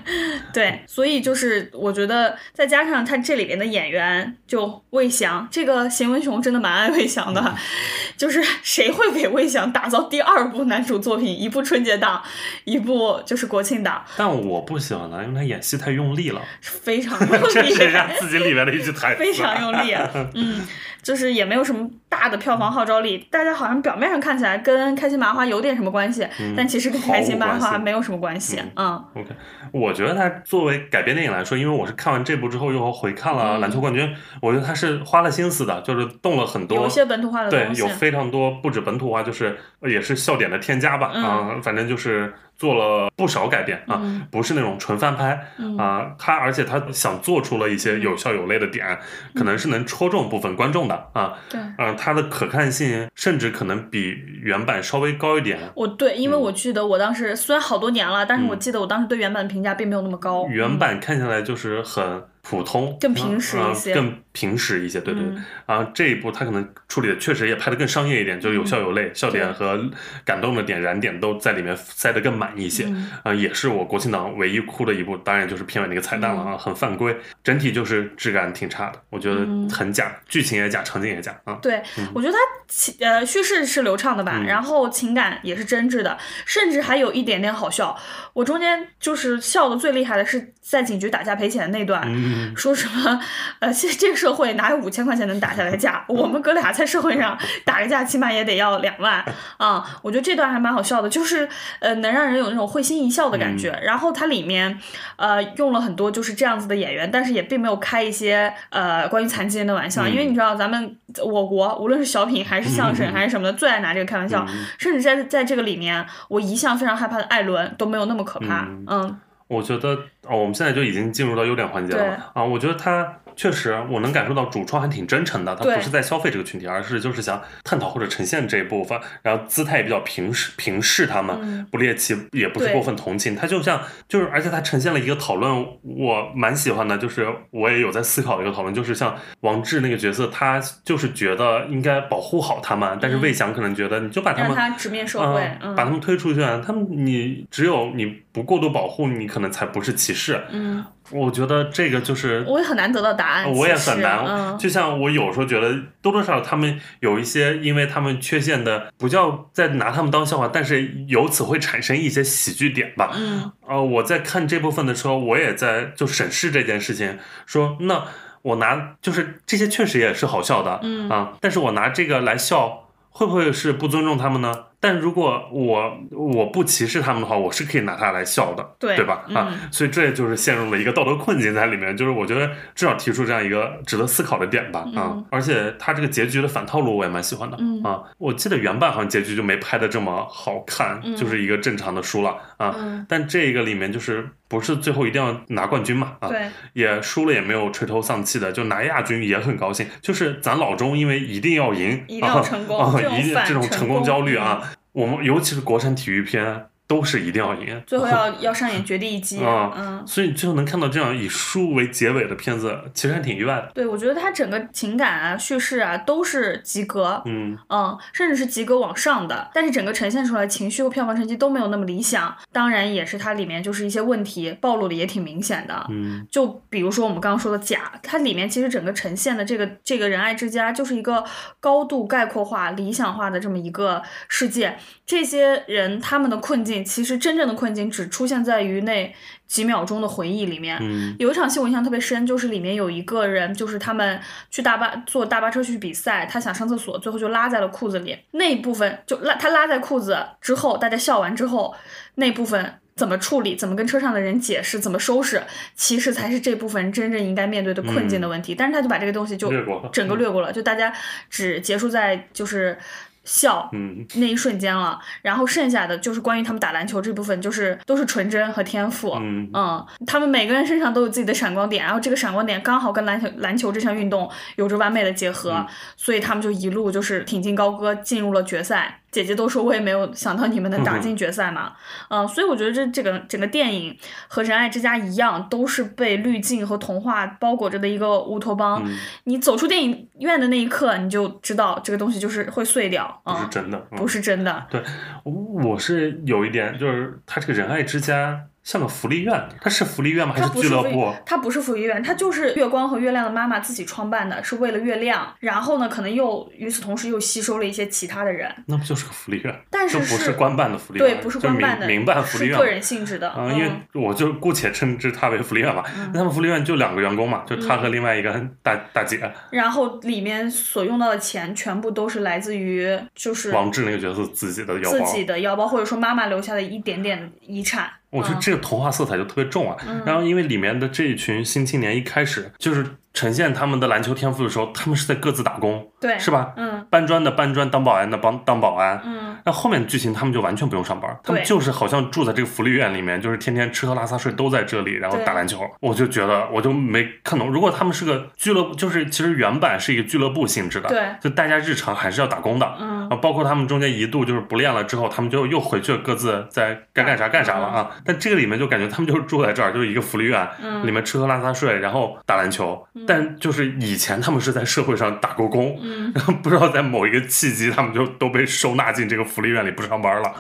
对，所以就是我觉得再加上他这里边的演员，就魏翔这个邢文雄真的蛮爱魏翔的，就是谁会给魏翔打造第二部男主作品？一部春节档，一部就是国庆档。但我不喜欢他，因为他演戏太用力了，非常 用力。这是自己里面的一句台词，非常用力。嗯。就是也没有什么大的票房号召力，大家好像表面上看起来跟开心麻花有点什么关系，但其实跟开心麻花没有。什么关系。嗯，OK，我觉得它作为改编电影来说，因为我是看完这部之后又回看了《篮球冠军》，我觉得他是花了心思的，就是动了很多，有些本土化的对，有非常多不止本土化，就是也是笑点的添加吧。啊，反正就是。做了不少改变啊，不是那种纯翻拍啊，他而且他想做出了一些有笑有泪的点，可能是能戳中部分观众的啊。对，嗯，它的可看性甚至可能比原版稍微高一点。我对，因为我记得我当时虽然好多年了，但是我记得我当时对原版的评价并没有那么高。原版看起来就是很。普通更平实一些，更平实一些，对对。然后这一部他可能处理的确实也拍的更商业一点，就是有笑有泪，笑点和感动的点、燃点都在里面塞得更满一些。啊，也是我国庆档唯一哭的一部，当然就是片尾那个彩蛋了啊，很犯规，整体就是质感挺差的，我觉得很假，剧情也假，场景也假啊。对，我觉得它情呃叙事是流畅的吧，然后情感也是真挚的，甚至还有一点点好笑。我中间就是笑的最厉害的是在警局打架赔钱的那段。说什么？呃，现这个社会哪有五千块钱能打下来架？我们哥俩在社会上打个架，起码也得要两万啊！我觉得这段还蛮好笑的，就是呃，能让人有那种会心一笑的感觉。然后它里面呃用了很多就是这样子的演员，但是也并没有开一些呃关于残疾人的玩笑，因为你知道咱们我国无论是小品还是相声还是什么的，最爱拿这个开玩笑。甚至在在这个里面，我一向非常害怕的艾伦都没有那么可怕。嗯。我觉得哦，我们现在就已经进入到优点环节了啊！我觉得他。确实，我能感受到主创还挺真诚的，他不是在消费这个群体，而是就是想探讨或者呈现这一部分，然后姿态也比较平视平视他们，不猎奇，也不是过分同情，他就像就是，而且他呈现了一个讨论，我蛮喜欢的，就是我也有在思考一个讨论，就是像王志那个角色，他就是觉得应该保护好他们，但是魏翔可能觉得你就把他们他直面社会，把他们推出去，他们你只有你不过度保护，你可能才不是歧视，嗯。我觉得这个就是我也很难得到答案，我也很难。就像我有时候觉得多多少少他们有一些，因为他们缺陷的，不叫在拿他们当笑话，但是由此会产生一些喜剧点吧。嗯，呃，我在看这部分的时候，我也在就审视这件事情，说那我拿就是这些确实也是好笑的，嗯啊，但是我拿这个来笑，会不会是不尊重他们呢？但如果我我不歧视他们的话，我是可以拿他来笑的，对对吧？啊，所以这就是陷入了一个道德困境在里面。就是我觉得至少提出这样一个值得思考的点吧。啊，而且他这个结局的反套路我也蛮喜欢的。啊，我记得原版好像结局就没拍的这么好看，就是一个正常的输了啊。但这个里面就是不是最后一定要拿冠军嘛？啊，对，也输了也没有垂头丧气的，就拿亚军也很高兴。就是咱老中因为一定要赢，一定要成功，一定这种成功焦虑啊。我们尤其是国产体育片。都是一定要赢，最后要要上演绝地一击 啊！嗯，所以你最后能看到这样以输为结尾的片子，其实还挺意外的。对，我觉得它整个情感啊、叙事啊都是及格，嗯嗯，甚至是及格往上的。但是整个呈现出来情绪和票房成绩都没有那么理想，当然也是它里面就是一些问题暴露的也挺明显的。嗯，就比如说我们刚刚说的假，它里面其实整个呈现的这个这个仁爱之家就是一个高度概括化、理想化的这么一个世界。这些人他们的困境，其实真正的困境只出现在于那几秒钟的回忆里面。有一场戏我印象特别深，就是里面有一个人，就是他们去大巴坐大巴车去比赛，他想上厕所，最后就拉在了裤子里。那一部分就拉他拉在裤子之后，大家笑完之后，那部分怎么处理，怎么跟车上的人解释，怎么收拾，其实才是这部分真正应该面对的困境的问题。但是他就把这个东西就整个略过了，就大家只结束在就是。笑，嗯，那一瞬间了，然后剩下的就是关于他们打篮球这部分，就是都是纯真和天赋，嗯。嗯，他们每个人身上都有自己的闪光点，然后这个闪光点刚好跟篮球篮球这项运动有着完美的结合，所以他们就一路就是挺进高歌，进入了决赛。姐姐都说，我也没有想到你们能打进决赛嘛，嗯，所以我觉得这这个整个电影和《仁爱之家》一样，都是被滤镜和童话包裹着的一个乌托邦。你走出电影院的那一刻，你就知道这个东西就是会碎掉，不是真的，不是真的。对，我是有一点，就是他这个《仁爱之家》。像个福利院，它是福利院吗？还是俱乐部？它不是福利院，它就是月光和月亮的妈妈自己创办的，是为了月亮。然后呢，可能又与此同时又吸收了一些其他的人，那不就是个福利院？但是这不是官办的福利院，对，不是官办的，民民办福利院个人性质的。嗯、因为我就姑且称之它为福利院吧。嗯那他们福利院就两个员工嘛，就他和另外一个大大姐然后里面所用到的钱全部都是来自于就是王志那个角色自己的腰包。自己的腰包，或者说妈妈留下的一点点遗产。我觉得嗯这个童话色彩就特别重啊。然后因为里面的这一群新青年一开始就是呈现他们的篮球天赋的时候，他们是在各自打工，对，是吧？嗯搬砖的搬砖，当保安的帮当保安。嗯，那后面的剧情他们就完全不用上班，他们就是好像住在这个福利院里面，就是天天吃喝拉撒睡都在这里，然后打篮球。我就觉得我就没看懂，如果他们是个俱乐部，就是其实原版是一个俱乐部性质的，对就大家日常还是要打工的。嗯啊，包括他们中间一度就是不练了之后，他们就又回去各自在该干啥干啥了啊。但这个里面就感觉他们就是住在这儿，就是一个福利院，嗯里面吃喝拉撒睡，然后打篮球。但就是以前他们是在社会上打过工，嗯 然后不知道在某一个契机，他们就都被收纳进这个福利院里不上班了。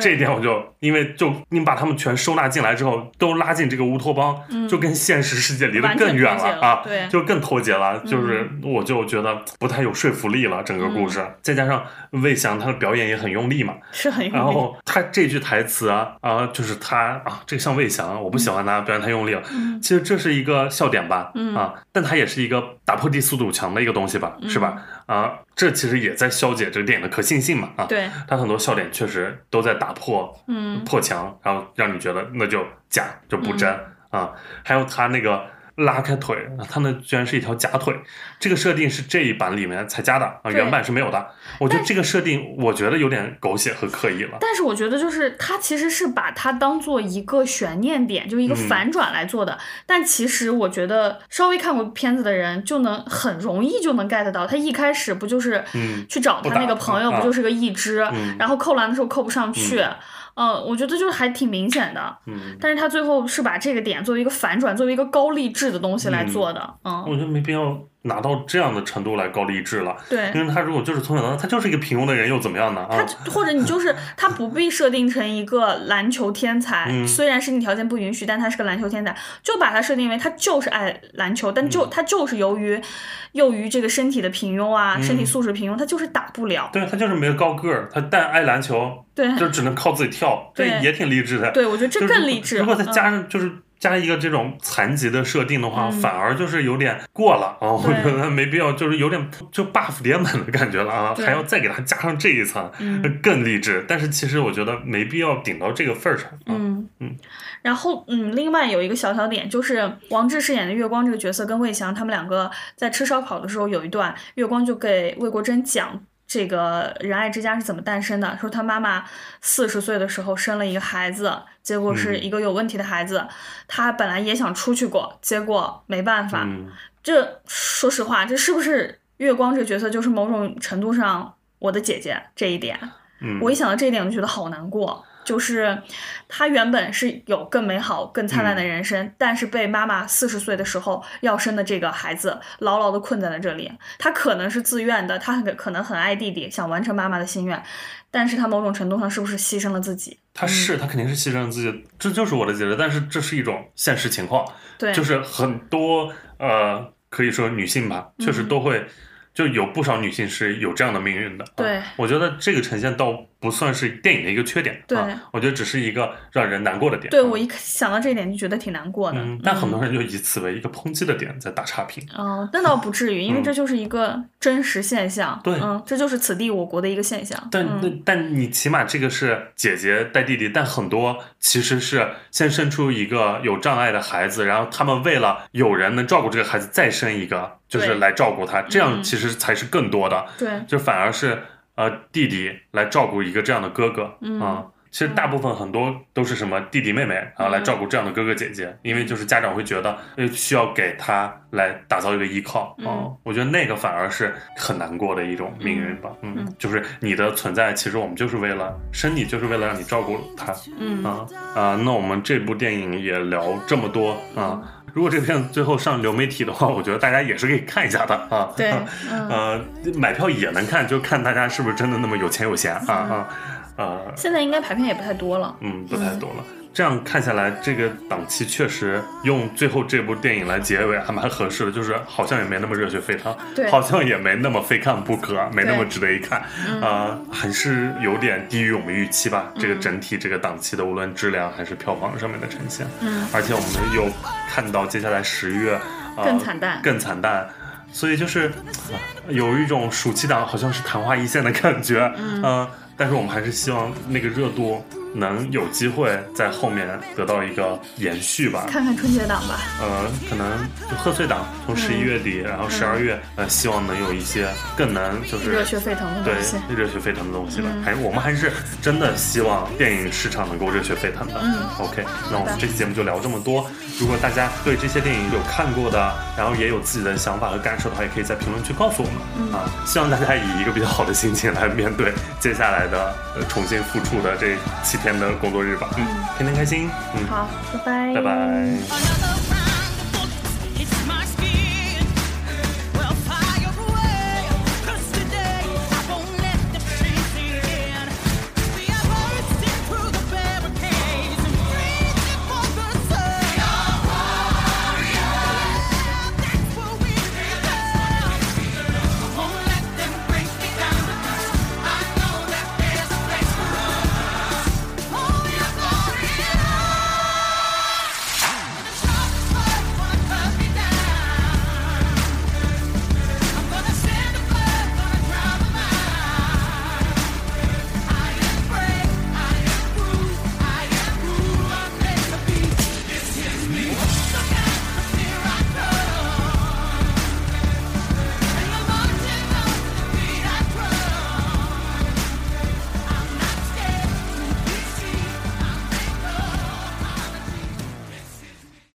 这一点我就因为就你把他们全收纳进来之后，都拉进这个乌托邦，就跟现实世界离得更远了啊，对嗯就更脱节了。就是我就觉得不太有说服力了，整个故事。再加上魏翔他的表演也很用力嘛，是很用力然。后他这句台词啊啊，就是他啊，这个像魏翔，我不喜欢他表演太用力了。嗯其实这是一个笑点吧，啊，但他也是一个打破低速堵墙的一个东西吧，是吧？啊，这其实也在消解这个电影的可信性嘛，啊，对，他很多笑点确实都在打破，嗯，破墙，然后让你觉得那就假就不真、啊。还有他那个拉开腿，他那居然是一条假腿，这个设定是这一版里面才加的啊，原版是没有的。我觉得这个设定，我觉得有点狗血和刻意了。但是我觉得就是他其实是把它当做一个悬念点，就是一个嗯反转来做的。但其实我觉得稍微看过片子的人就能很容易就能 get 到，他一开始不就是嗯去找他那个朋友，不就是个一只，嗯然后扣篮的时候扣不上去。嗯，我觉得就是还挺明显的，嗯，但是他最后是把这个点作为一个反转，作为一个高励志的东西来做的，嗯，我觉得没必要拿到这样的程度来高励志了。对，因为他如果就是从小到大，他就是一个平庸的人，又怎么样呢？啊，他或者你就是他不必设定成一个篮球天才，嗯虽然身体条件不允许，但他是个篮球天才，就把他设定为他就是爱篮球，但嗯就、他就是由于由于这个身体的平庸啊，嗯身体素质平庸，他就是打不了。对他就是没有高个儿，他但爱篮球，对就只能靠自己跳，这对也挺励志的。对，我觉得这更励志。如果再嗯加上就是。加一个这种残疾的设定的话，嗯反而就是有点过了啊！我觉得没必要，就是有点就 buff 叠满的感觉了啊！还要再给他加上这一层，嗯更励志。但是其实我觉得没必要顶到这个份儿上啊。嗯嗯，然后嗯，另外有一个小小点，就是王志饰演的月光这个角色跟魏翔他们两个在吃烧烤的时候，有一段月光就给魏国珍讲这个仁爱之家是怎么诞生的，说他妈妈四十岁的时候生了一个孩子，结果是一个有问题的孩子，他本来也想出去过，结果没办法。嗯，这说实话，这是不是月光这个角色就是某种程度上我的姐姐这一点？嗯我一想到这一点，我就觉得好难过。就是他原本是有更美好、更灿烂的人生，但是被妈妈四十岁的时候要生的这个孩子牢牢的困在了这里。他可能是自愿的，他很可能很爱弟弟，想完成妈妈的心愿，但是他某种程度上是不是牺牲了自己？他是他肯定是牺牲了自己，这就是我的解释。但是这是一种现实情况，对，就是很多呃，可以说女性吧，确实都会。就有不少女性是有这样的命运的，啊对我觉得这个呈现倒不算是电影的一个缺点，对啊，我觉得只是一个让人难过的点。啊对我一想到这一点就觉得挺难过的。嗯，但很多人就以此为一个抨击的点在打差评。哦，那倒不至于，因为嗯这就是一个真实现象。对嗯，这就是此地我国的一个现象。但嗯、但你起码这个是姐姐带弟弟，但很多其实是先生出一个有障碍的孩子，然后他们为了有人能照顾这个孩子，再生一个，就是来照顾他，这样嗯其实才是更多的，对，就反而是呃弟弟来照顾一个这样的哥哥啊。嗯其实大部分很多都是什么弟弟妹妹啊来照顾这样的哥哥姐姐，因为就是家长会觉得呃需要给他来打造一个依靠啊、嗯我觉得那个反而是很难过的一种命运吧。嗯，嗯就是你的存在，其实我们就是为了身体，就是为了让你照顾他嗯啊啊。那我们这部电影也聊这么多啊。如果这个片子最后上流媒体的话，我觉得大家也是可以看一下的啊。对，嗯。呃，买票也能看，就看大家是不是真的那么有钱有闲啊啊。呃，现在应该排片也不太多了。嗯，不太多了。这样看下来，这个档期确实用最后这部电影来结尾还蛮合适的，就是好像也没那么热血沸腾，对。好像也没那么非看不可，没那么值得一看，啊，还是有点低于我们预期吧。这个整体这个档期的无论质量还是票房上面的呈现，嗯，而且我们又看到接下来十月，呃更惨淡。更惨淡。所以就是、啊有一种暑期档好像是昙花一现的感觉，嗯、但是我们还是希望那个热度能有机会在后面得到一个延续吧。看看春节档吧。呃，可能就贺岁档从十一月底，然后十二月，呃，希望能有一些更能就是热血沸腾的对东西。热血沸腾的东西吧。还我们还是真的希望电影市场能够热血沸腾的。嗯 OK，那我们这期节目就聊这么多。如果大家对这些电影有看过的，然后也有自己的想法和感受的话，也可以在评论区告诉我们。嗯啊，希望大家以一个比较好的心情来面对接下来的呃重新复出的这七天的工作日吧。嗯天天开心。嗯。好拜拜。拜拜。